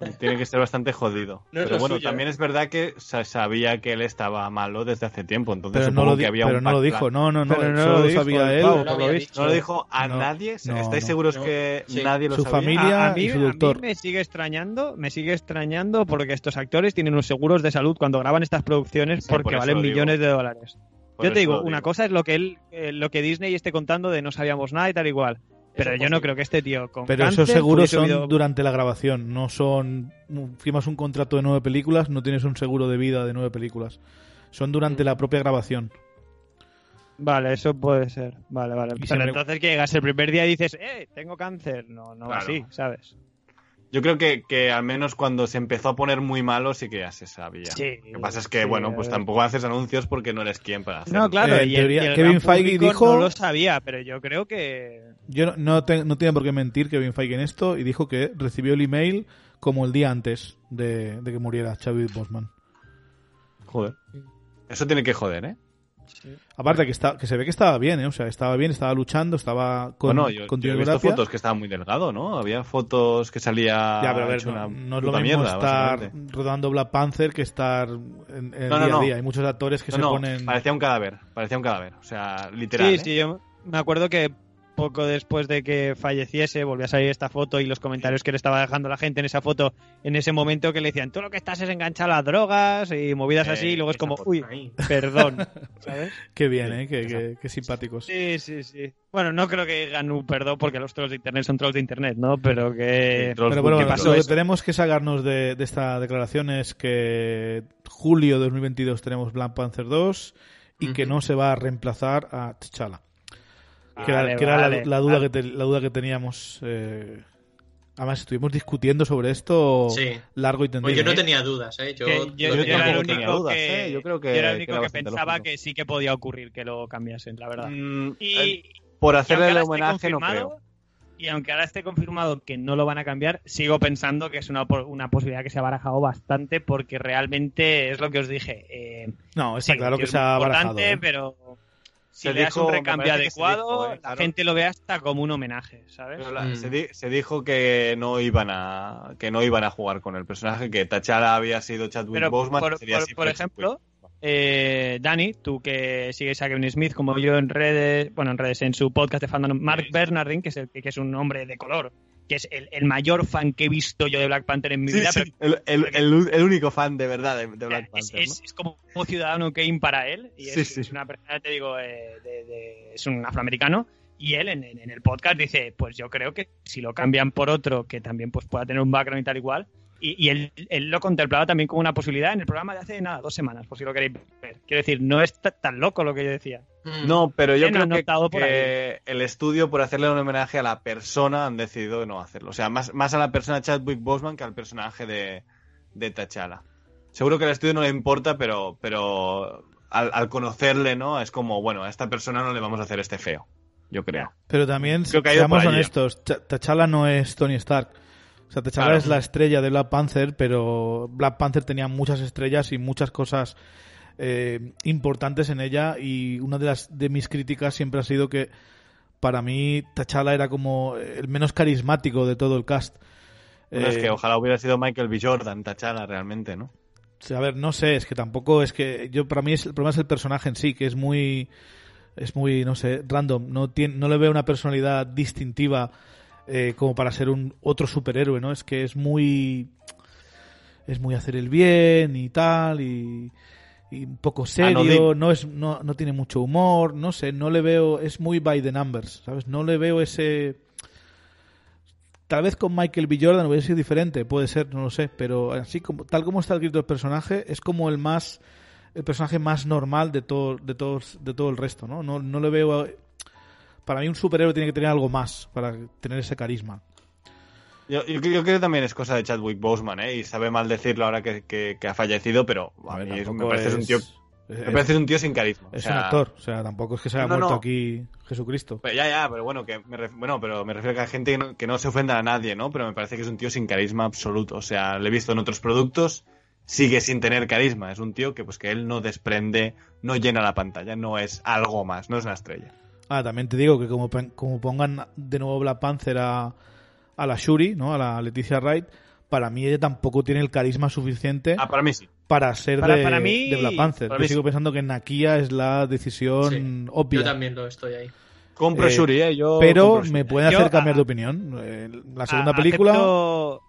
(laughs) Tiene que ser bastante jodido. No pero bueno, suyo, también ¿eh? es verdad que sabía que él estaba malo desde hace tiempo, entonces Pero no supongo lo, que había pero un no lo dijo, no, no, no, Pero no solo lo lo dijo, sabía él. No lo por lo había visto. ¿No lo dijo a No, nadie? no, ¿Estáis no. seguros No. que Sí. nadie lo Su sabía? familia- a, a mí, y su a mí doctor. me sigue extrañando, me sigue extrañando porque estos actores tienen unos seguros de salud cuando graban estas producciones Sí, porque por valen lo digo. millones de dólares. Por Yo te digo, lo una digo. cosa es lo que él, eh, lo que Disney esté contando de no sabíamos nada y tal igual. Pero yo no creo que este tío con Pero cáncer esos seguros son durante la grabación, no son... Firmas un contrato de nueve películas, no tienes un seguro de vida de nueve películas. Son durante Mm. la propia grabación. Vale, eso puede ser. Vale, vale. Y Pero siempre- entonces que llegas el primer día y dices, eh, tengo cáncer. No, no va Claro. así, ¿sabes? Yo creo que, que al menos cuando se empezó a poner muy malo sí que ya se sabía. Sí, Lo que pasa es que, sí, bueno, pues tampoco haces anuncios porque no eres quien para hacerlo. No, claro, Eh, y el- teoría, y el Kevin gran Feige dijo- No lo sabía, pero yo creo que... Yo no, no, te- no tiene por qué mentir Kevin Feige en esto y dijo que recibió el email como el día antes de, de que muriera Chadwick Boseman. Joder. Eso tiene que joder, ¿eh? Aparte que está, que se ve que estaba bien, ¿eh? o sea, estaba bien, estaba luchando, estaba con, bueno, yo, con yo he visto fotos que estaba muy delgado, ¿no? Había fotos que salía. Ya, pero a ver, hecho no, una no es lo mismo mierda, estar rodando Black Panther que estar en, en el No, no, día a no. día. Hay muchos actores que No, se no, ponen. parecía un cadáver, parecía un cadáver, o sea, literal. Sí, ¿eh? sí, yo me acuerdo que poco después de que falleciese volvió a salir esta foto y los comentarios que le estaba dejando la gente en esa foto en ese momento que le decían, tú lo que estás es enganchado a las drogas y movidas Eh, así y luego es esa como, uy, ahí. (laughs) perdón, ¿sabes? (laughs) Qué bien, ¿eh? Qué, qué- qué simpáticos. Sí, sí, sí. Bueno, no creo que digan un perdón porque los trolls de internet son trolls de internet, ¿no? Pero que... Pero bueno, Book ¿qué pasó lo que tenemos que sacarnos de, de esta declaración es que julio de 2022 tenemos Black Panther 2 y que no se va a reemplazar a T'Challa. Que era, Vale, que era la- duda vale. que te- la duda que teníamos. eh, Además, estuvimos discutiendo sobre esto Sí. largo y Pues tendido. yo no ¿eh? tenía dudas, ¿eh? Yo, que era el único que, ¿eh? Yo creo que- yo era el que único era que, bastante pensaba lógico. que sí que podía ocurrir que lo cambiasen, la verdad. Mm, Y, por hacerle el homenaje no creo. Y aunque ahora esté confirmado que no lo van a cambiar, sigo pensando que es una, una posibilidad que se ha barajado bastante porque realmente es lo que os dije. eh, No, está sí, claro que es se ha barajado. importante, ¿eh? pero si Se le das un recambio adecuado, dijo, eh, la claro. gente lo ve hasta como un homenaje, ¿sabes? La- Mm. se, di- se dijo que no iban a que no iban a jugar con el personaje, que T'Challa había sido Chadwick Pero, Boseman. por, que sería por- siempre por ejemplo, eh, Dani, tú que sigues a Kevin Smith como yo en redes, bueno, en redes, en su podcast de fandom, Mark Sí. Bernardin, que es, el, que es un hombre de color, que es el, el mayor fan que he visto yo de Black Panther en mi Sí, vida, sí, pero el, el- único fan de verdad de, de Black es, Panther. es- es como un ciudadano Kane para él, y es, Sí, sí. es una persona, te digo, eh, de- de- es un afroamericano, y él en el podcast dice, pues yo creo que si lo cambian por otro que también pues pueda tener un background y tal igual, y, y él, él lo contemplaba también como una posibilidad en el programa de hace nada, dos semanas, por si lo queréis ver. Quiero decir, no es ta- tan loco lo que yo decía. Mm. No, pero yo creo que, el estudio, por hacerle un homenaje a la persona, han decidido no hacerlo. O sea, más, más a la persona Chadwick Boseman que al personaje de, de T'Challa. Seguro que al estudio no le importa, pero, pero al, al conocerle, ¿no? Es como, bueno, a esta persona no le vamos a hacer este feo. Yo creo. Pero también, Creo que seamos honestos, Ch- T'Challa no es Tony Stark. O sea, T'Challa Claro. es la estrella de Black Panther, pero Black Panther tenía muchas estrellas y muchas cosas eh, importantes en ella y una de las de mis críticas siempre ha sido que para mí T'Challa era como el menos carismático de todo el cast. Bueno, es Eh, que ojalá hubiera sido Michael B. Jordan, T'Challa, realmente, ¿no? A ver, no sé, es que tampoco es que yo para mí es, el problema es el personaje en sí, que es muy es muy no sé, random, no tiene no le veo una personalidad distintiva eh, como para ser un otro superhéroe, ¿no? Es que es muy es muy hacer el bien y tal y, y un poco serio, Anodino. no es no, no tiene mucho humor, no sé, no le veo es muy by the numbers, ¿sabes? No le veo ese Tal vez con Michael B. Jordan hubiera sido diferente, puede ser, no lo sé, pero así como tal como está escrito el personaje, es como el más el personaje más normal de todo de todos de todo el resto, ¿no? No, no le veo para mí un superhéroe tiene que tener algo más para tener ese carisma. Yo, yo, yo creo que también es cosa de Chadwick Boseman, ¿eh? Y sabe mal decirlo ahora que, que- que ha fallecido, pero a, ver, es- me parece es un tío, me es- parece un tío sin carisma. o es sea, un actor, o sea, tampoco es que se haya No, muerto no. aquí Jesucristo. Pero ya, ya, pero bueno, que me ref- bueno, pero me refiero a que hay gente que no, que no se ofenda a nadie, ¿no? Pero me parece que es un tío sin carisma absoluto. O sea, lo he visto en otros productos, sigue sin tener carisma. Es un tío que pues que él no desprende, no llena la pantalla, no es algo más, no es una estrella. Ah, también te digo que como, como pongan de nuevo Black Panther a, a la Shuri, ¿no? A la Leticia Wright, para mí ella tampoco tiene el carisma suficiente Ah, para mí sí. para ser Para- de, para mí- de Black Panther. Yo sigo sí. pensando que Nakia es la decisión Sí. obvia. Yo también lo estoy ahí. Compro Eh, Shuri, ¿eh? Yo Pero compro Shuri. me puede Yo, hacer cambiar ah, de opinión. Eh, La segunda A- película... Acepto,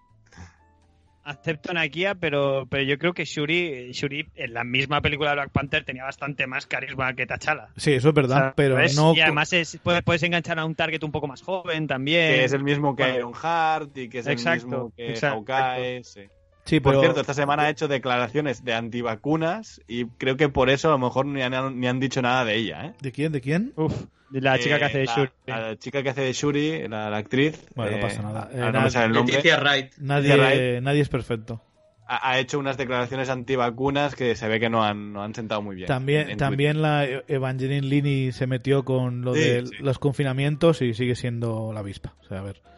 acepto Nakia, pero, pero yo creo que Shuri, Shuri en la misma película de Black Panther tenía bastante más carisma que T'Challa. Sí, eso es verdad, ¿Sabes? pero no... Y además es, puedes, puedes enganchar a un target un poco más joven también. que es el mismo que Bueno. Ironheart y que es Exacto, el mismo que exacto. Hawkeye. sí. Sí, Por pero... cierto, esta semana ha hecho declaraciones de antivacunas y creo que por eso a lo mejor ni han, ni han dicho nada de ella, ¿eh? ¿De quién? ¿De quién? Uf, de la chica que Eh, hace de la- Shuri. La chica que hace de Shuri, la, la actriz. Bueno, no eh, pasa nada. ahora Eh, no me sale el nombre. Leticia Wright. Nadie, Wright. nadie es perfecto. Ha, ha hecho unas declaraciones antivacunas que se ve que no han, no han sentado muy bien. También, en- en también la Evangeline Lini se metió con lo Sí, de sí. los confinamientos y sigue siendo la avispa. O sea, a ver. Twitter.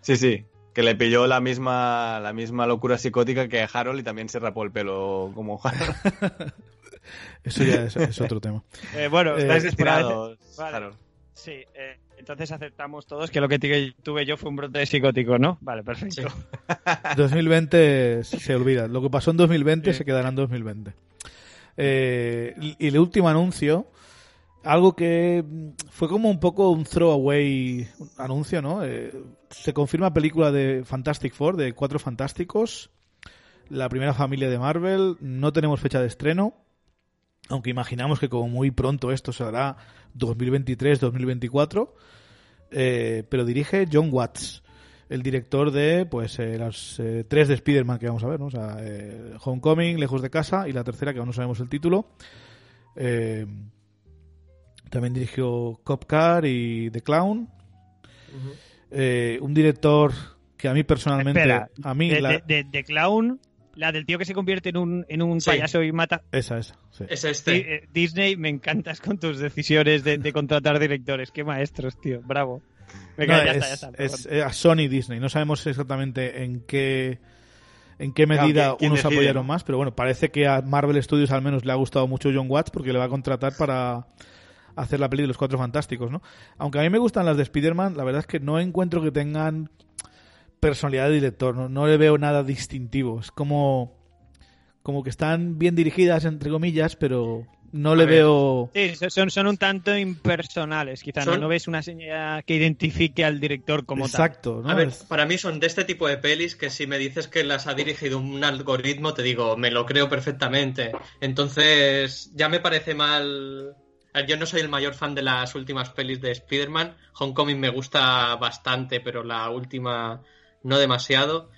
Sí, sí. Que le pilló la misma, la misma locura psicótica que a Harold y también se rapó el pelo como Harold. (laughs) Eso ya es, es otro tema. Eh, bueno, Eh, estáis Vale. Harold. Sí, eh, entonces aceptamos todos que lo que tuve- yo fue un brote psicótico, ¿no? Vale, perfecto. 2020 (laughs) se olvida. Lo que pasó en 2020 Sí. se quedará en 2020. Eh, y el último anuncio, algo que mm, fue como un poco un throwaway anuncio, ¿no? Eh, se confirma película de Fantastic Four, de Cuatro Fantásticos, la primera familia de Marvel. No tenemos fecha de estreno, aunque imaginamos que como muy pronto esto se hará 2023-2024. Eh, pero dirige John Watts el director de pues eh, las eh, tres de Spider-Man que vamos a ver, ¿no? O sea, Homecoming, Lejos de Casa y la tercera que aún no sabemos el título. También dirigió Cop Car y The Clown. Eh, un director que a mí personalmente... Espera, a mí de, la- de- de- de Clown, la del tío que se convierte en un, en un Sí. payaso y mata. Esa, esa. sí. Es este. eh, Disney, me encantas con tus decisiones de, de contratar directores. Qué maestros, tío. Bravo. Venga, No, ya es, está, ya está. es, perdón. eh, a Sony y Disney. No sabemos exactamente en qué en qué Claro, medida ¿quién- quién unos decide, apoyaron más, pero bueno, parece que a Marvel Studios al menos le ha gustado mucho John Watts porque le va a contratar para hacer la peli de los Cuatro Fantásticos, ¿no? Aunque a mí me gustan las de Spider-Man, la verdad es que no encuentro que tengan personalidad de director, no, no le veo nada distintivo. Es como como que están bien dirigidas entre comillas, pero no le veo Sí, so- son, son un tanto impersonales. Quizás no, no ves una señal que identifique al director como exacto, ¿no? A ver, para mí son de este tipo de pelis que si me dices que las ha dirigido un algoritmo, te digo, me lo creo perfectamente. Entonces, ya me parece mal. A ver, Yo no soy el mayor fan de las últimas pelis de Spider-Man. Homecoming me gusta bastante, pero la última no demasiado.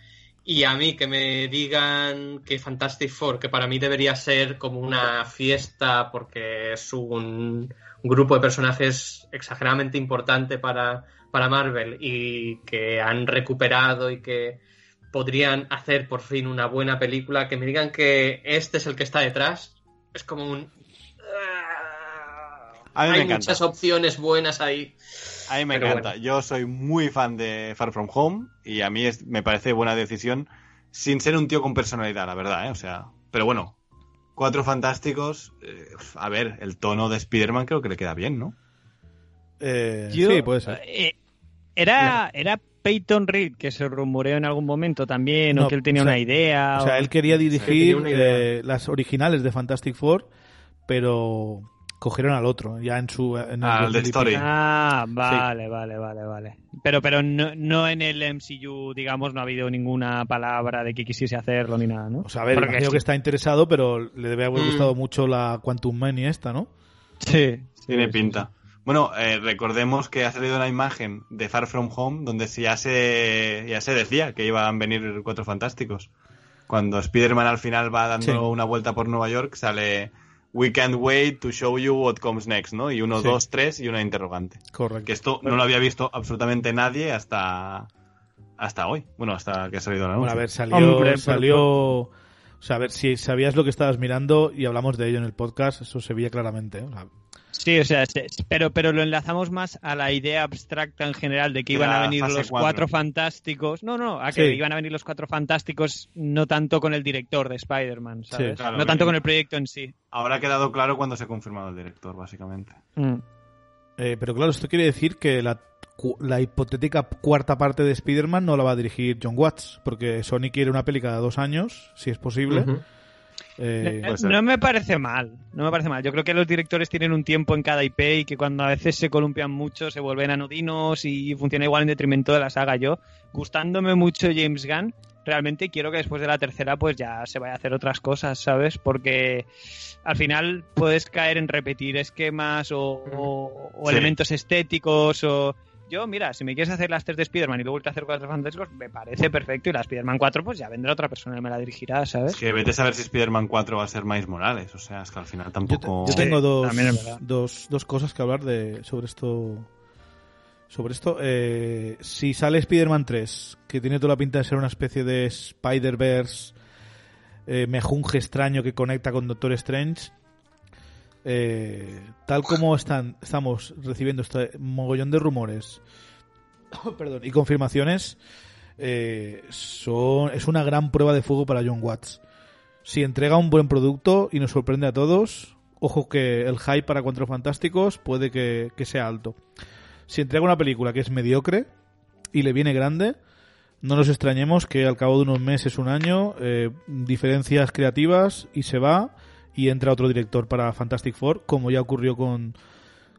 Y a mí que me digan que Fantastic Four, que para mí debería ser como una fiesta porque es un grupo de personajes exageradamente importante para, para Marvel y que han recuperado y que podrían hacer por fin una buena película, que me digan que este es el que está detrás, es como un... A mí me Hay encanta. muchas opciones buenas ahí. A mí me Pero encanta. bueno. Yo soy muy fan de Far From Home y a mí es- me parece buena decisión sin ser un tío con personalidad, la verdad, ¿eh? O sea, pero bueno, Cuatro Fantásticos, eh, a ver, el tono de Spider-Man creo que le queda bien, ¿no? eh, Yo- sí, puede ser. Eh, era, era Peyton Reed, que se rumoreó en algún momento también, No, o que él tenía o sea, una idea. O sea, o- él quería dirigir idea. eh, las originales de Fantastic Four, pero cogieron al otro, ya en su... En el Al de 2000 y Story. Ah, vale, vale, vale, vale. Pero, pero no, no en el MCU, digamos, no ha habido ninguna palabra de que quisiese hacerlo ni nada, ¿no? O sea, a ver, Porque imagino sí. que está interesado, pero le debe haber Mm. gustado mucho la Quantum Mania esta, ¿no? Sí, sí, Tiene sí, pinta. Bueno, eh, recordemos que ha salido una imagen de Far From Home donde ya se, ya se decía que iban a venir Cuatro Fantásticos. Cuando Spider-Man al final va dando Sí. una vuelta por Nueva York, sale We can't wait to show you what comes next, ¿no? Y uno, Sí. dos, tres y una interrogante. Correcto. Que esto no lo había visto absolutamente nadie hasta hasta hoy. Bueno, hasta que ha salido la Bueno, anuncio. a ver, salió... Hombre, pero- salió... O sea, a ver, si sabías lo que estabas mirando y hablamos de ello en el podcast, eso se veía claramente. ¿eh? O sea, Sí, o sea, se- pero, pero lo enlazamos más a la idea abstracta en general de que iban a venir los cuatro. cuatro fantásticos. No, no, a que Sí. iban a venir los cuatro fantásticos no tanto con el director de Spider-Man, ¿sabes? claro, no tanto con el proyecto en sí. Ahora ha quedado claro cuando se ha confirmado el director, básicamente. Mm. Eh, pero claro, esto quiere decir que la, cu- la hipotética cuarta parte de Spider-Man no la va a dirigir John Watts, porque Sony quiere una peli cada dos años, si es posible. Ujú. Eh, ser. No me parece mal, no me parece mal. Yo creo que los directores tienen un tiempo en cada IP y que cuando a veces se columpian mucho se vuelven anodinos y funciona igual en detrimento de la saga. Yo, gustándome mucho James Gunn, realmente quiero que después de la tercera pues ya se vaya a hacer otras cosas, ¿sabes? Porque al final puedes caer en repetir esquemas o, o- o Sí. elementos estéticos o... Yo, mira, si me quieres hacer las tres de Spider-Man y luego a hacer cuatro fantásticos, me parece perfecto. Y la Spider-Man 4, pues ya vendrá otra persona y me la dirigirá, ¿sabes? Es que vete a saber si Spider-Man 4 va a ser Miles Morales. O sea, es que al final yo, te- tampoco... yo tengo dos, dos, dos cosas que hablar de sobre esto. Sobre esto, eh, si sale Spider-Man 3, que tiene toda la pinta de ser una especie de Spider-Verse eh, mejunje extraño que conecta con Doctor Strange, eh, tal como están, estamos recibiendo este mogollón de rumores (coughs) perdón, y confirmaciones, eh, son, es una gran prueba de fuego para John Watts. Si entrega un buen producto y nos sorprende a todos, ojo que el hype para Cuatro Fantásticos puede que, que sea alto. Si entrega una película que es mediocre y le viene grande, no nos extrañemos que al cabo de unos meses, un año, eh, diferencias creativas y se va y entra otro director para Fantastic Four, como ya ocurrió con,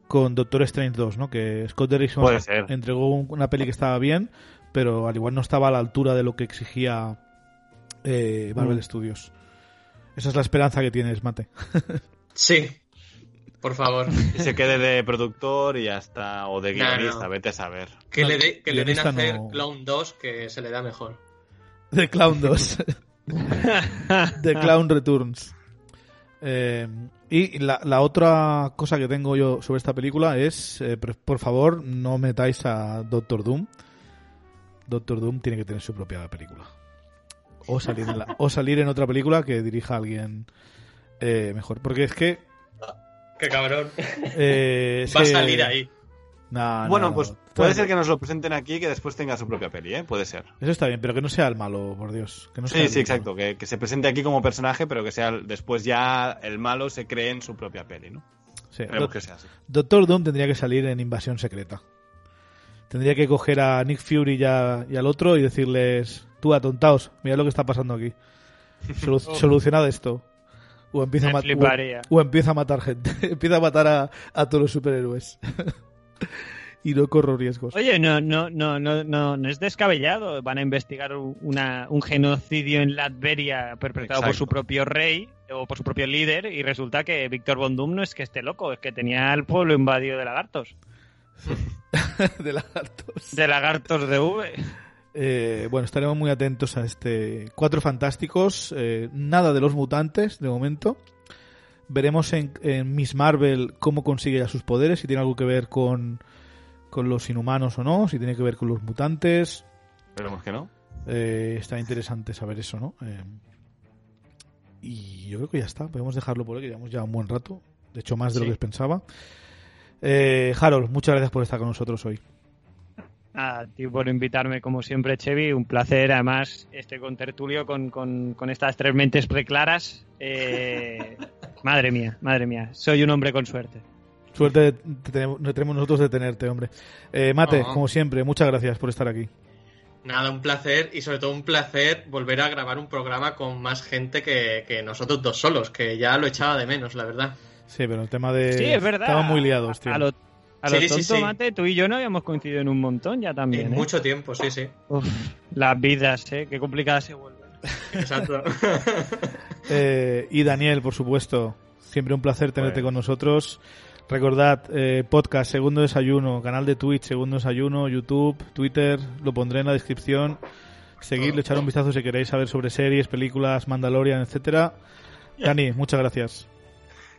con Doctor Strange 2, ¿no? Que Scott Derrickson entregó un- una peli que estaba bien, pero al igual no estaba a la altura de lo que exigía eh, Marvel Mm. Studios. Esa es la esperanza que tienes, Mate. (laughs) Sí, por favor. Y se quede de productor y ya está. O de guionista, no. vete a saber. Que le, dé- que le den a hacer no. Clown 2, que se le da mejor. The Clown 2. The (laughs) Clown Returns. Eh, y la, la otra cosa que tengo yo sobre esta película es, eh, por, favor, no metáis a Doctor Doom. Doctor Doom tiene que tener su propia película. O salir en, la- o salir en otra película que dirija a alguien eh, mejor. Porque es que... Qué cabrón. Va a salir ahí. No, bueno, no, pues no. puede ser que nos lo presenten aquí y que después tenga su propia peli, ¿eh? Puede ser. Eso está bien, pero que no sea el malo, por Dios. Que no sea Sí, sí, exacto. Que, que se presente aquí como personaje, pero que sea el- después ya el malo se cree en su propia peli, ¿no? Sí. Esperemos que sea así. Doctor Doom tendría que salir en Invasión Secreta. Tendría que coger a Nick Fury y, a- y al otro y decirles, tú atontaos, mirad lo que está pasando aquí. Solu- (laughs) solucionad esto. O empieza, a o empieza a matar gente. (laughs) empieza a matar a, a todos los superhéroes. (laughs) (laughs) y no corro riesgos. Oye, no, no, no, no, no, no es descabellado. Van a investigar una, un genocidio en Latveria perpetrado por su propio rey o por su propio líder y resulta que Víctor Von Doom no es que esté loco, es que tenía el pueblo invadido de lagartos. (laughs) de lagartos. De lagartos de V. Eh, bueno, estaremos muy atentos a este Cuatro Fantásticos. eh, nada de los mutantes, de momento. Veremos en, en Miss Marvel cómo consigue ya sus poderes, si tiene algo que ver con, con los inhumanos o no, si tiene que ver con los mutantes. Esperemos que no. Eh, está interesante saber eso, ¿no? Eh, y yo creo que ya está. Podemos dejarlo por hoy, que llevamos ya un buen rato. De hecho, más de lo que pensaba. Eh, Harold, muchas gracias por estar con nosotros hoy. A ti por invitarme, como siempre, Chevy. Un placer. Además, estoy con Tertulio, con, con, con estas tres mentes preclaras. Eh, (laughs) madre mía, madre mía. Soy un hombre con suerte. Suerte tenemos, nosotros de tenerte, hombre. Eh, Mate, Oh. como siempre, muchas gracias por estar aquí. Nada, un placer y sobre todo un placer volver a grabar un programa con más gente que, que nosotros dos solos, que ya lo echaba de menos, la verdad. Sí, pero el tema de... Sí, es verdad. Estaban muy liados, tío. A lo, a lo Sí, sí, tonto, sí. Mate, tú y yo no habíamos coincidido en un montón ya también. en ¿eh? mucho tiempo, sí, sí. Uf, las vidas, ¿eh? Qué complicadas se vuelven. Exacto. (laughs) Eh, y Daniel, por supuesto. Siempre un placer tenerte con nosotros. Recordad, eh, podcast Segundo Desayuno, canal de Twitch Segundo Desayuno, YouTube, Twitter, lo pondré en la descripción. Seguidlo, echar un vistazo si queréis saber sobre series, películas, Mandalorian, etcétera. Dani, (laughs) muchas gracias.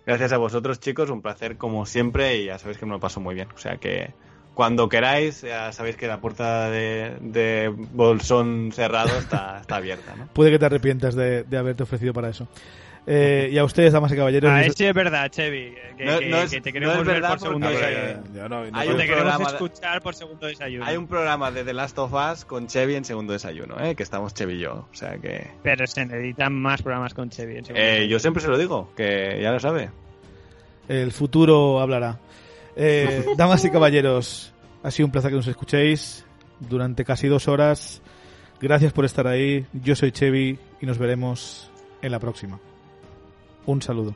Gracias a vosotros, chicos. Un placer como siempre y ya sabéis que me lo paso muy bien. O sea que cuando queráis, ya sabéis que la puerta de, de Bolsón cerrado está, está abierta, ¿no? Puede que te arrepientas de, de haberte ofrecido para eso. Eh, y a ustedes, damas y caballeros. Ah, eso sí es verdad, Chevy. Que, No- que- no es- que te no queremos es ver verdad por segundo desayuno. No- no Hay un te queremos de- escuchar por segundo desayuno. Hay un programa de The Last of Us con Chevy en segundo desayuno, ¿eh? Que estamos Chevy y yo. O sea que... Pero se necesitan más programas con Chevy. en segundo Eh, desayuno. yo siempre se lo digo, que ya lo sabe. El futuro hablará. Eh, damas y caballeros, ha sido un placer que nos escuchéis durante casi dos horas. Gracias por estar ahí. Yo soy Chevy y nos veremos en la próxima. Un saludo.